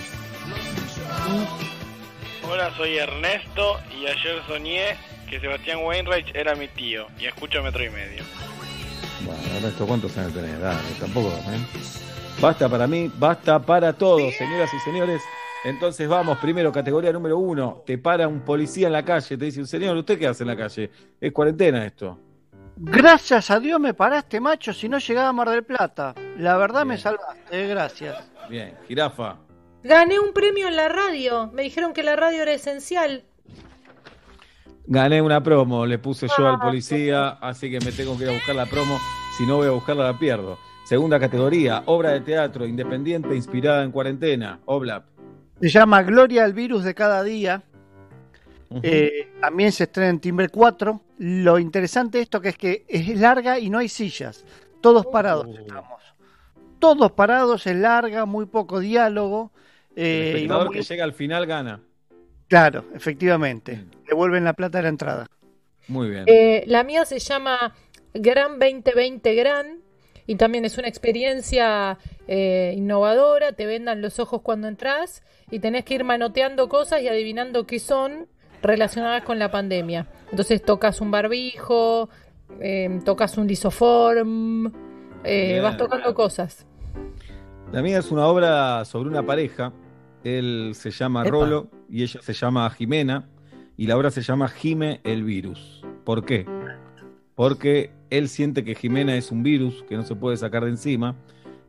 Hola, soy Ernesto y ayer soñé que Sebastián Wainwright era mi tío y escucho metro y medio. Bueno, Ernesto, ¿cuántos años tenés? Dale, tampoco, ¿eh? Basta para mí, basta para todos, señoras y señores. Entonces vamos, primero, categoría número uno. Te para un policía en la calle, te dice, señor, ¿usted qué hace en la calle? Es cuarentena esto. Gracias a Dios me paraste, macho, si no llegaba a Mar del Plata. La verdad me salvaste, eh, gracias. Bien, jirafa. Gané un premio en la radio. Me dijeron que la radio era esencial. Gané una promo, le puse yo al policía, así que me tengo que ir a buscar la promo. Si no voy a buscarla, la pierdo. Segunda categoría, obra de teatro independiente inspirada en cuarentena. Oblap. Se llama Gloria al virus de cada día. Eh, también se estrena en Timbre 4. Lo interesante de esto que es que es larga y no hay sillas. Todos parados estamos. Todos parados, es larga, muy poco diálogo. El eh, y va espectador muy- que llega al final gana. Claro, efectivamente. Devuelven la plata de la entrada. Muy bien. Eh, la mía se llama Gran 2020 Gran y también es una experiencia eh, innovadora. Te vendan los ojos cuando entras y tenés que ir manoteando cosas y adivinando qué son relacionadas con la pandemia. Entonces tocas un barbijo, eh, tocas un lisoform, eh, vas tocando cosas. La mía es una obra sobre una pareja. Él se llama Epa. Rolo y ella se llama Jimena. Y la obra se llama Jime el virus. ¿Por qué? Porque él siente que Jimena es un virus que no se puede sacar de encima.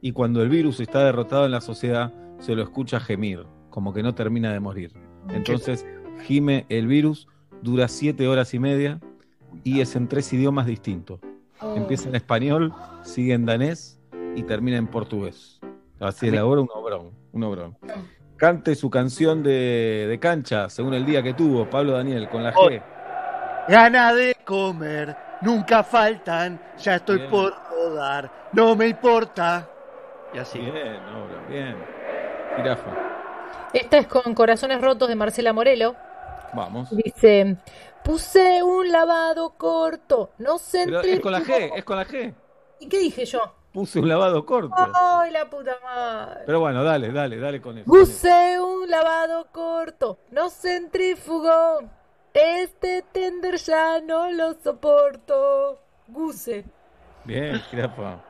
Y cuando el virus está derrotado en la sociedad, se lo escucha gemir, como que no termina de morir. Entonces, Jime el virus dura siete horas y media y es en tres idiomas distintos. Empieza en español, sigue en danés y termina en portugués. Así elabora un obrón, un obrón. Cante su canción de, de cancha, según el día que tuvo, Pablo Daniel, con la G. Gana de comer, nunca faltan, ya estoy Bien. por rodar, no me importa. Y así. Bien, obra, bien. Jirafa, Esta es con Corazones Rotos de Marcela Morelo. vamos. Dice, puse un lavado corto, no sé Pero es con la G, es con la G. ¿Y qué dije yo? Puse un lavado corto. ¡Ay, la puta madre! Pero bueno, dale, dale, dale con eso. Puse un lavado corto, no centrifugó. Este tender ya no lo soporto. Guse. Bien, jirafa.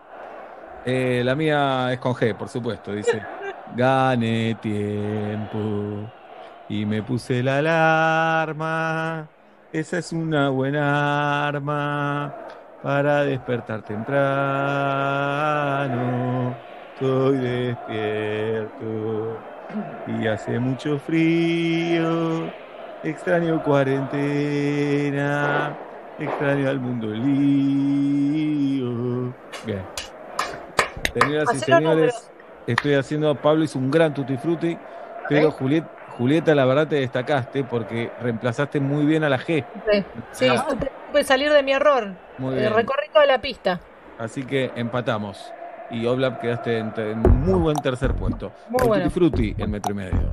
Eh, la mía es con G, por supuesto. Dice: Gané tiempo y me puse la alarma. Esa es una buena arma para despertar temprano. Estoy despierto y hace mucho frío. Extraño cuarentena. Extraño al mundo lío. Bien. Señoras y señores, estoy haciendo. Pablo hizo un gran tutti frutti, pero Juliet- Julieta, la verdad te destacaste porque reemplazaste muy bien a la G. Sí, sí, pude salir de mi error. Muy Eh, bien. recorrí toda la pista. Así que empatamos. Y Oblap quedaste en, en muy buen tercer puesto. Muy El bueno. Tutti Frutti en metro y medio.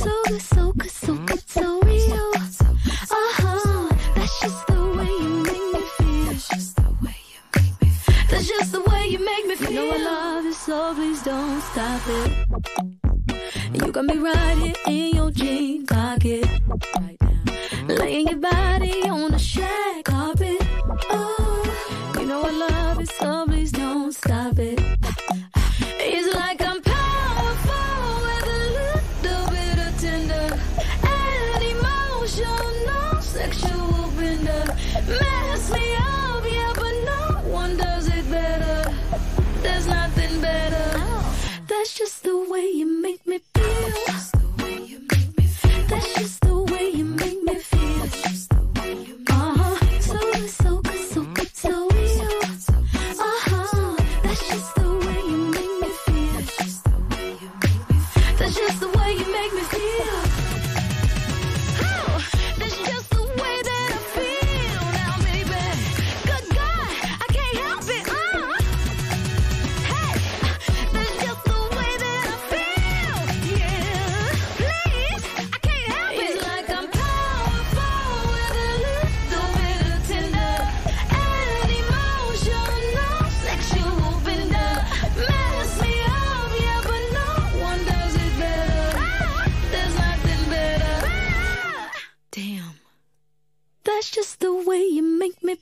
the way you make me feel. That's just the way you. So good, so good, so good, so real. Uh-huh. That's just the way you make me feel. That's just the way you make me feel. That's just the way you make me feel. You know I love you, so please don't stop it. You got me right here in your jean pocket. Laying your body on the shag carpet. Oh, you know I love it, so please don't stop it. It's like I'm just the way you make me feel. Way you make me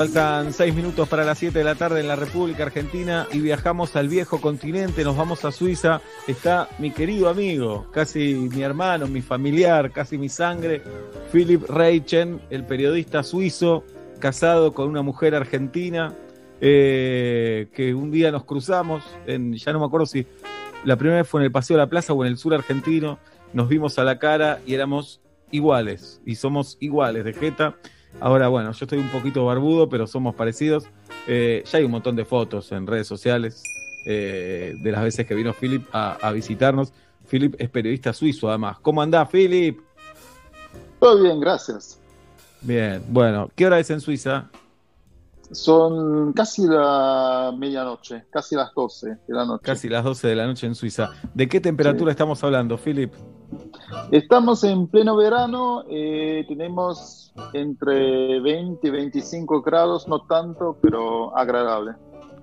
Faltan seis minutos para las 7 de la tarde en la República Argentina y viajamos al viejo continente, nos vamos a Suiza. Está mi querido amigo, casi mi hermano, mi familiar, casi mi sangre, Philip Reichen, el periodista suizo, casado con una mujer argentina, eh, que un día nos cruzamos, en, ya no me acuerdo si la primera vez fue en el Paseo de la Plaza o en el sur argentino, nos vimos a la cara y éramos iguales, y somos iguales de Jeta. Ahora, bueno, yo estoy un poquito barbudo, pero somos parecidos. Eh, ya hay un montón de fotos en redes sociales eh, de las veces que vino Philip a, a visitarnos. Philip es periodista suizo, además. ¿Cómo andás, Philip? Todo bien, gracias. Bien, bueno, ¿qué hora es en Suiza? Son casi la medianoche, casi las 12 de la noche. Casi las 12 de la noche en Suiza. ¿De qué temperatura estamos hablando, Philip? Estamos en pleno verano, eh, tenemos entre 20 y 25 grados, no tanto, pero agradable.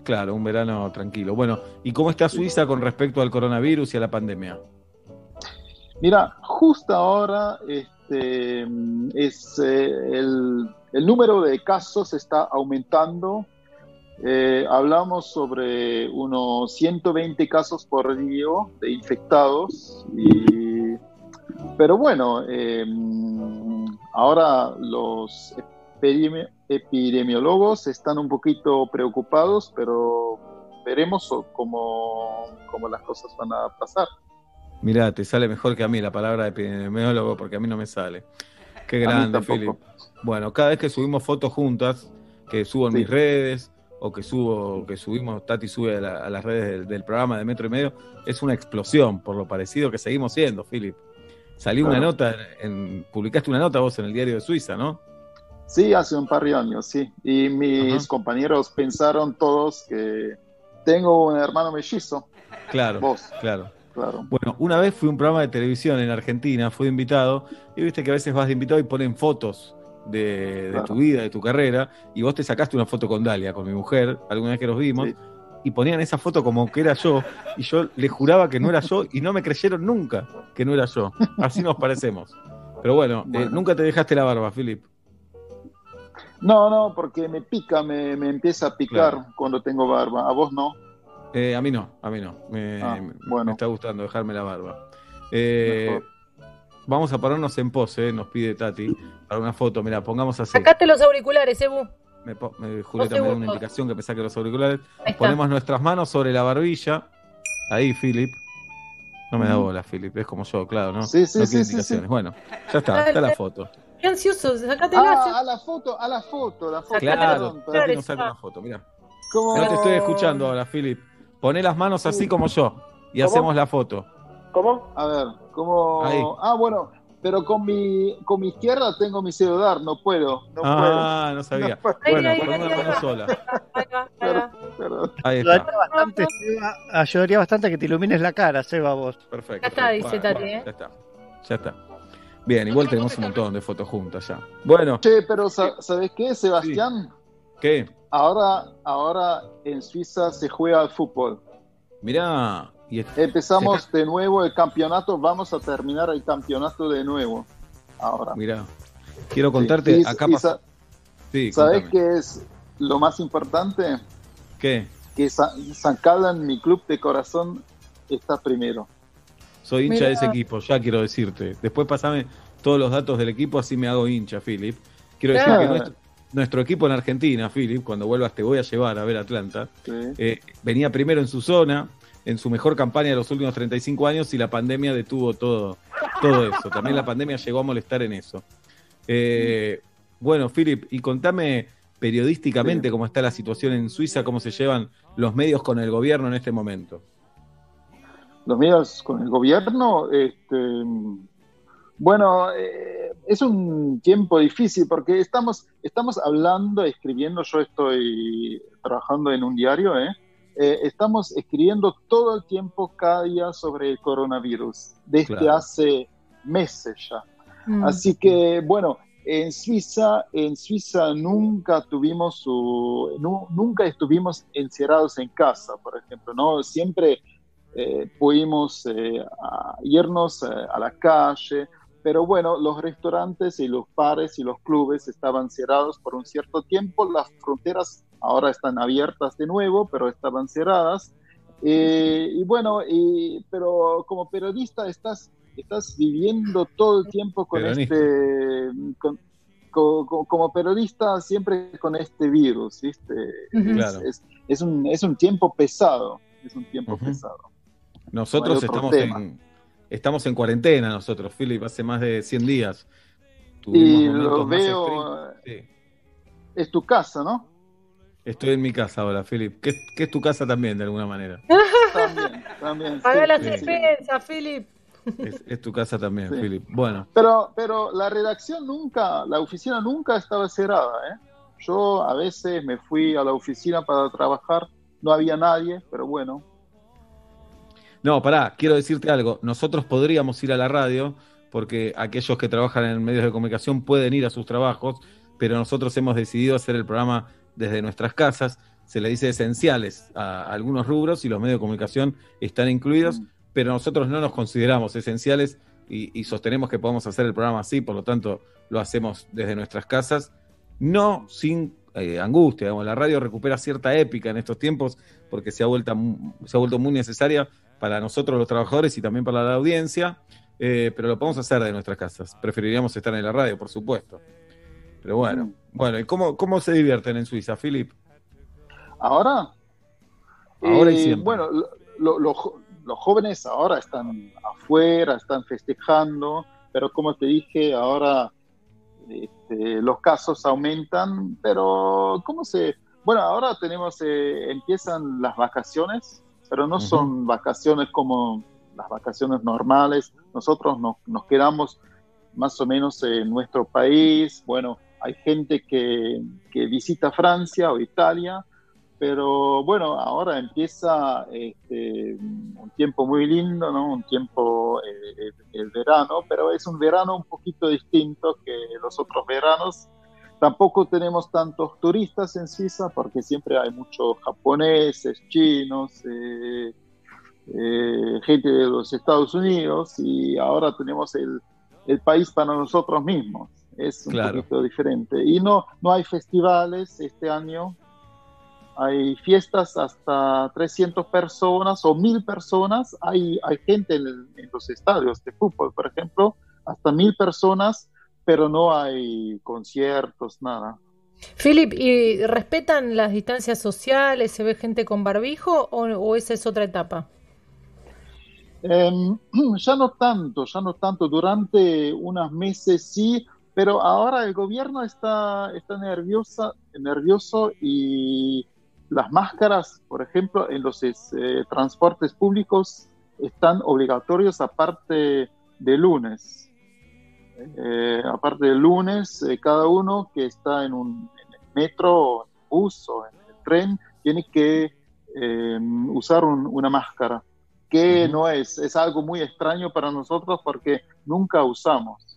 Claro, un verano tranquilo. Bueno, ¿y cómo está Suiza con respecto al coronavirus y a la pandemia? Mira, justo ahora este, es, eh, el, el número de casos está aumentando. Eh, hablamos sobre unos 120 casos por día de infectados. Y, pero bueno, eh, ahora los epidemi- epidemiólogos están un poquito preocupados, pero veremos cómo, cómo las cosas van a pasar. Mirá, te sale mejor que a mí la palabra de epidemiólogo porque a mí no me sale. Qué grande, tampoco. Bueno, cada vez que subimos fotos juntas, que subo en Sí. mis redes o que subo, que subimos, Tati sube a, la- a las redes del, del programa de Metro y Medio, es una explosión por lo parecido que seguimos siendo, Philip. Salió una Claro. nota, en, publicaste una nota vos en el diario de Suiza, ¿no? Sí, hace un par de años, sí. Y mis compañeros pensaron todos que tengo un hermano mellizo. Claro, Vos. claro. Claro. Bueno, una vez fui a un programa de televisión en Argentina, fui invitado, y viste que a veces vas de invitado y ponen fotos de, de Claro. tu vida, de tu carrera, y vos te sacaste una foto con Dalia, con mi mujer, alguna vez que nos vimos, y ponían esa foto como que era yo, y yo le juraba que no era yo, y no me creyeron nunca que no era yo. Así nos parecemos. Pero bueno, eh, nunca te dejaste la barba, Philip. No, no, porque me pica, me, me empieza a picar Claro. cuando tengo barba. A vos no. Eh, a mí no, a mí no. Me, Ah, bueno. me está gustando dejarme la barba. Eh, Mejor. Vamos a ponernos en pose, nos pide Tati, para una foto. Mira, pongamos así. Sacate los auriculares, Ebu. Me, me- Julieta me da una indicación que me saque los auriculares. Ponemos nuestras manos sobre la barbilla. Ahí, Philip. No me da bola, Philip. Es como yo, claro, ¿no? Sí, sí, no sí, indicaciones. sí. Bueno, ya está, está la foto. Qué ansioso, sacátela. Ah, a la foto, a la foto, la foto. Claro, Tati nos saca una foto, mira. ¿Cómo- No te estoy escuchando ahora, Philip. Poné las manos así como yo y ¿Cómo? hacemos la foto. ¿Cómo? A ver, Ahí. Ah, bueno, pero con mi, con mi izquierda tengo mi celular, no puedo. No ah, no sabía. No puedo. Bueno, Ahí, una ahí, mano sola. Ahí va, ahí va. Perdón. Ahí Ayudaría bastante, Seba, ayudaría bastante que te ilumines la cara, Seba, vos. Perfecto. Ya está, dice Tati, ¿eh? Ya está. Ya está. Bien, igual tenemos un montón de fotos juntas ya. Bueno, Che, pero sa- ¿sabes qué, Sebastián? ¿qué? Ahora, ahora en Suiza se juega al fútbol. Mirá. Y Empezamos de nuevo el campeonato, vamos a terminar el campeonato de nuevo. Ahora. Mirá. Quiero contarte, Sí, y- acá y sa- Sí, ¿Sabes contame. qué es lo más importante? ¿Qué? Que Sa- San Carlos, mi club de corazón, está primero. Soy hincha de ese equipo, ya quiero decirte. Después pasame todos los datos del equipo, así me hago hincha, Philip. Quiero decir Claro. que nuestro, nuestro equipo en Argentina, Philip, cuando vuelvas te voy a llevar a ver Atlanta, Sí. eh, venía primero en su zona, en su mejor campaña de los últimos 35 años y la pandemia detuvo todo, todo eso. También la pandemia llegó a molestar en eso. Eh, bueno, Philip, y contame periodísticamente cómo está la situación en Suiza, cómo se llevan los medios con el gobierno en este momento. los medios con el gobierno, este, bueno, eh, es un tiempo difícil porque estamos, estamos hablando, escribiendo, yo estoy trabajando en un diario, ¿eh? Eh, estamos escribiendo todo el tiempo, cada día, sobre el coronavirus, desde Claro. hace meses ya. Mm. Así que, bueno, en Suiza, en Suiza nunca tuvimos su, nu- nunca estuvimos encerrados en casa, por ejemplo, ¿no? Siempre eh, pudimos eh, a- irnos eh, a la calle, pero bueno, los restaurantes y los bares y los clubes estaban cerrados por un cierto tiempo, las fronteras ahora están abiertas de nuevo, pero estaban cerradas. Eh, y bueno, y, pero como periodista estás, estás viviendo todo el tiempo con Peronista. este, con- como periodista siempre con este virus, ¿viste? Es- Claro. es, es un, es un tiempo pesado, es un tiempo pesado. Nosotros estamos tema. en, estamos en cuarentena, nosotros, Philip, hace más de 100 días. Y lo veo. Sí. es tu casa, ¿no? Estoy en mi casa ahora, Philip, que, que es tu casa también, de alguna manera. También, también. Paga sí, las sí, expensas, Philip. Es, es tu casa también, Sí. Philip. Bueno, Pero, pero la redacción nunca, la oficina nunca estaba cerrada, ¿eh? Yo a veces me fui a la oficina para trabajar, no había nadie, pero bueno, no, pará, quiero decirte algo. Nosotros podríamos ir a la radio, porque aquellos que trabajan en medios de comunicación pueden ir a sus trabajos, pero nosotros hemos decidido hacer el programa desde nuestras casas. Se le dice esenciales a algunos rubros y los medios de comunicación están incluidos, pero nosotros no nos consideramos esenciales y, y sostenemos que podemos hacer el programa así, por lo tanto lo hacemos desde nuestras casas, no sin eh, angustia. digamos, la radio recupera cierta épica en estos tiempos porque se ha, vuelto, mu- se ha vuelto muy necesaria para nosotros los trabajadores y también para la audiencia, eh, pero lo podemos hacer de nuestras casas. Preferiríamos estar en la radio, por supuesto. Pero bueno, bueno, ¿y cómo, cómo se divierten en Suiza, Philip? ahora, Ahora y eh, siempre. bueno, lo- los jóvenes ahora están afuera, están festejando, pero como te dije, ahora este, los casos aumentan, pero ¿cómo se...? Bueno, ahora tenemos, eh, empiezan las vacaciones, pero no son vacaciones como las vacaciones normales. Nosotros nos, nos quedamos más o menos en nuestro país. Bueno, hay gente que, visita Francia o Italia, pero bueno, ahora empieza este, un tiempo muy lindo, ¿no? Un tiempo, eh, el, el verano, pero es un verano un poquito distinto que los otros veranos. Tampoco tenemos tantos turistas en Suiza porque siempre hay muchos japoneses, chinos, eh, eh, gente de los Estados Unidos y ahora tenemos el, el país para nosotros mismos. Es un Claro. poquito diferente. Y no, no hay festivales este año. Hay fiestas hasta 300 personas o 1000 personas. Hay, hay gente en, el- en los estadios de fútbol, por ejemplo, hasta 1000 personas, pero no hay conciertos, nada. Philip, ¿y respetan las distancias sociales? ¿Se ve gente con barbijo o, o esa es otra etapa? Em, ya no tanto, ya no tanto. Durante unos meses sí, pero ahora el gobierno está, está nerviosa, nervioso y las máscaras, por ejemplo, en los eh, transportes públicos están obligatorios a partir de lunes. eh, aparte del lunes, eh, cada uno que está en un en el metro, en el bus o en el tren, tiene que eh, usar un- una máscara, que no es, es algo muy extraño para nosotros porque nunca usamos.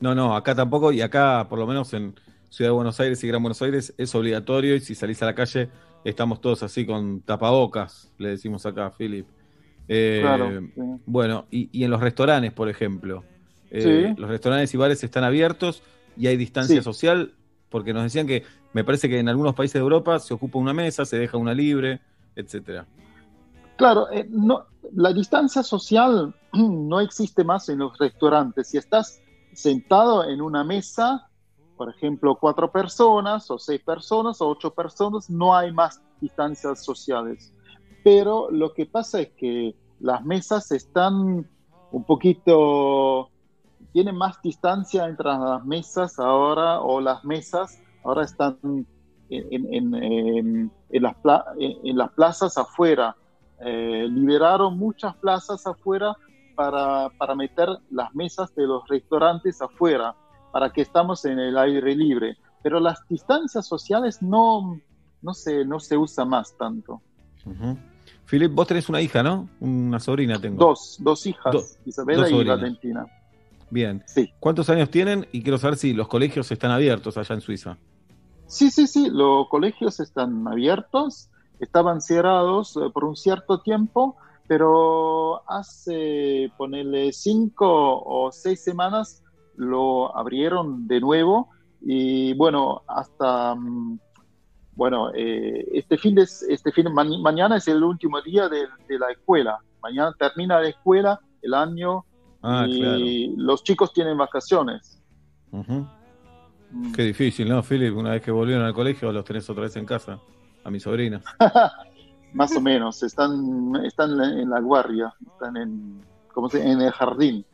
No, no, acá tampoco, y acá, por lo menos en Ciudad de Buenos Aires y Gran Buenos Aires, es obligatorio, y si salís a la calle, estamos todos así con tapabocas, le decimos acá, Philip. Eh, Claro, sí. Bueno, y, y en los restaurantes, por ejemplo, eh, Sí. los restaurantes y bares están abiertos y hay distancia Sí. social, porque nos decían que me parece que en algunos países de Europa se ocupa una mesa, se deja una libre, etcétera. Claro, eh, no, la distancia social no existe más en los restaurantes. Si estás sentado en una mesa, por ejemplo, cuatro personas o seis personas o ocho personas, no hay más distancias sociales. Pero lo que pasa es que las mesas están un poquito, tienen más distancia entre las mesas ahora o las mesas ahora están en, en- en- en- las, pla- las plazas afuera. Eh, liberaron muchas plazas afuera para, para meter las mesas de los restaurantes afuera, para que estamos en el aire libre. Pero las distancias sociales no, no, se, no se usa más tanto. Ujú. Philip, vos tenés una hija, ¿no? Una sobrina tengo. Dos, dos hijas, Do- Isabela dos y. Valentina. Bien. Sí. ¿Cuántos años tienen? Y quiero saber si los colegios están abiertos allá en Suiza. Sí, sí, sí, los colegios están abiertos, estaban cerrados eh, por un cierto tiempo, pero hace, ponerle cinco o seis semanas lo abrieron de nuevo y bueno, hasta, mm, bueno, eh, este fin de, este fin, ma- mañana es el último día de, de la escuela, mañana termina la escuela, el año, Ah, y los chicos tienen vacaciones. Ujú. Qué difícil, ¿no, Philip? Una vez que volvieron al colegio, los tenés otra vez en casa. A mi sobrina. Más o menos, están, están en la guardia, están en, ¿cómo se, en el jardín.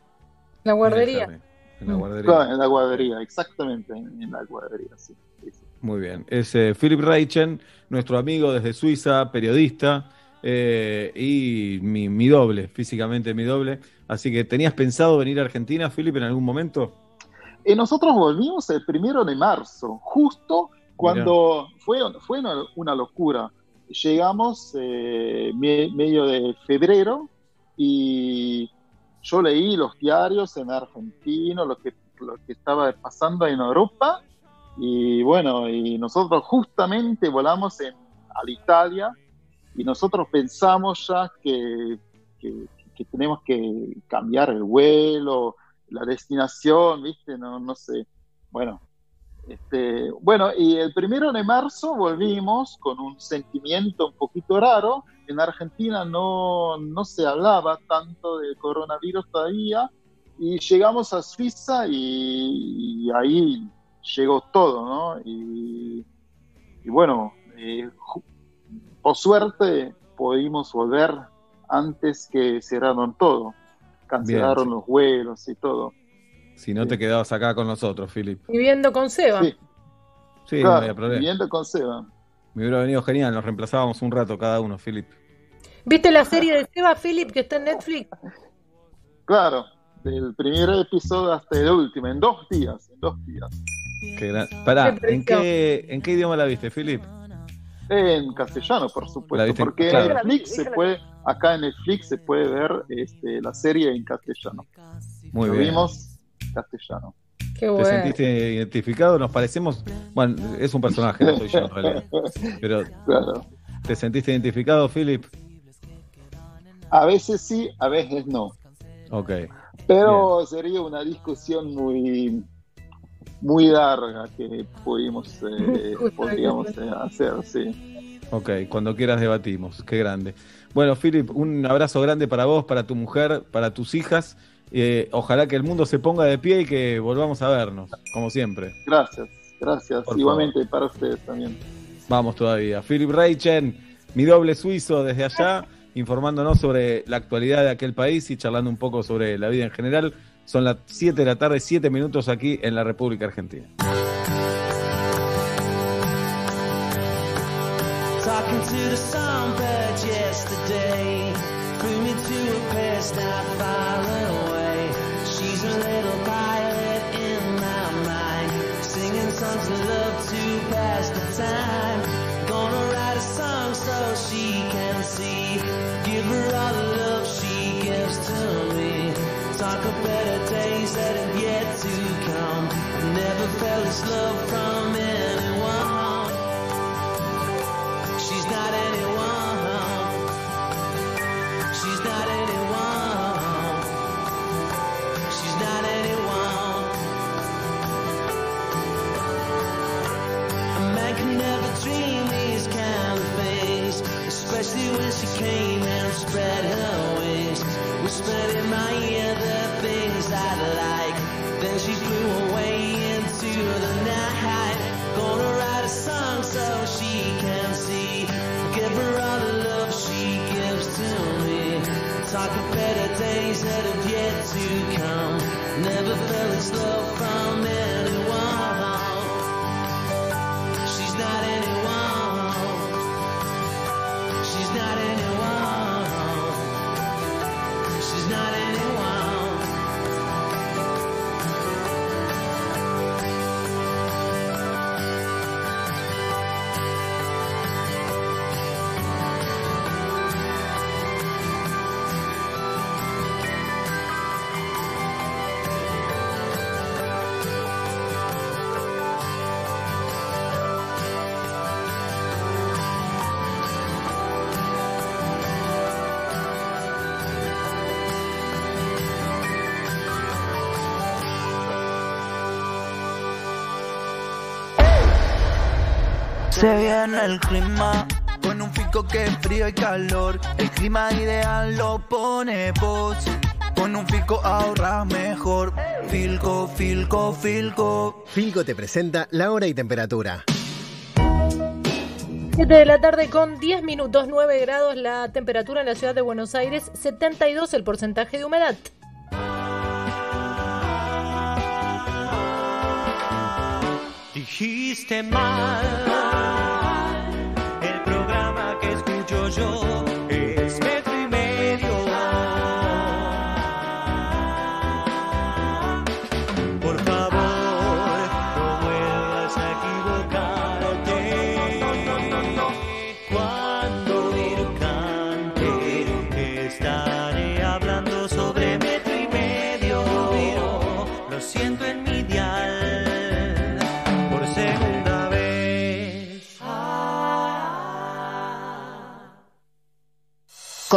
La guardería. En la guardería. Claro, en la guardería, exactamente, en, en la guardería, sí. sí, sí. Muy bien. Es eh, Philip Reichen, nuestro amigo desde Suiza, periodista, eh, y mi, mi doble, físicamente mi doble. Así que, ¿tenías pensado venir a Argentina, Philip, en algún momento? Y nosotros volvimos el primero de marzo, justo cuando fue, fue una, una locura. Llegamos eh, me- medio de febrero y yo leí los diarios en argentino, lo que, lo que estaba pasando en Europa y bueno, y nosotros justamente volamos a Italia y nosotros pensamos ya que, que- que tenemos que cambiar el vuelo, la destinación, ¿viste? No, no sé. Bueno, este, bueno, y el primero de marzo volvimos con un sentimiento un poquito raro. En Argentina no, no se hablaba tanto de coronavirus todavía. Y llegamos a Suiza y, y ahí llegó todo, ¿no? Y, y bueno, eh, por suerte pudimos volver antes que cerraron todo. Cancelaron Bien. los vuelos y todo. Si no te quedabas acá con nosotros, Philip. Viviendo con Seba. Sí. Sí, no había problema. viviendo con Seba. Me hubiera venido genial, nos reemplazábamos un rato cada uno, Philip. ¿Viste la serie de Seba Philip que está en Netflix? Claro, del primer episodio hasta el último, en dos días, en dos días. Qué gran- Pará, Qué ¿en qué, ¿en qué idioma la viste, Philip? En castellano, por supuesto, porque claro. en Netflix se puede, acá en Netflix se puede ver este, la serie en castellano. Muy Lo bien. vimos castellano. Qué ¿Te bueno. sentiste identificado? Nos parecemos. Bueno, es un personaje, no soy yo en realidad. Pero, Claro. ¿te sentiste identificado, Philip? A veces sí, a veces no. Ok. Pero sería una discusión muy muy larga que pudimos eh, podríamos eh, hacer, sí. Ok, cuando quieras debatimos. Qué grande. Bueno, Philip, un abrazo grande para vos, para tu mujer, para tus hijas. Eh, ojalá que el mundo se ponga de pie y que volvamos a vernos, como siempre. Gracias, gracias. Por Igualmente para ustedes también. Vamos todavía. Philip Reichen, mi doble suizo desde allá, informándonos sobre la actualidad de aquel país y charlando un poco sobre la vida en general. Son las 7 de la tarde, 7 minutos aquí en la República Argentina. Talking to the songbird yesterday Flew me to a place not far away sons of love to pass the time. Gonna write a song so she can see. Give her all the love she gives to me. Talk of better days that have yet to come. Never felt this love from anyone. She's not anyone. She's not anyone. She came and spread her wings. Whispered in my ear the things I like. Then she flew away into the night. Gonna write a song so she can see. Give her all the love she gives to me. Talk of better days that have yet to come. Never felt this love from anyone. Se viene el clima con un pico que es frío y calor. El clima ideal lo pone vos. Con un pico ahorras mejor. Filco, filco, filco. Filco te presenta la hora y temperatura. 7 de la tarde con 10 minutos, 9 grados la temperatura en la ciudad de Buenos Aires, 72 el porcentaje de humedad. Dijiste mal, el programa que escucho yo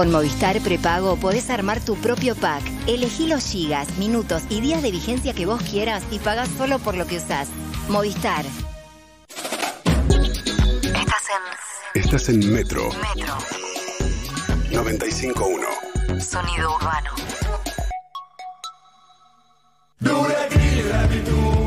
Con Movistar Prepago podés armar tu propio pack. Elegí los gigas, minutos y días de vigencia que vos quieras y pagás solo por lo que usás. Movistar. Estás en Estás en Metro Metro. 95.1. Sonido urbano. La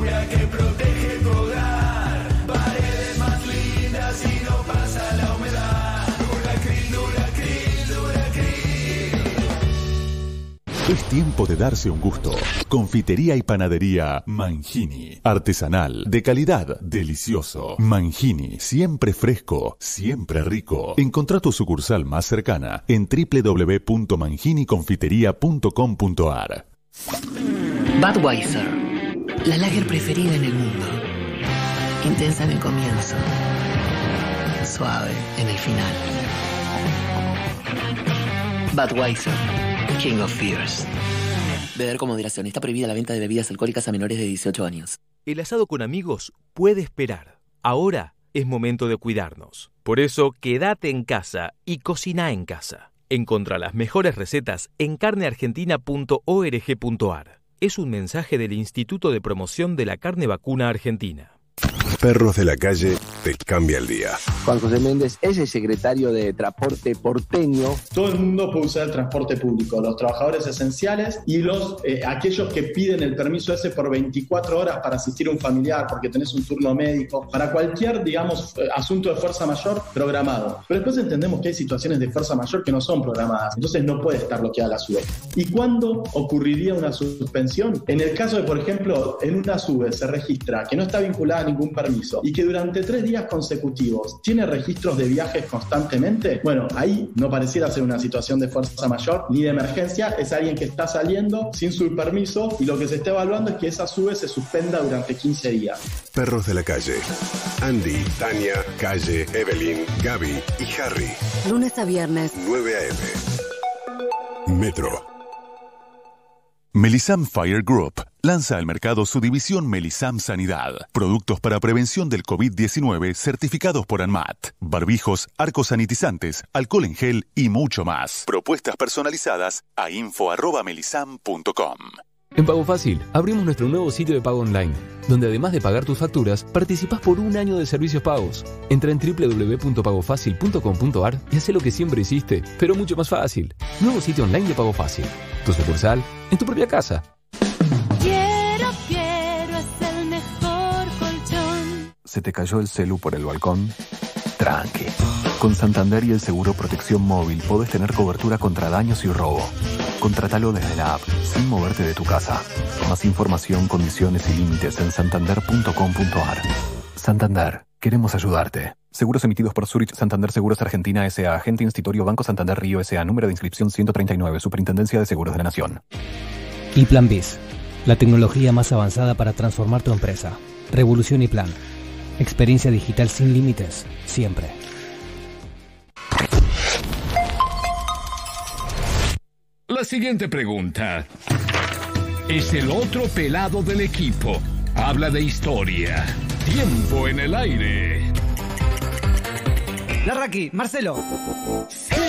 Es tiempo de darse un gusto. Confitería y panadería Mangini. Artesanal, de calidad, delicioso. Mangini, siempre fresco, siempre rico. Encontrá tu sucursal más cercana en www.manginiconfiteria.com.ar. Budweiser, la lager preferida en el mundo. Intensa en el comienzo, suave en el final. Budweiser, King of Fears. Beber con moderación. Está prohibida la venta de bebidas alcohólicas a menores de 18 años. El asado con amigos puede esperar. Ahora es momento de cuidarnos. Por eso, quédate en casa y cocina en casa. Encontrá las mejores recetas en carneargentina.org.ar. Es un mensaje del Instituto de Promoción de la Carne Vacuna Argentina. Perros de la calle te cambia el día. Juan José Méndez es el secretario de Transporte porteño. Todo el mundo puede usar el transporte público, los trabajadores esenciales y los eh, aquellos que piden el permiso ese por 24 horas para asistir a un familiar, porque tenés un turno médico, para cualquier, digamos, eh, asunto de fuerza mayor programado. Pero después entendemos que hay situaciones de fuerza mayor que no son programadas, entonces no puede estar bloqueada la SUBE. ¿Y cuándo ocurriría una suspensión? En el caso de, por ejemplo, en una SUBE se registra que no está vinculada a ningún permiso y que durante tres días consecutivos tiene registros de viajes constantemente, bueno, ahí no pareciera ser una situación de fuerza mayor ni de emergencia, es alguien que está saliendo sin su permiso y lo que se está evaluando es que esa SUBE se suspenda durante 15 días. Perros de la calle. Andy, Tania, Calle, Evelyn, Gaby y Harry. Lunes a viernes. 9 a.m. Metro Melisam Fire Group lanza al mercado su división Melisam Sanidad. Productos para prevención del COVID-19 certificados por ANMAT. Barbijos, arcos sanitizantes, alcohol en gel y mucho más. Propuestas personalizadas a info.melisam.com. En Pago Fácil, abrimos nuestro nuevo sitio de pago online, donde además de pagar tus facturas, participas por un año de servicios pagos. Entra en www.pagofacil.com.ar y haz lo que siempre hiciste, pero mucho más fácil. Nuevo sitio online de Pago Fácil. Tu sucursal, en tu propia casa. Quiero, quiero, es el mejor colchón. ¿Se te cayó el celu por el balcón? Tranqui. Con Santander y el seguro Protección Móvil podés tener cobertura contra daños y robo. Contratalo desde la app, sin moverte de tu casa. Más información, condiciones y límites en santander.com.ar. Santander, queremos ayudarte. Seguros emitidos por Zurich Santander Seguros Argentina S.A. Agente Institutorio Banco Santander Río S.A. Número de inscripción 139. Superintendencia de Seguros de la Nación. Y Plan BIS, la tecnología más avanzada para transformar tu empresa. Revolución y Plan. Experiencia digital sin límites, siempre. La siguiente pregunta. Es el otro pelado del equipo. Habla de historia. Tiempo en el aire. Larraqui, Marcelo. Sí.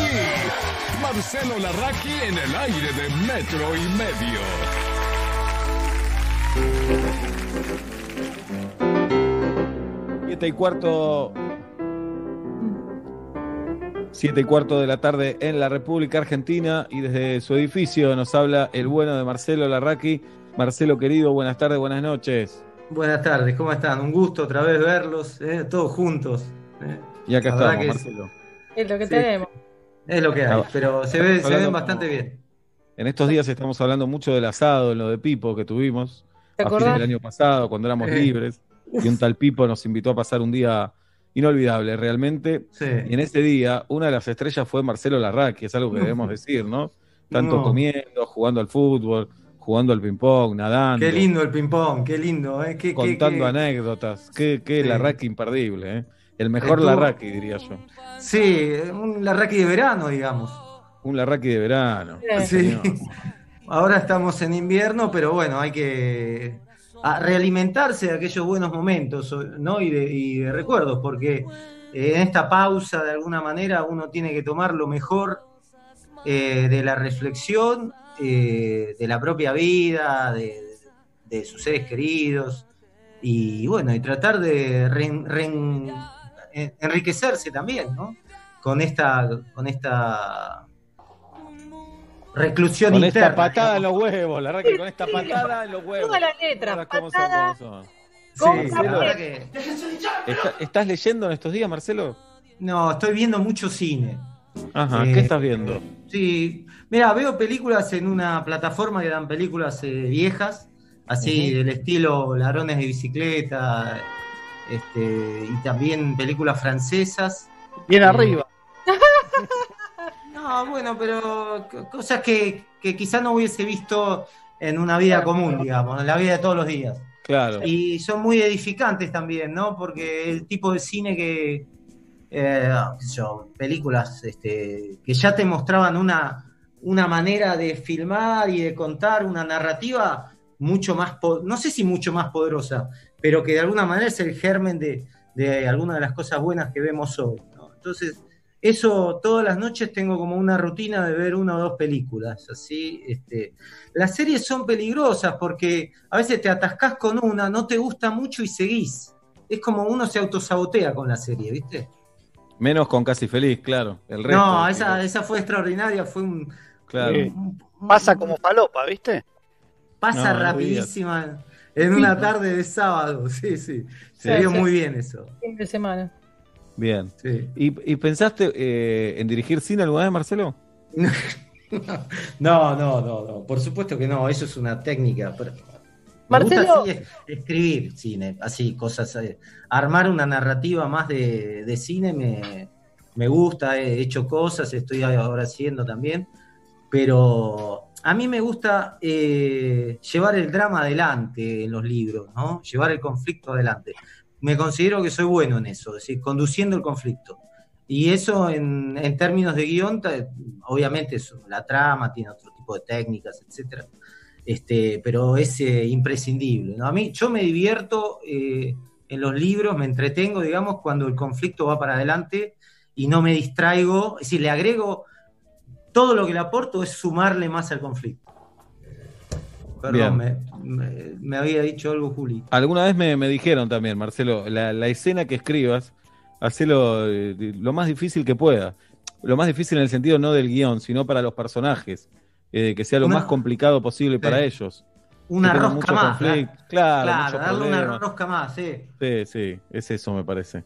Marcelo Larraqui en el aire de metro y medio. Siete y cuarto. Siete y cuarto de la tarde en la República Argentina y desde su edificio nos habla el bueno de Marcelo Larraqui. Marcelo querido, buenas tardes, buenas noches. Buenas tardes, ¿cómo están? Un gusto otra vez verlos, eh, todos juntos. eh. Y acá estamos, que Marcelo. Es lo que Sí. tenemos. Es lo que hay, pero se, ve, se ven como- bastante bien. En estos días estamos hablando mucho del asado, en lo de Pipo que tuvimos ¿Te a fines del año pasado, cuando éramos Eh. libres. Y un tal Pipo nos invitó a pasar un día inolvidable, realmente. Sí. Y en ese día, una de las estrellas fue Marcelo Larraqui, es algo que debemos decir, ¿no? Tanto No. comiendo, jugando al fútbol, jugando al ping-pong, nadando, Qué lindo el ping-pong, qué lindo. Eh. Qué, contando qué- anécdotas. Qué, qué Sí. Larraqui imperdible, ¿eh? El mejor Estuvo- Larraqui, diría yo. Sí, un Larraqui de verano, digamos. Un Larraqui de verano. Sí. Ahora estamos en invierno, pero bueno, hay que a- realimentarse de aquellos buenos momentos ¿no? y, de, recuerdos, porque eh, en esta pausa, de alguna manera, uno tiene que tomar lo mejor eh, de la reflexión, eh, de la propia vida, de, sus seres queridos, y bueno, y tratar de re- re- en- enriquecerse también, ¿no? Con esta, con esta reclusión Con interna. esta patada en los huevos, Larraqui, con esta patada en los huevos. Toda la letra, Ahora, ¿cómo son, patada son? Sí, la verdad que- ¿Está- ¿Estás leyendo en estos días, Marcelo? No, estoy viendo mucho cine. Ajá, Eh, ¿qué estás viendo? Sí, mira, veo películas en una plataforma que dan películas eh, viejas, así del estilo Ladrones de bicicleta, este, y también películas francesas. Bien Eh, arriba. No, bueno, pero cosas que, que quizá no hubiese visto en una vida común, digamos, en la vida de todos los días. Claro. Y son muy edificantes también, ¿no? Porque el tipo de cine que, eh, sé yo, películas este, que ya te mostraban una, una manera de filmar y de contar una narrativa mucho más, no sé si mucho más poderosa, pero que de alguna manera es el germen de, de algunas de las cosas buenas que vemos hoy. ¿no? Entonces, eso todas las noches tengo como una rutina de ver una o dos películas, así, este, las series son peligrosas porque a veces te atascás con una, no te gusta mucho y seguís. Es como uno se autosabotea con la serie, ¿viste? Menos con Casi Feliz, claro. El resto. No, esa, esa fue extraordinaria, fue un... Claro. Pasa como palopa, ¿viste? Pasa No, no rapidísima en una tarde de sábado, sí, sí. Se Sí, vio sí. muy bien eso. Fin de semana. Bien. Sí. ¿Y, y pensaste eh, en dirigir cine alguna vez, Marcelo? No, no, no, no, por supuesto que no, eso es una técnica. Pero... Me Marcelo- gusta así es- escribir cine, así, cosas, eh, armar una narrativa más de, de cine me, me gusta, he hecho cosas, estoy ahora haciendo también, pero a mí me gusta eh, llevar el drama adelante en los libros, ¿no? Llevar el conflicto adelante. Me considero que soy bueno en eso, es decir, conduciendo el conflicto. Y eso en, términos de guion, obviamente es la trama tiene otro tipo de técnicas, etcétera. este, pero es eh, imprescindible. ¿no? A mí, yo me divierto eh, en los libros, me entretengo, digamos, cuando el conflicto va para adelante y no me distraigo, es decir, le agrego, todo lo que le aporto es sumarle más al conflicto. Perdón, me, me- me había dicho algo, Juli. Alguna vez me, me dijeron también, Marcelo, la, la escena que escribas, hacelo eh, lo más difícil que pueda. Lo más difícil en el sentido no del guion, sino para los personajes. Eh, que sea lo Una- más complicado posible para ellos. Una rosca más, claro. Claro, darle una rosca más, sí. Sí, sí, es eso me parece.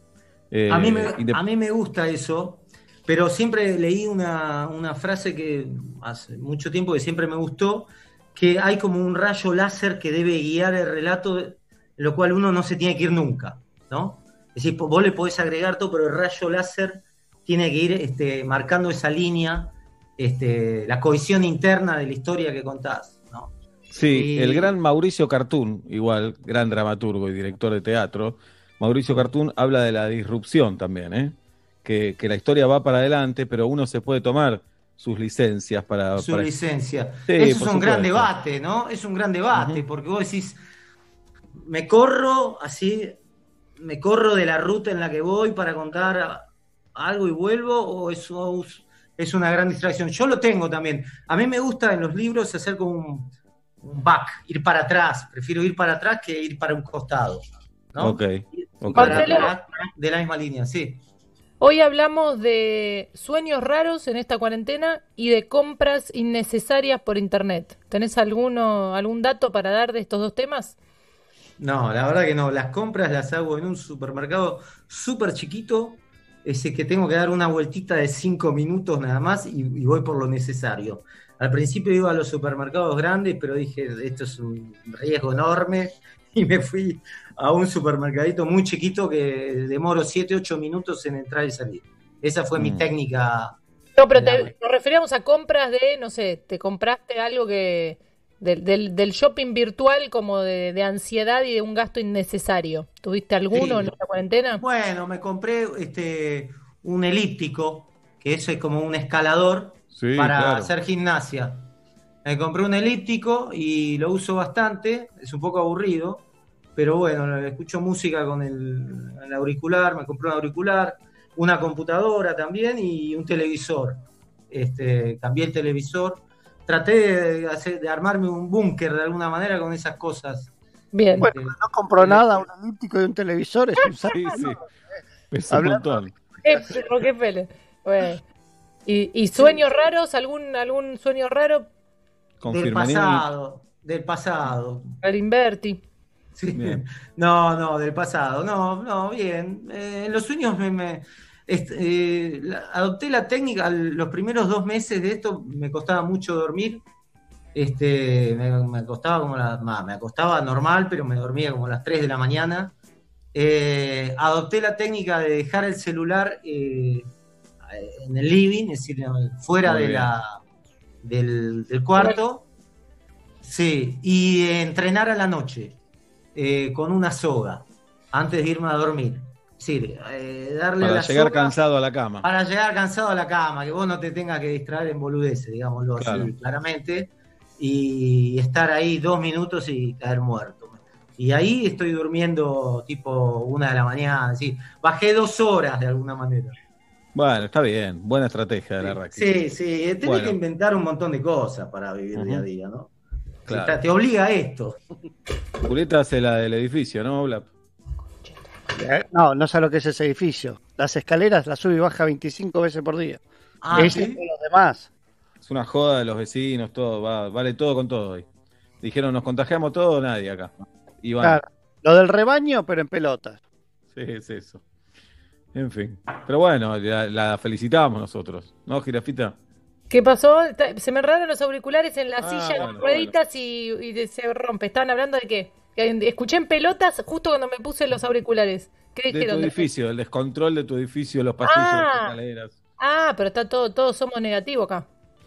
Eh, a, mí me, indep- a mí me gusta eso, pero siempre leí una, una frase que hace mucho tiempo que siempre me gustó, que hay como un rayo láser que debe guiar el relato, lo cual uno no se tiene que ir nunca, ¿no? Es decir, vos le podés agregar todo, pero el rayo láser tiene que ir este, marcando esa línea, este, la cohesión interna de la historia que contás, ¿no? Sí, Y- el gran Mauricio Cartún, igual, gran dramaturgo y director de teatro, Mauricio Cartún habla de la disrupción también, ¿eh? Que, que la historia va para adelante, pero uno se puede tomar sus licencias para... su para- licencia. Sí, Eso es un gran debate, ¿no? Es un gran debate, porque vos decís, me corro así, me corro de la ruta en la que voy para contar algo y vuelvo, o eso es una gran distracción. Yo lo tengo también. A mí me gusta en los libros hacer como un, un back, ir para atrás. Prefiero ir para atrás que ir para un costado. ¿no? Ok, ok. Para de la misma línea, sí. Hoy hablamos de sueños raros en esta cuarentena y de compras innecesarias por internet. ¿Tenés alguno, algún dato para dar de estos dos temas? No, la verdad que no. Las compras las hago en un supermercado súper chiquito, ese que tengo que dar una vueltita de cinco minutos nada más y, y voy por lo necesario. Al principio iba a los supermercados grandes, pero dije, esto es un riesgo enorme y me fui a un supermercadito muy chiquito que demoro 7, 8 minutos en entrar y salir. Esa fue mi Mm. técnica. No, pero te, nos referíamos a compras de, no sé, te compraste algo que del, del, del shopping virtual como de, de ansiedad y de un gasto innecesario. ¿Tuviste alguno Sí. en esta cuarentena? Bueno, me compré este un elíptico, que eso es como un escalador Sí, para claro. hacer gimnasia. Me compré un elíptico y lo uso bastante, es un poco aburrido, pero bueno, escucho música con el, el auricular, me compré un auricular, una computadora también y un televisor. Este, cambié el televisor, traté de, hacer, de armarme un búnker de alguna manera con esas cosas. Bien. Este, No compró nada, un elíptico y un televisor. Es un. Sí, sí. Es un montón. Pero qué pele. Bueno. ¿Y, y sueños raros? ¿Algún, ¿Algún sueño raro? del pasado, del pasado. Galimberti. Sí. Bien. No, no, del pasado. No, no, bien. Eh, en los sueños me, eh, la- adopté la técnica. al- Los primeros dos meses de esto me costaba mucho dormir. Este, me, me acostaba como la, ma, me acostaba normal, pero me dormía como a las 3 de la mañana. Eh, adopté la técnica de dejar el celular eh, en el living, es decir, fuera de la, del, del cuarto. Sí, y entrenar a la noche eh, con una soga antes de irme a dormir. Es decir, eh, darle Para la llegar soga cansado a la cama. para llegar cansado a la cama, que vos no te tengas que distraer en boludeces, digámoslo Claro. así claramente, y estar ahí dos minutos y caer muerto. Y ahí estoy durmiendo tipo una de la mañana, sí. bajé dos horas de alguna manera. Bueno, está bien. Buena estrategia de la Raki. Sí, sí, tenés Bueno. que inventar un montón de cosas para vivir día a día, ¿no? Claro. Te, te obliga a esto. Julieta hace la del edificio, ¿no, Blap? Eh, No, no sé lo que es ese edificio. Las escaleras las sube y baja 25 veces por día. Ah, ¿sí? y los demás. Es una joda de los vecinos, todo, va- vale todo con todo hoy. Dijeron, nos contagiamos todo, nadie acá. Y van. Claro. Lo del rebaño, pero en pelotas. Sí, es eso. En fin. Pero bueno, la, la felicitamos nosotros, ¿no, Girafita? ¿Qué pasó? Se me enredaron los auriculares en la Ah, silla bueno, con rueditas y, y de- se rompe. ¿Estaban hablando de qué? Escuché en pelotas justo cuando me puse los auriculares. ¿Qué De tu edificio, el descontrol de tu edificio, los pasillos, Ah. las escaleras. Ah, pero está todo, todos somos negativos acá.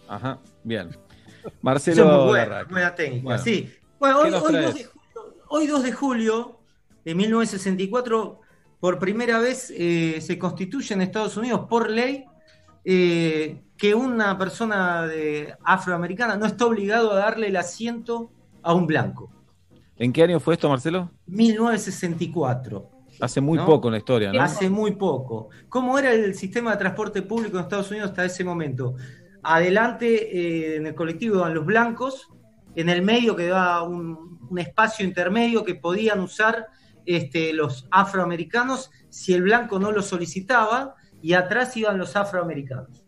Ajá, bien. Marcelo muy buena, buena técnica, Bueno. sí. Bueno, ¿Qué hoy, hoy traes? 2 de julio, hoy 2 de julio de 1964, por primera vez eh, se constituye en Estados Unidos por ley eh, que una persona de afroamericana no está obligado a darle el asiento a un blanco. ¿En qué año fue esto, Marcelo? 1964. Hace muy ¿no? poco en la historia, ¿no? Hace muy poco. ¿Cómo era el sistema de transporte público en Estados Unidos hasta ese momento? Adelante eh, en el colectivo iban los blancos, en el medio quedaba un, un espacio intermedio que podían usar este, los afroamericanos si el blanco no lo solicitaba, y atrás iban los afroamericanos.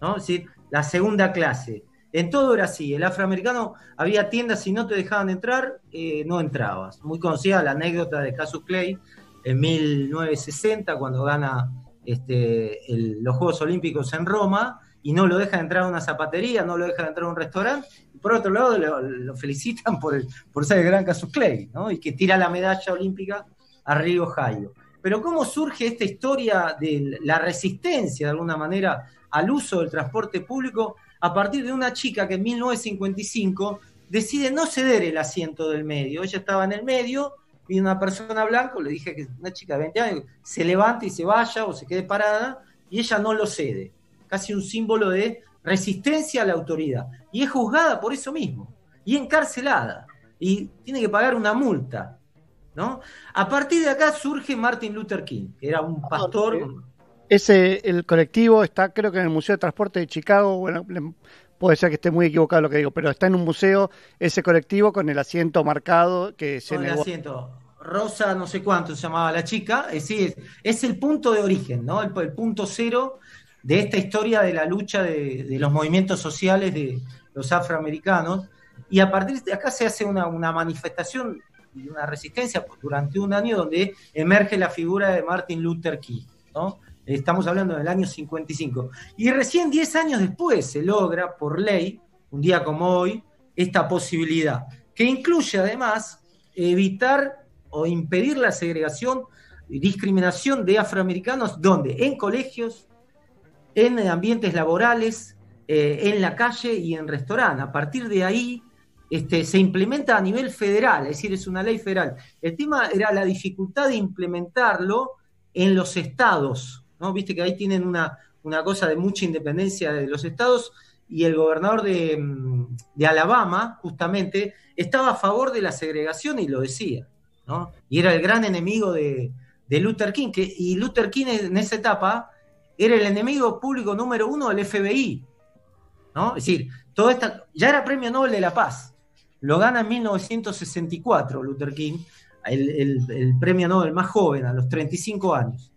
¿no? Es decir, la segunda clase. En todo era así. El afroamericano, había tiendas, si no te dejaban entrar, eh, no entrabas. Muy conocida la anécdota de Casus Clay en 1960, cuando gana este, el- los Juegos Olímpicos en Roma, y no lo dejan entrar a una zapatería, no lo dejan entrar a un restaurante. Por otro lado, lo, felicitan por, ser el gran Casus Clay, ¿no? y que tira la medalla olímpica a Río Jairo. Pero ¿cómo surge esta historia de la resistencia, de alguna manera, al uso del transporte público a partir de una chica que en 1955 decide no ceder el asiento del medio? Ella estaba en el medio, y una persona blanca, le dije que una chica de 20 años, se levante y se vaya o se quede parada, y ella no lo cede. Casi un símbolo de resistencia a la autoridad. Y es juzgada por eso mismo, y encarcelada, y tiene que pagar una multa. ¿no? A partir de acá surge Martin Luther King, que era un pastor. Ese, el colectivo está, creo que en el Museo de Transporte de Chicago, bueno, le- puede ser que esté muy equivocado lo que digo, pero está en un museo ese colectivo con el asiento marcado que se con el asiento. Rosa, no sé cuánto se llamaba la chica, es, decir, es, es el punto de origen, ¿no? El, el punto cero de esta historia de la lucha de, los movimientos sociales de los afroamericanos. Y a partir de acá se hace una, una manifestación y una resistencia durante un año donde emerge la figura de Martin Luther King, ¿no? Estamos hablando del año 55. Y recién 10 años después se logra, por ley, un día como hoy, esta posibilidad, que incluye además evitar o impedir la segregación y discriminación de afroamericanos, donde en colegios, en ambientes laborales, eh, en la calle y en restaurantes. A partir de ahí este, se implementa a nivel federal, es decir, es una ley federal. El tema era la dificultad de implementarlo en los estados, ¿no? Viste que ahí tienen una, una cosa de mucha independencia de los estados y el gobernador de, mm, de Alabama, justamente, estaba a favor de la segregación y lo decía, ¿no? Y era el gran enemigo de, de Luther King, que, y Luther King en esa etapa era el enemigo público número uno del FBI, ¿no? Es decir, toda esta, ya era premio Nobel de la Paz, lo gana en 1964 Luther King, el, premio Nobel más joven, a los 35 años.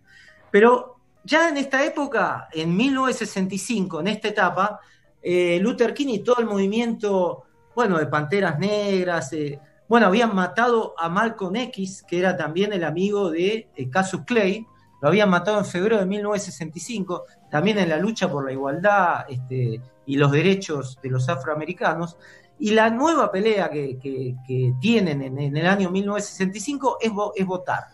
Pero ya en esta época, en 1965, en esta etapa, eh, Luther King y todo el movimiento, bueno, de Panteras Negras, eh, bueno, habían matado a Malcolm X, que era también el amigo de eh, Casus Clay, lo habían matado en febrero de 1965, también en la lucha por la igualdad este, y los derechos de los afroamericanos. Y la nueva pelea que, tienen en, el año 1965 es, es votar.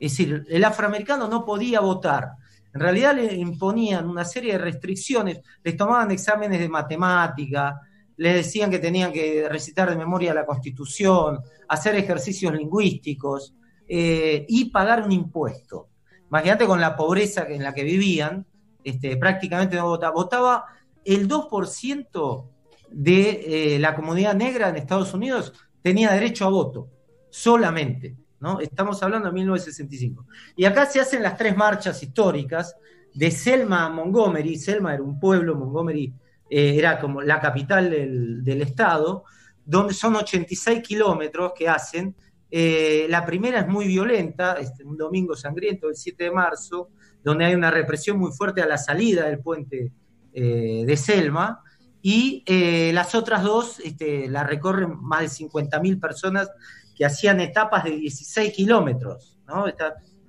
Es decir, el afroamericano no podía votar. En realidad le imponían una serie de restricciones, les tomaban exámenes de matemática, les decían que tenían que recitar de memoria la Constitución, hacer ejercicios lingüísticos eh, y pagar un impuesto. Imagínate con la pobreza en la que vivían, este, prácticamente no votaba. Votaba el 2% de eh, la comunidad negra en Estados Unidos tenía derecho a voto, solamente. ¿no? Estamos hablando de 1965. Y acá se hacen las tres marchas históricas de Selma a Montgomery. Selma era un pueblo, Montgomery eh, era como la capital del estado, donde son 86 kilómetros que hacen. Eh, la primera es muy violenta, este, un domingo sangriento, el 7 de marzo, donde hay una represión muy fuerte a la salida del puente eh, de Selma, y eh, las otras dos este, la recorren más de 50.000 personas que hacían etapas de 16 kilómetros,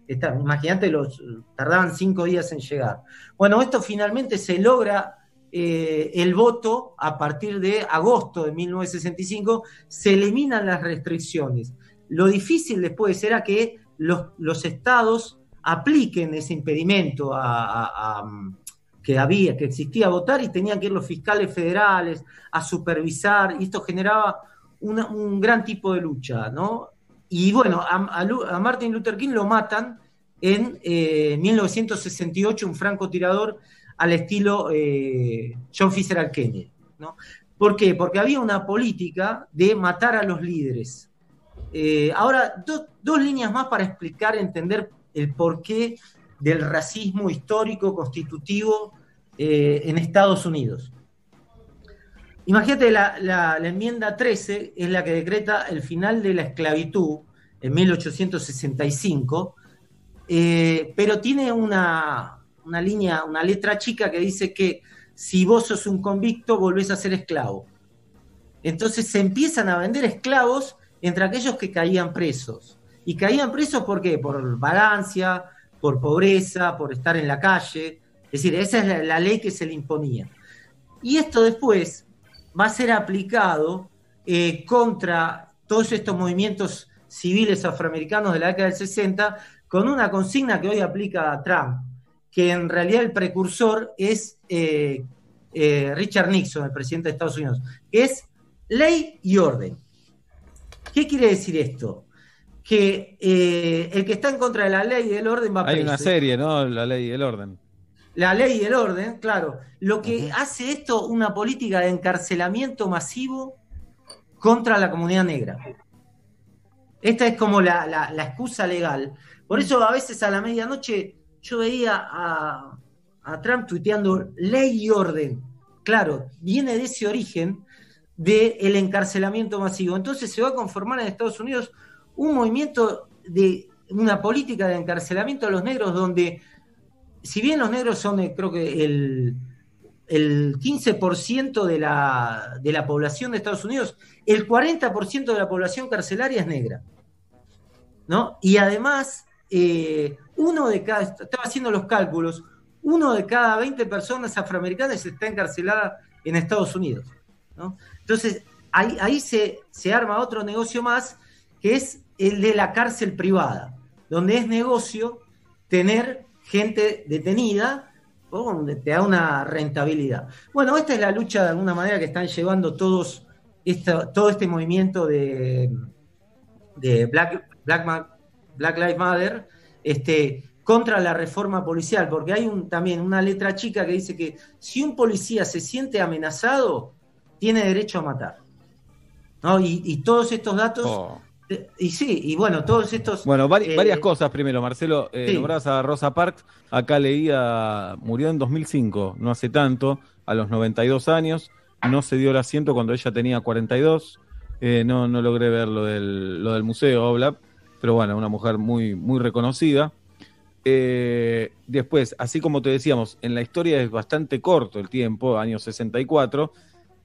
Imagínate, tardaban cinco días en llegar. Bueno, esto finalmente se logra el voto a partir de agosto de 1965, se eliminan las restricciones. Lo difícil después era que los, estados apliquen ese impedimento a- que había, que existía a votar y tenían que ir los fiscales federales a supervisar y esto generaba un gran tipo de lucha, ¿no? Y bueno, a, Martin Luther King lo matan en eh, 1968, un francotirador al estilo eh, John Fitzgerald Kennedy, ¿no? ¿Por qué? Porque había una política de matar a los líderes. Eh, ahora, do- dos líneas más para explicar, entender el porqué del racismo histórico constitutivo eh, en Estados Unidos. Imagínate, la enmienda 13 es la que decreta el final de la esclavitud en 1865, eh, pero tiene una, una línea, una letra chica que dice que si vos sos un convicto, volvés a ser esclavo. Entonces se empiezan a vender esclavos entre aquellos que caían presos. Y caían presos ¿por qué? Por vagancia, por pobreza, por estar en la calle. Es decir, esa es la, ley que se le imponía. Y esto después va a ser aplicado eh, contra todos estos movimientos civiles afroamericanos de la década del 60 con una consigna que hoy aplica Trump, que en realidad el precursor es eh, eh, Richard Nixon, el presidente de Estados Unidos, que es ley y orden. ¿Qué quiere decir esto? Que eh, el que está en contra de la ley y del orden va Hay preso. una serie, ¿no? La ley y el orden. La ley y el orden, claro. Lo que hace esto una política de encarcelamiento masivo contra la comunidad negra. Esta es como la, la- la excusa legal. Por eso a veces a la medianoche yo veía a, a Trump tuiteando ley y orden. Claro, viene de ese origen del encarcelamiento masivo. Entonces se va a conformar en Estados Unidos un movimiento de una política de encarcelamiento a los negros donde si bien los negros son, eh, creo que el, el 15% de la, de la población de Estados Unidos, el 40% de la población carcelaria es negra. ¿no? Y además, eh, uno de cada, estaba haciendo los cálculos, uno de cada 20 personas afroamericanas está encarcelada en Estados Unidos. ¿no? Entonces, ahí, se, arma otro negocio más, que es el de la cárcel privada, donde es negocio tener gente detenida, donde te da una rentabilidad. Bueno, esta es la lucha de alguna manera que están llevando todos todo este movimiento de, Black Lives Matter este, contra la reforma policial, porque hay un, también una letra chica que dice que si un policía se siente amenazado, tiene derecho a matar. ¿no? Y, y todos estos datos, Oh. eh, y sí, y bueno, todos estos... Bueno, vari- eh, varias cosas primero, Marcelo. Eh, sí. a Rosa Parks. Acá leía, murió en 2005, no hace tanto, a los 92 años. No se dio el asiento cuando ella tenía 42. Eh, no, no logré ver lo del, lo del museo, Oblap, pero bueno, una mujer muy, muy reconocida. Eh, después, así como te decíamos, en la historia es bastante corto el tiempo, año 64,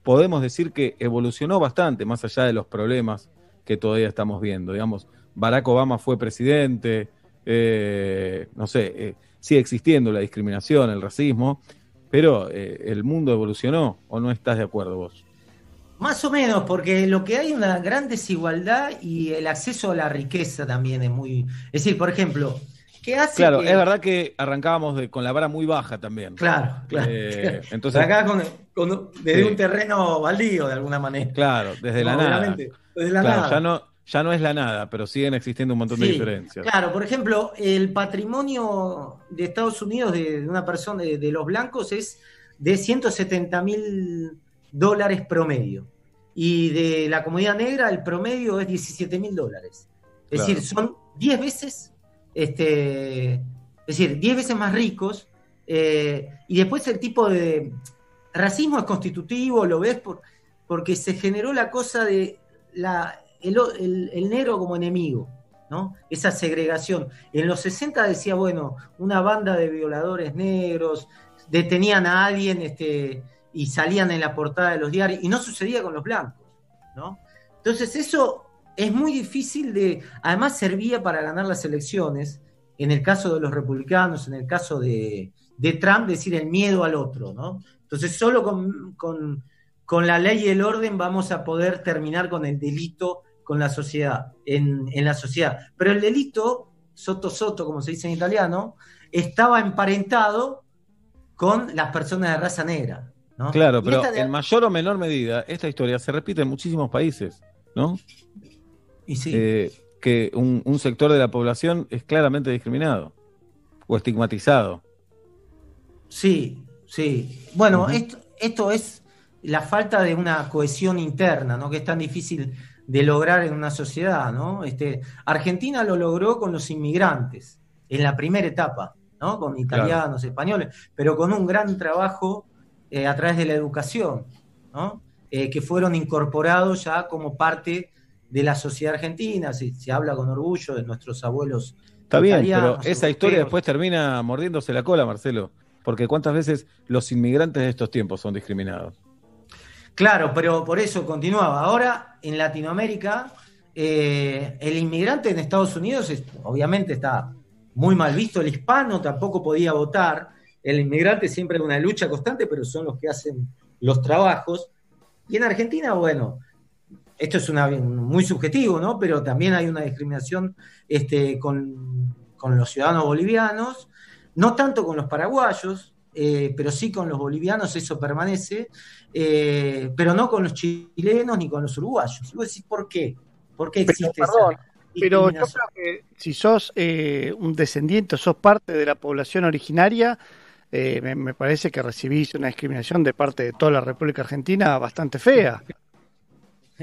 podemos decir que evolucionó bastante, más allá de los problemas que todavía estamos viendo. Digamos, Barack Obama fue presidente, eh, no sé, eh, sigue existiendo la discriminación, el racismo, pero eh, el mundo evolucionó, ¿o no estás de acuerdo vos? Más o menos, porque lo que hay una gran desigualdad y el acceso a la riqueza también es muy... Es decir, por ejemplo, ¿qué hace Claro, que- es verdad que arrancábamos de- con la vara muy baja también. Claro, claro. Eh, entonces, Acá con, con- desde Sí. un terreno baldío, de alguna manera. claro, desde la nada. desde la Claro, nada. Ya no, ya no es la nada, pero siguen existiendo un montón de diferencias. Claro, por ejemplo, el patrimonio de Estados Unidos de, de una persona, de, de los blancos, es de 170 mil dólares promedio. Y de la comunidad negra, el promedio es 17 mil dólares. Es Claro. decir, son 10 veces, este, es decir, 10 veces más ricos. eh, y después el tipo de racismo es constitutivo, lo ves, por, porque se generó la cosa de la, el, el negro como enemigo. ¿no? Esa segregación. En los 60 decía, bueno, una banda de violadores negros detenían a alguien este, y salían en la portada de los diarios, y no sucedía con los blancos, ¿no? Entonces eso es muy difícil de, además servía para ganar las elecciones, en el caso de los republicanos, en el caso de, de Trump, decir el miedo al otro, ¿no? Entonces solo con, con- con la ley y el orden vamos a poder terminar con el delito con la sociedad, en, en la sociedad. Pero el delito, soto soto, como se dice en italiano, estaba emparentado con las personas de raza negra. ¿no? Claro, pero de- en mayor o menor medida, esta historia se repite en muchísimos países, ¿no? Y sí. Eh, que un, un sector de la población es claramente discriminado o estigmatizado. Sí, sí. Bueno, esto, esto es la falta de una cohesión interna, ¿no? Que es tan difícil de lograr en una sociedad, ¿no? Este, Argentina lo logró con los inmigrantes en la primera etapa, ¿no? Con italianos, españoles, pero con un gran trabajo eh, a través de la educación, ¿no? Eh, que fueron incorporados ya como parte de la sociedad argentina, se, se habla con orgullo de nuestros abuelos. Está bien, pero esa historia después termina mordiéndose la cola, Marcelo. Porque cuántas veces los inmigrantes de estos tiempos son discriminados. Claro, pero por eso continuaba. Ahora, en Latinoamérica, eh, el inmigrante en Estados Unidos es- obviamente está muy mal visto. El hispano tampoco podía votar. El inmigrante siempre es una lucha constante, pero son los que hacen los trabajos. Y en Argentina, bueno, esto es una, muy subjetivo, ¿no? Pero también hay una discriminación este, con, con los ciudadanos bolivianos, no tanto con los paraguayos, eh, pero sí con los bolivianos, eso permanece, eh, pero no con los chilenos ni con los uruguayos. Y vos decís, ¿por qué? ¿Por qué existe perdón, esa Pero yo creo que si sos eh, un descendiente, sos parte de la población originaria, me, me parece que recibís una discriminación de parte de toda la República Argentina bastante fea.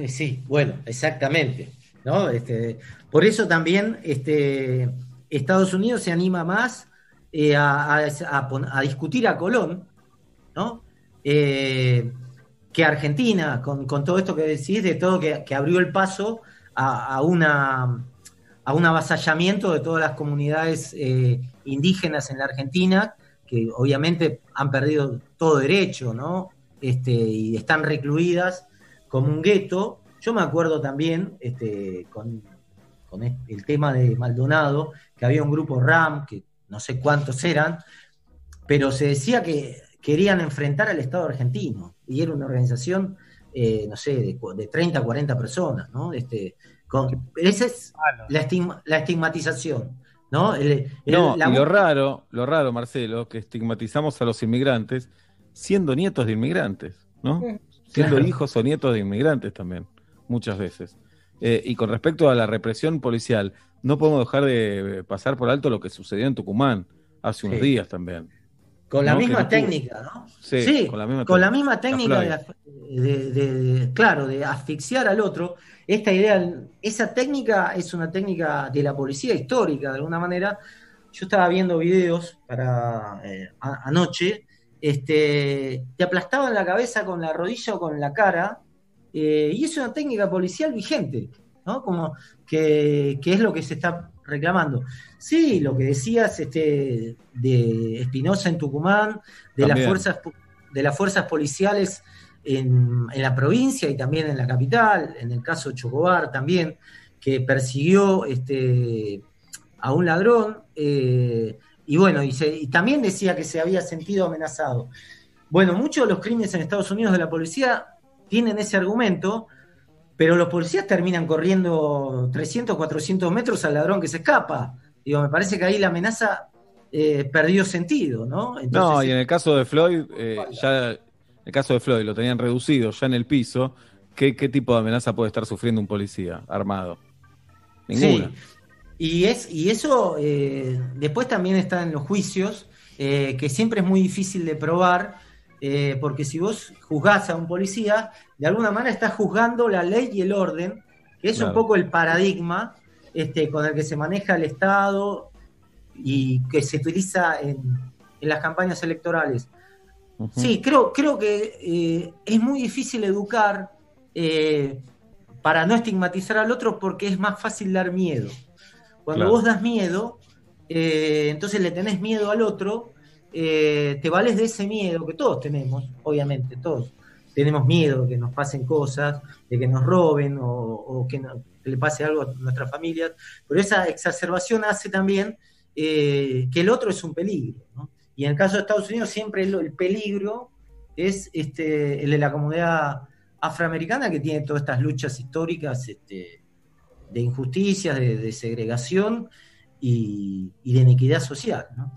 Sí, bueno, exactamente. ¿no? Este, por eso también este, Estados Unidos se anima más eh, a, a- discutir a Colón, ¿no? Eh, que Argentina, con, todo esto que decís, de todo que, abrió el paso a, a una a un avasallamiento de todas las comunidades eh, indígenas en la Argentina, que obviamente han perdido todo derecho, ¿no? Este, y están recluidas como un gueto. Yo me acuerdo también este, con, con el tema de Maldonado, que había un grupo RAM, que no sé cuántos eran, pero se decía que querían enfrentar al Estado argentino, y era una organización, eh, no sé, de, de 30, 40 personas, ¿no? Este, con, esa es la, estigma- la estigmatización, ¿no? El- el- No, la y lo raro, lo raro, Marcelo, que estigmatizamos a los inmigrantes siendo nietos de inmigrantes, ¿no? Siendo Claro. hijos o nietos de inmigrantes también, muchas veces. Eh, y con respecto a la represión policial, no podemos dejar de pasar por alto lo que sucedió en Tucumán hace unos Sí. días también. Con la misma técnica, ¿no? Sí, con la misma con la técnica. misma de- claro, de asfixiar al otro. Esta idea, esa técnica es una técnica de la policía histórica, de alguna manera. Yo estaba viendo videos para eh, a- anoche, este, te aplastaban la cabeza con la rodilla o con la cara, eh, y es una técnica policial vigente, ¿no? Como que, que es lo que se está reclamando. Sí, lo que decías este, de Espinosa en Tucumán, de las fuerzas de las fuerzas policiales en, en la provincia y también en la capital, en el caso de Chocobar también, que persiguió este, a un ladrón, eh, y bueno, y, se- y también decía que se había sentido amenazado. Bueno, muchos de los crímenes en Estados Unidos de la policía tienen ese argumento, pero los policías terminan corriendo 300, 400 metros al ladrón que se escapa. Digo, me parece que ahí la amenaza eh, perdió sentido, ¿no? No, y en el caso de Floyd, eh, ya el caso de Floyd lo tenían reducido ya en el piso. ¿Qué, qué tipo de amenaza puede estar sufriendo un policía armado? Ninguna. Sí. Y, es, y eso eh, después también está en los juicios, eh, que siempre es muy difícil de probar, eh, porque si vos juzgás a un policía, de alguna manera estás juzgando la ley y el orden, que es un poco el paradigma este, con el que se maneja el Estado y que se utiliza en, en las campañas electorales. Sí, creo, creo que es muy difícil educar para no estigmatizar al otro porque es más fácil dar miedo. Cuando Claro. vos das miedo, eh, entonces le tenés miedo al otro, eh, te vales de ese miedo que todos tenemos, obviamente, todos. Tenemos miedo de que nos pasen cosas, de que nos roben o, o que, no- que le pase algo a nuestras familias, pero esa exacerbación hace también eh, que el otro es un peligro. ¿no? Y en el caso de Estados Unidos siempre el, el peligro es este, el de la comunidad afroamericana que tiene todas estas luchas históricas este, de injusticias, de, de segregación y, y de inequidad social. ¿no?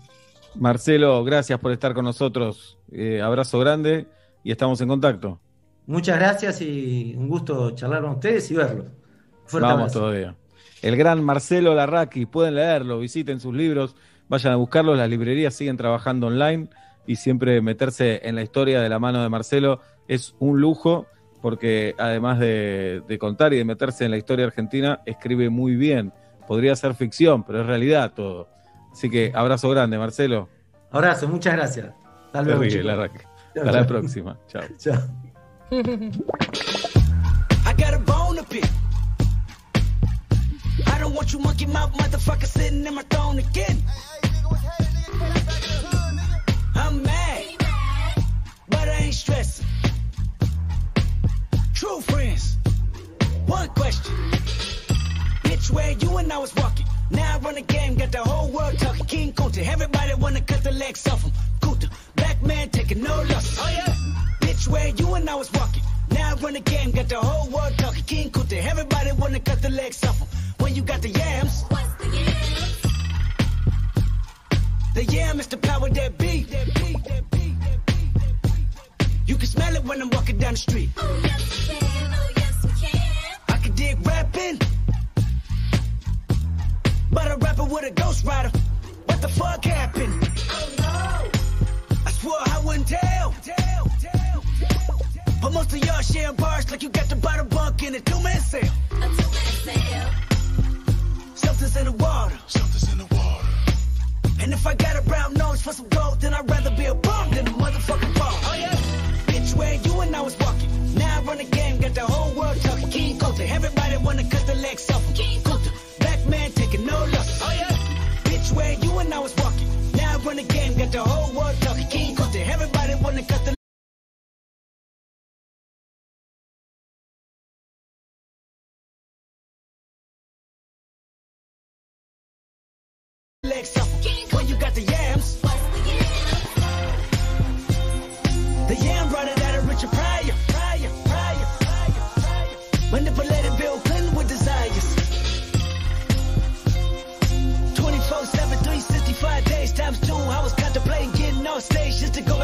Marcelo, gracias por estar con nosotros. Eh, abrazo grande y estamos en contacto. Muchas gracias y un gusto charlar con ustedes y verlos. Fuerte Vamos abrazo. todavía. El gran Marcelo Larraqui, pueden leerlo, visiten sus libros, vayan a buscarlos, las librerías siguen trabajando online. y siempre meterse en la historia de la mano de Marcelo es un lujo porque además de, de contar y de meterse en la historia argentina, escribe muy bien. Podría ser ficción, pero es realidad todo. Así que abrazo grande, Marcelo. Abrazo, muchas gracias. Hasta luego, Terrible. Chao, Hasta la próxima. Chao. Chao. I got a bone to pick. I don't want you monkey mouth motherfucker sitting in my throne again. I'm mad, but I ain't stressing. True friends, one question. Bitch, where you and I was walking. Now I run the game, got the whole world talking. King Kunta, everybody wanna cut the legs off him. Kunta, black man taking no loss. Oh yeah. Bitch, where you and I was walking. Now I run the game, got the whole world talking. King Kunta, everybody wanna cut the legs off him. When you got the yams. What's the yams? The yam is the power. That be, that be, smell it when I'm walking down the street. Oh yes we can, oh yes we can. I can dig rapping. But a rapper with a ghost rider. What the fuck happened? Oh no. I swore I wouldn't tell. tell, tell, tell, tell. But most of y'all share bars like you got the bottom bunk in a two-man sale. A two-man sale. Something's in the water. Something's in the water. And if I got a brown nose for some gold, then I'd rather be a bum than a motherfucking bum. Oh yeah. Where you and I was walking. Now I run the game, got the whole world talking. King Coulter, everybody wanna cut the legs off. him. King Coulter, black man taking no loss. Oh yeah. Bitch, where you and I was walking. Now I run the game, got the whole world talking. King Coulter, everybody wanna cut the stations to go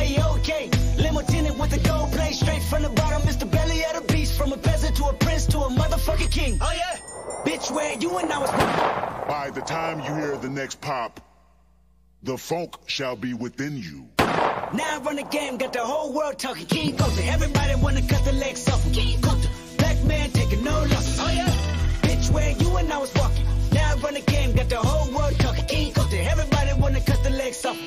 Annie, okay? Limo with the gold plate straight from the bottom. It's the belly of the beast. From a peasant to a prince to a motherfucking king. Oh yeah? Bitch, where you and I was By the time you hear the next pop, the funk shall be within you. Now I run the game, got the whole world talking. King Coulter, everybody wanna cut the legs off. him. King Coulter, black man taking no losses. Oh yeah? Bitch, where you and I was walking. Now I run the game, got the whole world talking. King Coulter, everybody wanna cut the legs off.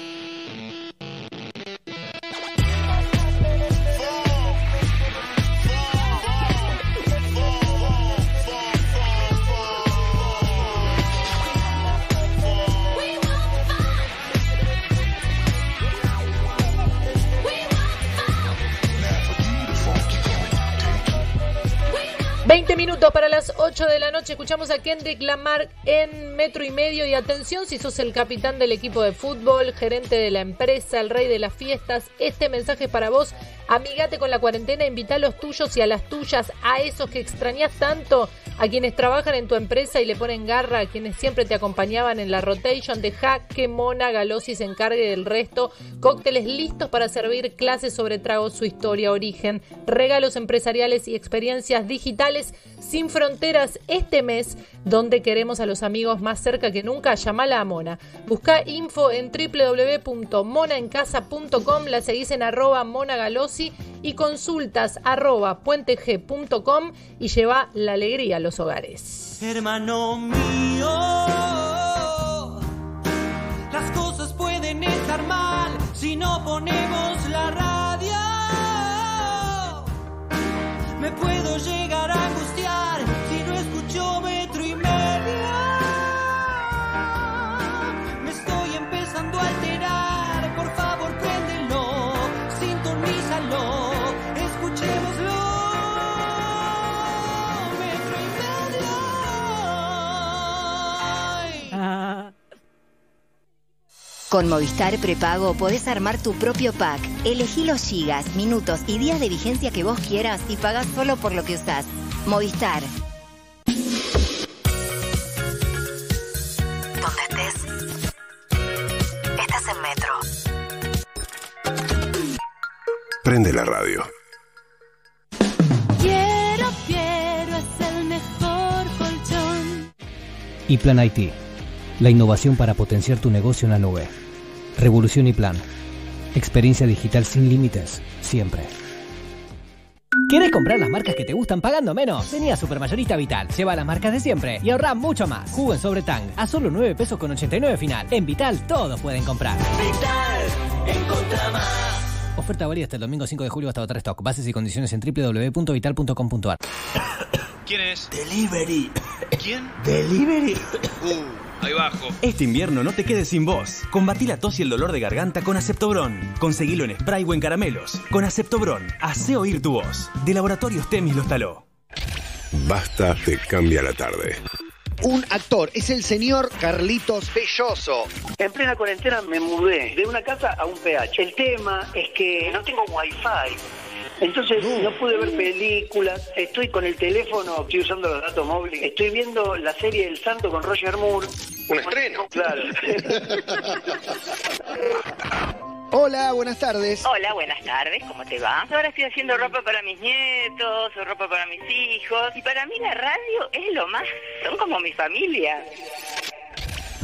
Him. Veinte minutos para las 8 de la noche. Escuchamos a Kendrick Lamar en metro y medio. Y atención, si sos el capitán del equipo de fútbol, gerente de la empresa, el rey de las fiestas, este mensaje es para vos. Amigate con la cuarentena, invita a los tuyos y a las tuyas, a esos que extrañas tanto, a quienes trabajan en tu empresa y le ponen garra, a quienes siempre te acompañaban en la rotation. Deja que Mona Galosi se encargue del resto. Cócteles listos para servir, clases sobre tragos, su historia, origen, regalos empresariales y experiencias digitales sin fronteras este mes, donde queremos a los amigos más cerca que nunca. Llamala a Mona. Busca info en www.monaencasa.com, la seguís en arroba monagalosi y consultas arroba puenteg.com y lleva la alegría a los hogares. Hermano mío, Con Movistar Prepago podés armar tu propio pack. Elegí los gigas, minutos y días de vigencia que vos quieras y pagás solo por lo que usás. Movistar. Donde estés. Estás en Metro. Prende la radio. Quiero, quiero, es el mejor colchón. Y Plan IT, la innovación para potenciar tu negocio en la nube. Revolución y Plan. Experiencia digital sin límites, siempre. ¿Quieres comprar las marcas que te gustan pagando menos? Vení a Supermayorista Vital, lleva las marcas de siempre y ahorra mucho más. Jugo en sobre Tang a solo 9 pesos con 89 final. En Vital todos pueden comprar. Vital, encontra más. Oferta válida hasta el domingo 5 de julio hasta otra stock. Bases y condiciones en www.vital.com.ar. ¿Quién es? Delivery. ¿Quién? Delivery. Ahí bajo. Este invierno no te quedes sin voz. Combatí la tos y el dolor de garganta con Aceptobron. Conseguilo en spray o en caramelos. Con Aceptobron, hace oír tu voz. De Laboratorios Temis los taló. Basta te cambia la tarde. Un actor, es el señor Carlitos Belloso. En plena cuarentena me mudé de una casa a un PH. El tema es que no tengo wifi. Entonces no pude ver películas, estoy con el teléfono, estoy usando los datos móviles, estoy viendo la serie El Santo con Roger Moore. Un estreno. Claro. Hola, buenas tardes. Hola, buenas tardes, ¿cómo te va? Ahora estoy haciendo ropa para mis nietos, o ropa para mis hijos, y para mí la radio es lo más, son como mi familia.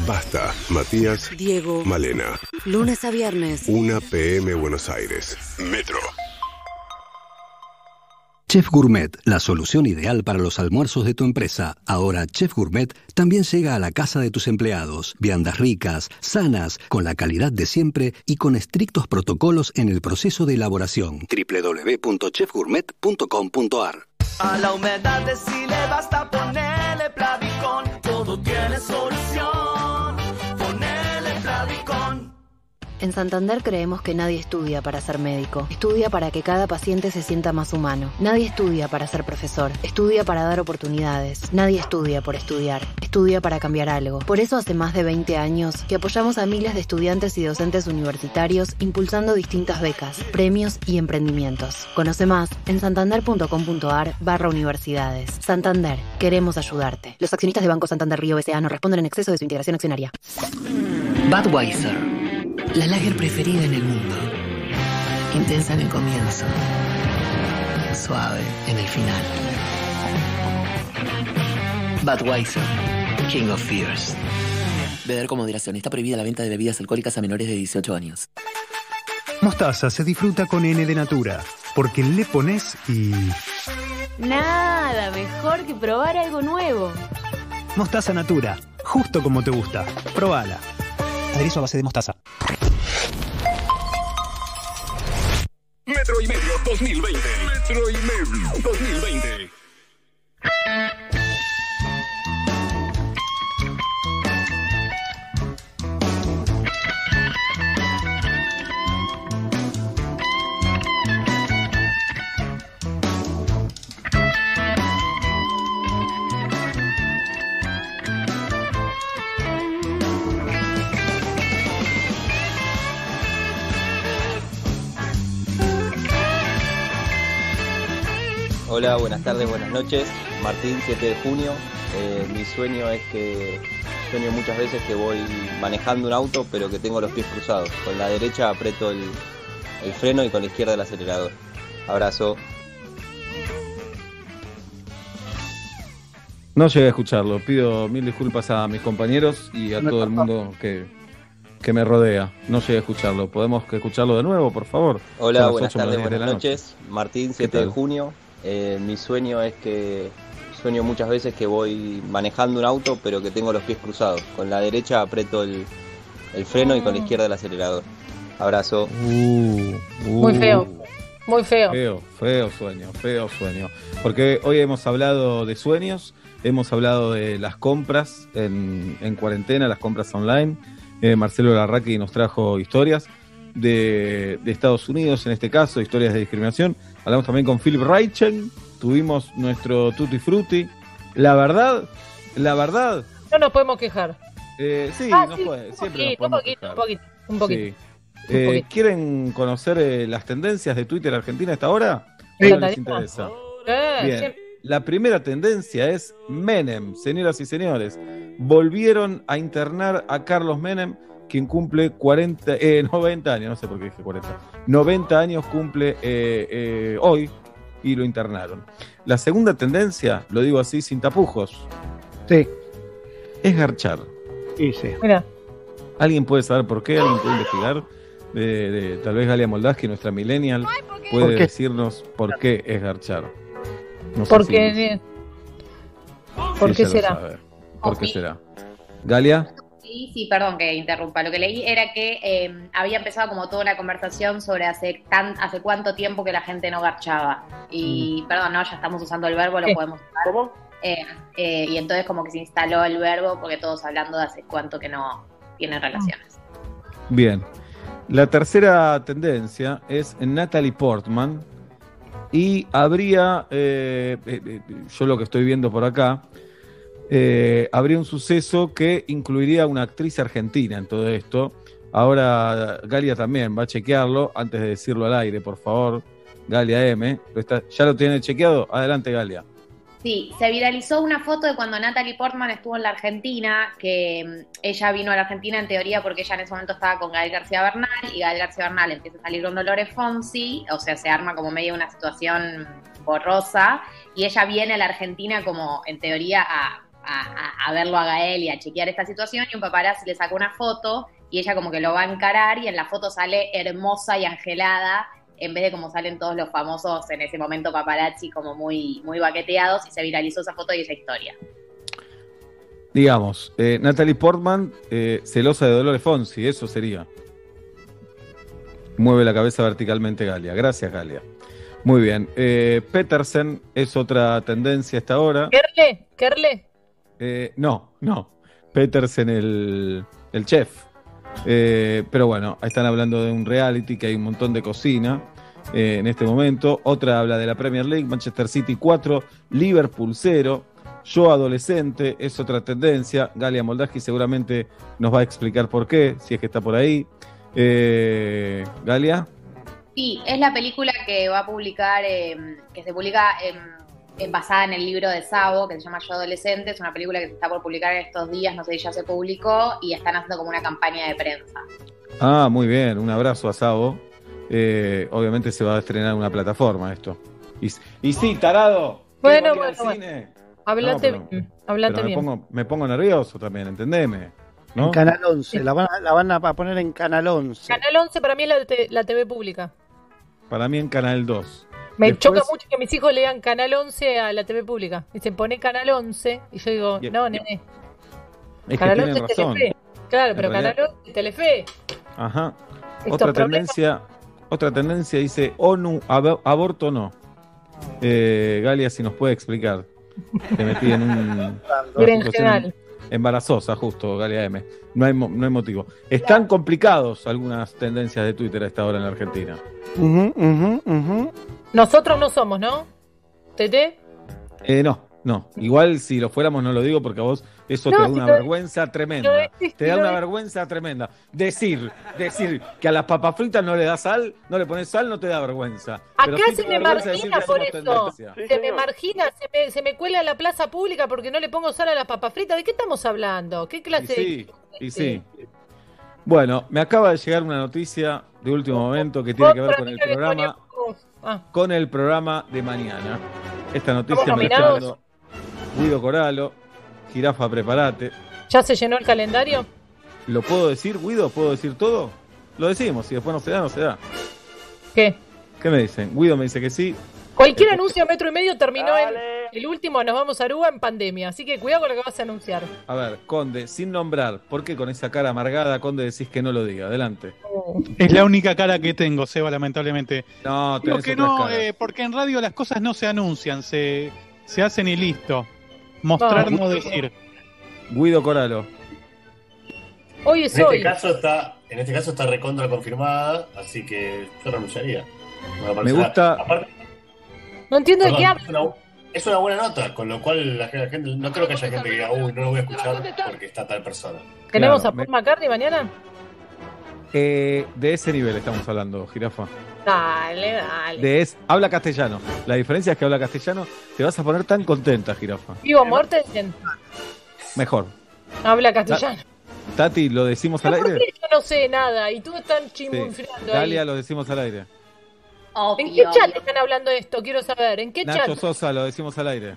Basta, Matías, Diego. Malena. Lunes a viernes. 1 PM Buenos Aires. Metro. Chef Gourmet, la solución ideal para los almuerzos de tu empresa. Ahora Chef Gourmet también llega a la casa de tus empleados. Viandas ricas, sanas, con la calidad de siempre y con estrictos protocolos en el proceso de elaboración. www.chefgourmet.com.ar A la humedad de si le basta ponerle Plavicón. Todo tiene solución. En Santander creemos que nadie estudia para ser médico. Estudia para que cada paciente se sienta más humano. Nadie estudia para ser profesor. Estudia para dar oportunidades. Nadie estudia por estudiar. Estudia para cambiar algo. Por eso hace más de 20 años que apoyamos a miles de estudiantes y docentes universitarios impulsando distintas becas, premios y emprendimientos. Conoce más en santander.com.ar barra universidades. Santander, queremos ayudarte. Los accionistas de Banco Santander Río S.A. no responden en exceso de su integración accionaria. Budweiser, la lager preferida en el mundo. Intensa en el comienzo, suave en el final. Budweiser, King of Fears. Beber con moderación. Está prohibida la venta de bebidas alcohólicas a menores de 18 años. Mostaza se disfruta con N de Natura, porque le pones y... Nada mejor que probar algo nuevo. Mostaza Natura, justo como te gusta. Probala. Aderezo a base de mostaza. Metro y medio 2020. Metro y medio 2020. Hola, buenas tardes, buenas noches. Martín, 7 de junio. Eh, mi sueño es que sueño muchas veces que voy manejando un auto, pero que tengo los pies cruzados. Con la derecha aprieto el, el freno y con la izquierda el acelerador. Abrazo. No llegué a escucharlo. Pido mil disculpas a mis compañeros y a todo el mundo que, que me rodea. No llegué a escucharlo. ¿Podemos escucharlo de nuevo, por favor? Hola, buenas tardes, buenas noches. Martín, 7 de junio. Eh, mi sueño es que sueño muchas veces que voy manejando un auto, pero que tengo los pies cruzados. Con la derecha aprieto el, el freno y con la izquierda el acelerador. Abrazo. Muy feo. Muy feo. Feo, feo sueño, feo sueño. Porque hoy hemos hablado de sueños, hemos hablado de las compras en, en cuarentena, las compras online. Eh, Marcelo Larraqui nos trajo historias de, de Estados Unidos, en este caso, historias de discriminación. Hablamos también con Philip Reichen, tuvimos nuestro Tutti Frutti. La verdad, la verdad, No nos podemos quejar. eh, sí, Ah, no sí, puede, un siempre nos poquito, un podemos poquito, un poquito. Un poquito. Sí. Eh, poquito. ¿Quieren conocer eh, las tendencias de Twitter Argentina hasta ahora? ¿O no les interesa? Bien. La primera tendencia es Menem, señoras y señores. Volvieron a internar a Carlos Menem, quien cumple 40, eh, 90 años, no sé por qué dije 40. 90 años cumple eh, eh, hoy y lo internaron. La segunda tendencia, lo digo así sin tapujos, Sí. es garchar. Sí, sí. Mira, ¿Alguien puede saber por qué? ¿Alguien puede investigar? De, de- tal vez Galia Moldaski, nuestra millennial, puede decirnos por qué es garchar. No sé porque. si- ¿Por qué será? ¿Por qué será? Galia, Sí, sí, perdón que interrumpa. Lo que leí era que eh, había empezado como toda una conversación sobre hace tan, hace cuánto tiempo que la gente no garchaba. Y perdón, no, ya estamos usando el verbo, lo podemos usar. ¿Cómo? y entonces como que se instaló el verbo porque todos hablando de hace cuánto que no tienen relaciones. bien. La tercera tendencia es Natalie Portman. Y habría, eh, eh, eh, yo lo que estoy viendo por acá, eh, habría un suceso que incluiría a una actriz argentina en todo esto. Ahora Galia también va a chequearlo antes de decirlo al aire, por favor. Galia M. ¿Lo está- ¿Ya lo tiene chequeado? Adelante, Galia. Sí, se viralizó una foto de cuando Natalie Portman estuvo en la Argentina, que mm, ella vino a la Argentina en teoría porque ella en ese momento estaba con Gael García Bernal y Gael García Bernal empieza a salir con Dolores Fonsi, o sea, se arma como medio una situación borrosa y ella viene a la Argentina como en teoría a, a- verlo a Gael y a chequear esta situación y un paparazzi le sacó una foto y ella como que lo va a encarar y en la foto sale hermosa y angelada en vez de como salen todos los famosos en ese momento paparazzi como muy, muy baqueteados y se viralizó esa foto y esa historia. Digamos, eh, Natalie Portman, eh, celosa de Dolores Fonsi, eso sería. Mueve la cabeza verticalmente Galia. Gracias, Galia. Muy bien. Eh, Petersen es otra tendencia hasta ahora. Kerle, Kerle. Eh, no, no. Petersen, el, el chef. Eh, pero bueno, están hablando de un reality que hay un montón de cocina eh, en este momento. Otra habla de la Premier League, Manchester City 4, Liverpool 0. Yo adolescente es otra tendencia. Galia Moldaski seguramente nos va a explicar por qué, si es que está por ahí. Eh, Galia. Sí, es la película que va a publicar, eh, que se publica eh, basada en el libro de Sabo, que se llama Yo Adolescente. Es una película que se está por publicar en estos días, no sé si ya se publicó, y están haciendo como una campaña de prensa. Ah, muy bien, un abrazo a Sabo. Eh, obviamente se va a estrenar en una plataforma esto. Y, y sí, tarado. Bueno, ¿Queremos ir al bueno, cine? Hablate No, pero-. Hablate Pero me bien. pongo, me pongo nervioso también, entendeme. ¿no? En Canal 11. La van, a, la van a poner en Canal 11. Canal 11 para mí es la, la TV pública. Para mí en Canal 2. Me Después- choca mucho que mis hijos lean Canal 11 a la TV pública. Dicen, pone Canal 11. Y yo digo, no, nene. Es que Canal tienen 11 es razón. Telefe. Claro, En pero realidad- Canal 11 es Telefe. Ajá. Estos Otra problemas- tendencia, otra tendencia dice ONU, ab- aborto no. Eh, Galia, si nos puede explicar. Te metí en un. Embarazosa, justo, Galia M. No hay, no hay motivo. Están complicados algunas tendencias de Twitter a esta hora en la Argentina. Ujú, ujú, ujú. Nosotros no somos, ¿no? ¿Tete? Eh, no, no. Igual si lo fuéramos no lo digo porque a vos eso No, te da si una vergüenza tremenda. decís, Te da una vergüenza tremenda. Decir, decir que a las papas fritas no le das sal, no le pones sal, no te da vergüenza. Acá se me margina por eso. tendencia. Se me margina, se me, se me cuela en la plaza pública porque no le pongo sal a las papas fritas. ¿De qué estamos hablando? ¿Qué Y clase sí, y sí. Bueno, me acaba de llegar una noticia de último momento que tiene que ver con el programa. Ah, con el programa de mañana. Esta noticia ¿Estamos me está dando Guido Coralo, Jirafa, prepárate. ¿Ya se llenó el calendario? ¿Lo puedo decir, Guido? ¿Puedo decir todo? Lo decimos, si después no se da, no se da. ¿Qué? ¿Qué me dicen? Guido me dice que sí. Cualquier anuncio metro y medio terminó en el último, nos vamos a Aruba en pandemia. Así que cuidado con lo que vas a anunciar. A ver, Conde, sin nombrar, ¿por qué con esa cara amargada, Conde, decís que no lo diga? Adelante. Es la única cara que tengo, Seba, lamentablemente. No, Digo tenés que otras no, caras. eh, porque en radio las cosas no se anuncian, se, se hacen y listo. Mostrar, No. no decir. Guido Coralo. Hoy En es este hoy. caso está, en este caso está recontra confirmada, así que yo renunciaría. Me parece gusta. Aparte, No entiendo de perdón, qué hablas. Es, una, buena nota, con lo cual la gente, no creo que haya gente que diga, uy, no lo voy a escuchar porque está tal persona. ¿Tenemos Claro, a Paul McCartney mañana? Eh, de ese nivel estamos hablando, jirafa. Dale, dale. De es, habla castellano. La diferencia es que habla castellano. Te vas a poner tan contenta, jirafa. Vivo Mortensen Mejor. habla castellano. Tati, ¿lo decimos al ¿Por aire? yo no sé nada y tú estás Sí. chimunfriando ahí? Dalia, lo decimos al aire. ¿En qué chat están hablando de esto? Quiero saber. ¿En qué Nacho chat? Sosa, lo decimos al aire.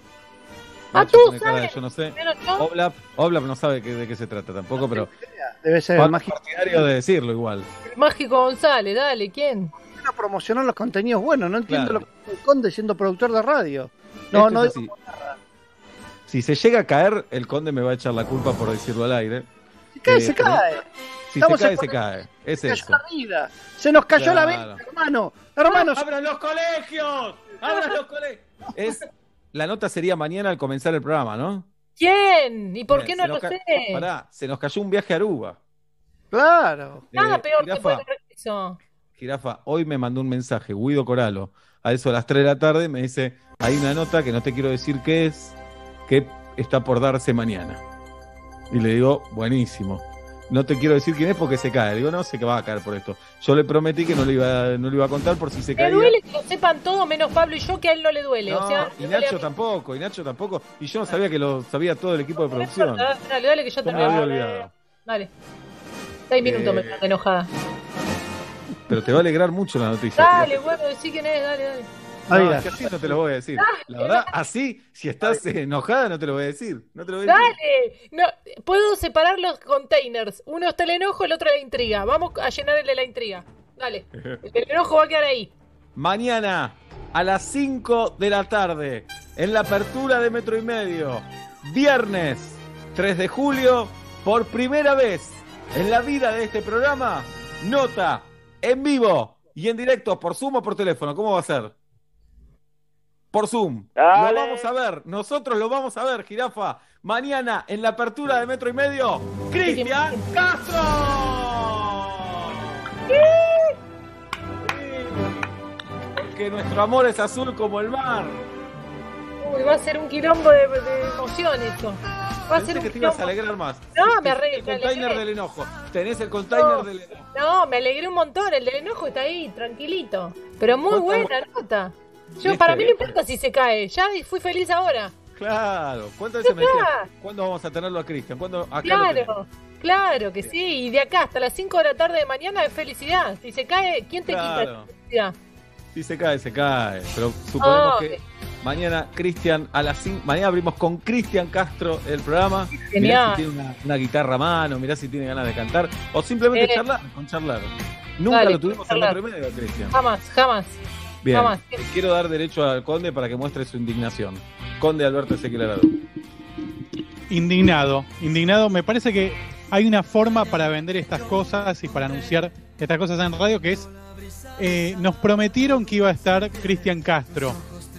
Ah, Nacho tú pone cara de sabes. Yo no sé. Yo. Oblap, Oblap no sabe de qué se trata tampoco, pero. Debe ser el mágico. partidario de decirlo igual. Mágico González, dale, ¿quién? Quiero promocionar los contenidos buenos. No entiendo Claro. lo que hace el Conde siendo productor de radio. No, Esto no es así. Si se llega a caer, el conde me va a echar la culpa por decirlo al aire. Se cae, Eh, se pero- cae. Si Estamos se cae, se cae. Es Se eso. cayó la vida. Se nos cayó la venta, hermano. Hermanos. ¡Abran los colegios! ¡Abran los colegios! Es, la nota sería mañana al comenzar el programa, ¿no? ¿Quién? ¿Y por Bien, qué no lo sé? Pará, se nos cayó un viaje a Aruba. Claro. Nada Eh, peor que jirafa, fue eso. Jirafa, hoy me mandó un mensaje, Guido Coralo, a eso a las 3 de la tarde, me dice, hay una nota que no te quiero decir qué es, que está por darse mañana. Y le digo, buenísimo. No te quiero decir quién es porque se cae. Le digo, no, se que va a caer por esto. Yo le prometí que no le iba, no le iba a contar por si se Me caía. duele que lo sepan todos menos Pablo y yo, que a él no le duele. No, o sea, y Nacho tampoco, y Nacho tampoco. Y yo no sabía que lo sabía todo el equipo de producción. Dale, dale, dale, que yo te me había olvidado. Dale. Seis minutos Eh, me enojada. Pero te va a alegrar mucho la noticia. Dale, bueno, decí quién es, dale, dale. No, Ahí va. es que así no te lo voy a decir. La verdad, así, si estás enojada, no te lo voy a decir. No te lo voy a decir. Dale. No, puedo separar los containers. Uno está el enojo, el otro la intriga. Vamos a llenar el de la intriga. Dale. El enojo va a quedar ahí. Mañana a las 5 de la tarde, en la apertura de Metro y Medio, viernes 3 de julio, por primera vez en la vida de este programa, nota en vivo y en directo por Zoom o por teléfono. ¿Cómo va a ser? Por Zoom. Dale. Lo vamos a ver, nosotros lo vamos a ver, jirafa. Mañana en la apertura de Metro y Medio, Cristian Castro. Porque nuestro amor es azul como el mar. Uy, va a ser un quilombo de, de emoción esto. Va a ser un que te ibas a quilombo. alegrar más. No, me arreglé, El container alegré. del enojo. Tenés el container No. del enojo. No, me alegré un montón. El del enojo está ahí, tranquilito. Pero muy ¿Cuánto- buena nota. Yo, para mí no importa si se cae. Ya fui feliz ahora. Claro. ¿Cuántas veces me. ¿Cuándo vamos a tenerlo a Cristian? ¿Cuándo? Acá. Claro, claro que sí. Y de acá hasta las 5 de la tarde de mañana es felicidad. Si se cae, ¿quién te quita felicidad? Si se cae, se cae. Pero suponemos Oh, que mañana Cristian a las 5. Mañana abrimos con Cristian Castro el programa. Mirá Genial. si tiene una, una guitarra a mano, mirá si tiene ganas de cantar. O simplemente Eh. charlar, con charlar. Nunca Dale, lo tuvimos en otro medio, Cristian. Jamás, jamás. Bien, le quiero dar derecho al conde para que muestre su indignación. Conde Alberto Ezequiel Arado. Indignado, indignado. Me parece que hay una forma para vender estas cosas y para anunciar estas cosas en radio que es, eh, nos prometieron que iba a estar Cristian Castro.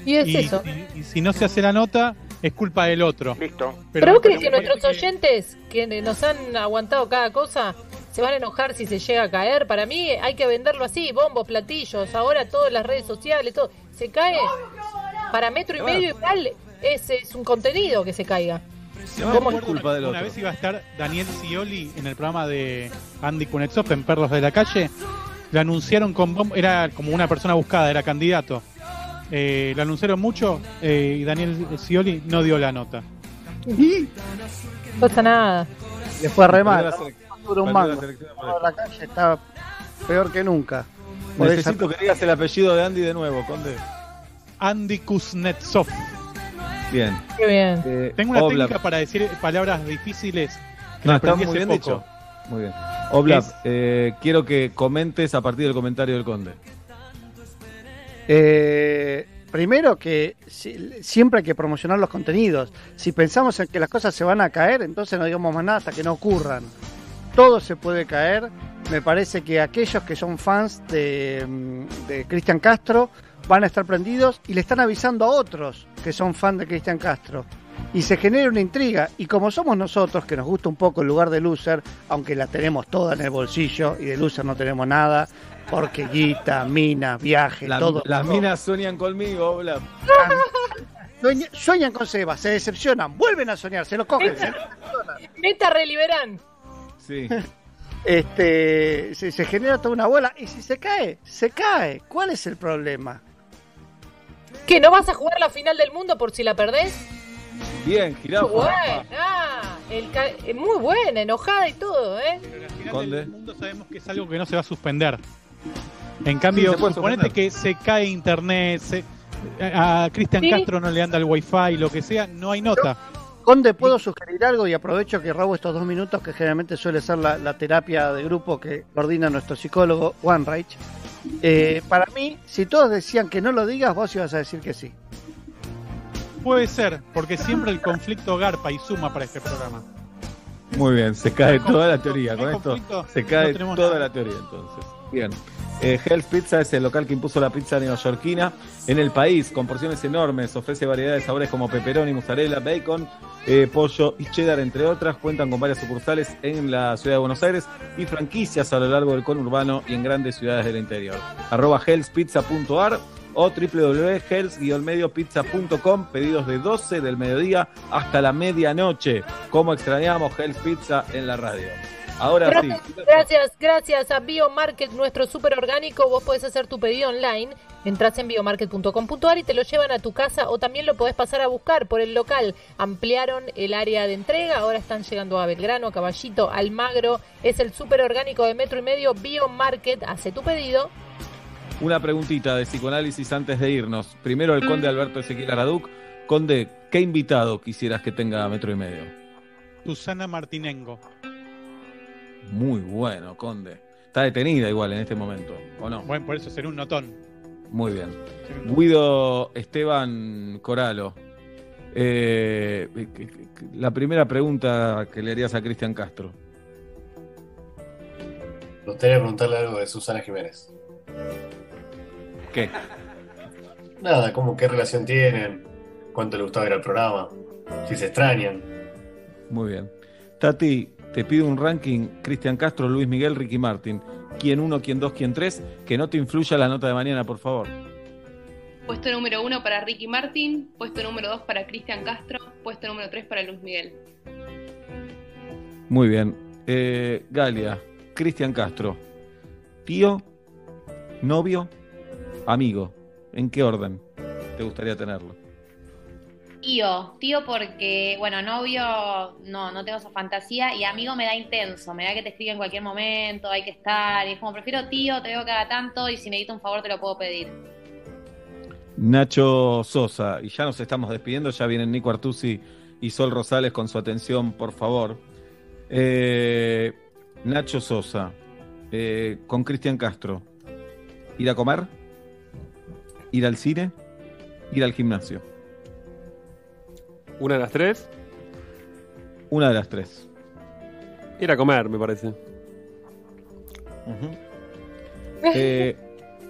Y es y, eso. y- y si no se hace la nota, es culpa del otro. Listo. Pero, vos crees pero que nuestros oyentes que nos han aguantado cada cosa se van a enojar si se llega a caer. Para mí hay que venderlo así, bombos, platillos, ahora todas las redes sociales, todo. Se cae para metro y medio igual es, es un contenido que se caiga. ¿Cómo es culpa del Una otro? vez iba a estar Daniel Scioli en el programa de Andy Kunetsov en Perros de la Calle. Lo anunciaron con bom- era como una persona buscada, era candidato. Eh, lo anunciaron mucho eh, y Daniel Scioli no dio la nota. No pasa nada. Le fue re mal. Sobre un mango. la calle está peor que nunca. Por esa- Necesito que digas el apellido de Andy de nuevo, Conde. Andy Kuznetsov. Bien. Qué bien. Eh, Tengo una Oblap- técnica para decir palabras difíciles que No, está muy bien poco. dicho. Muy bien. Oblap, Es- eh, quiero que comentes a partir del comentario del Conde. Eh, primero que si- siempre hay que promocionar los contenidos. Si pensamos en que las cosas se van a caer, entonces no digamos más nada hasta que no ocurran. Todo se puede caer. Me parece que aquellos que son fans de, mm, de Cristian Castro van a estar prendidos y le están avisando a otros que son fans de Cristian Castro. Y se genera una intriga. Y como somos nosotros, que nos gusta un poco el lugar de loser, aunque la tenemos toda en el bolsillo y de loser no tenemos nada, porque guita, mina, viaje, La- todo. las todo. minas sueñan conmigo. Sueña- sueñan con Seba, se decepcionan, vuelven a soñar, se lo cogen. se- Meta reliberan. Sí. Este, se, se genera toda una bola y si se cae, se cae. ¿Cuál es el problema? ¿Que no vas a jugar la final del mundo por si la perdés? Bien, jirafa. Buena, el eh, muy buena, enojada y todo, ¿eh? Conde. El mundo sabemos que es algo que no se va a suspender. En cambio, Sí, suponete suspender. que se cae internet, se- a Cristian Sí. Castro no le anda el wifi, lo que sea, no hay nota. Conde, ¿puedo sugerir algo? Y aprovecho que robo estos dos minutos, que generalmente suele ser la, la terapia de grupo que coordina nuestro psicólogo, Juan Reich. Eh, para mí, si todos decían que no lo digas, vos ibas a decir que sí. Puede ser, porque siempre el conflicto garpa y suma para este programa. Muy bien, se cae toda la teoría. Con esto se cae no toda nada. la teoría entonces. Bien. Eh, Hell's Pizza es el local que impuso la pizza neoyorquina en el país, con porciones enormes. Ofrece variedad de sabores como pepperoni, mozzarella, bacon, eh, pollo y cheddar, entre otras. Cuentan con varias sucursales en la ciudad de Buenos Aires y franquicias a lo largo del conurbano y en grandes ciudades del interior. Arroba hellspizza.ar o www.hells-mediopizza.com. Pedidos de 12 del mediodía hasta la medianoche. Como extrañamos Hell's Pizza en la radio. Ahora sí. Gracias, gracias, gracias a Biomarket, nuestro súper orgánico. Vos podés hacer tu pedido online. Entrás en biomarket.com.ar y te lo llevan a tu casa o también lo podés pasar a buscar por el local. Ampliaron el área de entrega, ahora están llegando a Belgrano, Caballito, Almagro. Es el súper orgánico de metro y medio Biomarket. Hace tu pedido. Una preguntita de psicoanálisis antes de irnos. Primero el conde Alberto Ezequiel Araduc. Conde, ¿qué invitado quisieras que tenga metro y medio? Susana Martinengo. Muy bueno, conde. Está detenida igual en este momento, ¿o no? Bueno, por eso será un notón. Muy bien. Guido Esteban Coralo. eh, la primera pregunta que le harías a Cristian Castro. Me gustaría preguntarle algo de Susana Jiménez. ¿Qué? Nada, ¿cómo, qué relación tienen? ¿Cuánto le gustaba ir al programa? Si se extrañan. Muy bien. Tati, te pido un ranking Cristian Castro, Luis Miguel, Ricky Martin. ¿Quién uno, quién dos, quién tres? Que no te influya la nota de mañana, por favor. Puesto número uno para Ricky Martin, puesto número dos para Cristian Castro, puesto número tres para Luis Miguel. Muy bien. Eh, Galia, Cristian Castro. Tío, novio, amigo. ¿En qué orden te gustaría tenerlo? Tío, tío porque, bueno, novio, no, no tengo esa fantasía y amigo me da intenso, me da que te escribe en cualquier momento, hay que estar, y es como prefiero tío, te veo cada tanto y si necesito un favor te lo puedo pedir. Nacho Sosa, y ya nos estamos despidiendo, ya vienen Nico Artusi y Sol Rosales con su atención, por favor. Eh, Nacho Sosa, eh, con Cristian Castro, ¿ir a comer? ¿Ir al cine? ¿Ir al gimnasio? ¿Una de las tres? Una de las tres. Ir a comer, me parece. Eh,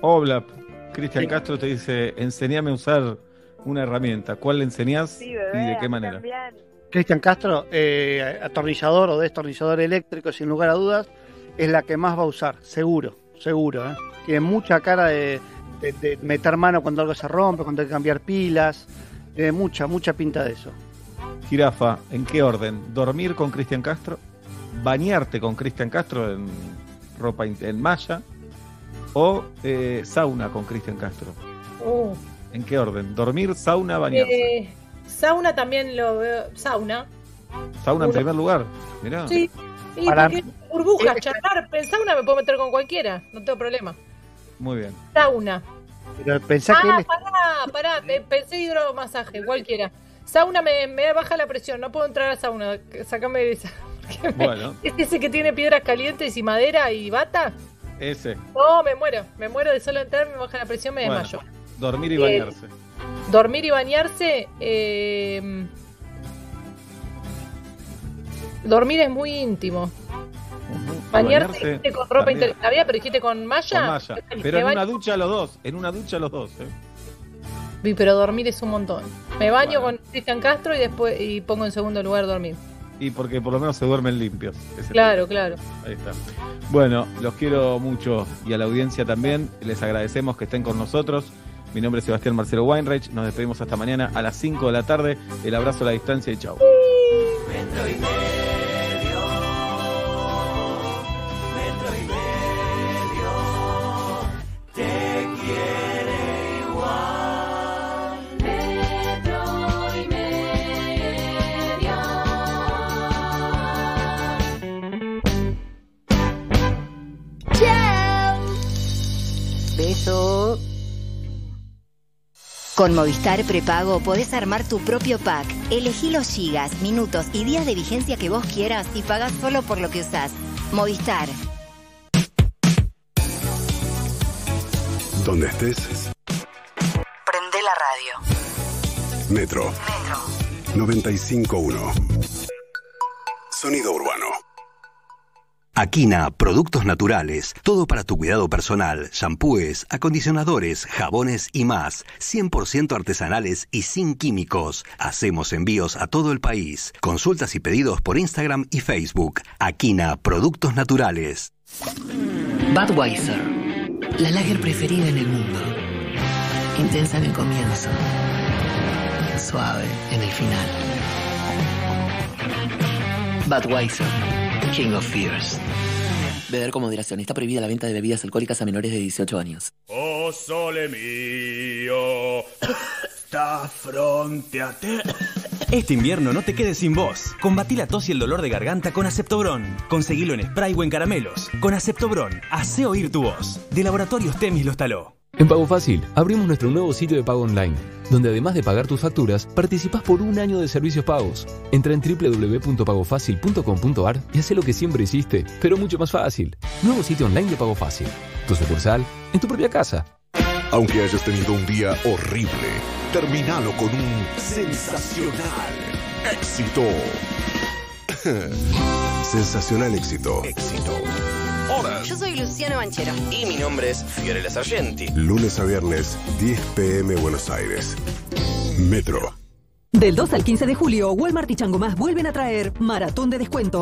Oblap, Cristian Castro te dice, enseñame a usar una herramienta. ¿Cuál le enseñás y de qué manera? Cristian Castro, eh, atornillador o destornillador eléctrico, sin lugar a dudas, es la que más va a usar, seguro, seguro. ¿eh? Tiene mucha cara de, de- de meter mano cuando algo se rompe, cuando hay que cambiar pilas. Tiene mucha, mucha pinta de eso. Jirafa, ¿en qué orden? ¿Dormir con Cristian Castro? ¿Bañarte con Cristian Castro en ropa en malla? ¿O eh, sauna con Cristian Castro? Uh, ¿En qué orden? ¿Dormir, sauna, bañarse? eh, sauna también lo veo. Sauna. Sauna en primer lugar. Mirá. Sí. Y Para- porque burbujas, charlar, en sauna me puedo meter con cualquiera, no tengo problema. Muy bien. Sauna. Pero pensá que Ah, él pará, pará, pe- pensé hidromasaje, cualquiera. Sauna me, me baja la presión, no puedo entrar a sauna, sacame de esa. Bueno, ¿Es ese que tiene piedras calientes y madera y bata? ese. No, me muero, me muero de solo entrar, me baja la presión, me Bueno, desmayo. dormir y Eh, bañarse. Dormir y bañarse, eh, dormir es muy íntimo. Dijiste con ropa interior. ¿Había, pero dijiste con malla? Con malla. Me Pero en una ducha los dos. En una ducha los dos. ¿eh? Pero dormir es un montón. Me baño con Cristian Castro y después y pongo en segundo lugar dormir. Y porque por lo menos se duermen limpios. Claro, claro. Ahí está. Bueno, los quiero mucho y a la audiencia también. Les agradecemos que estén con nosotros. Mi nombre es Sebastián Marcelo Weinreich. Nos despedimos hasta mañana a las 5 de la tarde. El abrazo a la distancia y chao. Con Movistar Prepago podés armar tu propio pack. Elegí los gigas, minutos y días de vigencia que vos quieras y pagás solo por lo que usás. Movistar. Donde estés, Prende la radio. Metro. Metro. 95.1. Sonido urbano. Aquina, productos naturales, todo para tu cuidado personal, shampoos, acondicionadores, jabones y más, 100% artesanales y sin químicos. Hacemos envíos a todo el país. Consultas y pedidos por Instagram y Facebook. Aquina, productos naturales. Budweiser, la lager preferida en el mundo. Intensa en el comienzo, suave en el final. Budweiser, King of Fears. Beber con moderación. Está prohibida la venta de bebidas alcohólicas a menores de 18 años. Oh sole sta fronte a te. Este invierno no te quedes sin voz. Combatí la tos y el dolor de garganta con Aceptobron. Conseguilo en spray o en caramelos. Con Aceptobron, hace oír tu voz. De Laboratorios Temis los taló. En Pago Fácil abrimos nuestro nuevo sitio de pago online, donde además de pagar tus facturas, participas por un año de servicios pagos. Entra en www.pagofacil.com.ar y haz lo que siempre hiciste, pero mucho más fácil. Nuevo sitio online de Pago Fácil. Tu sucursal en tu propia casa. Aunque hayas tenido un día horrible, terminalo con un sensacional éxito. sensacional éxito. Éxito. Hola. Yo soy Luciano Banchero. Y mi nombre es Fiorella Sargenti. Lunes a viernes, 10 pm Buenos Aires. Metro. Del 2 al 15 de julio, Walmart y Chango Más vuelven a traer Maratón de Descuento.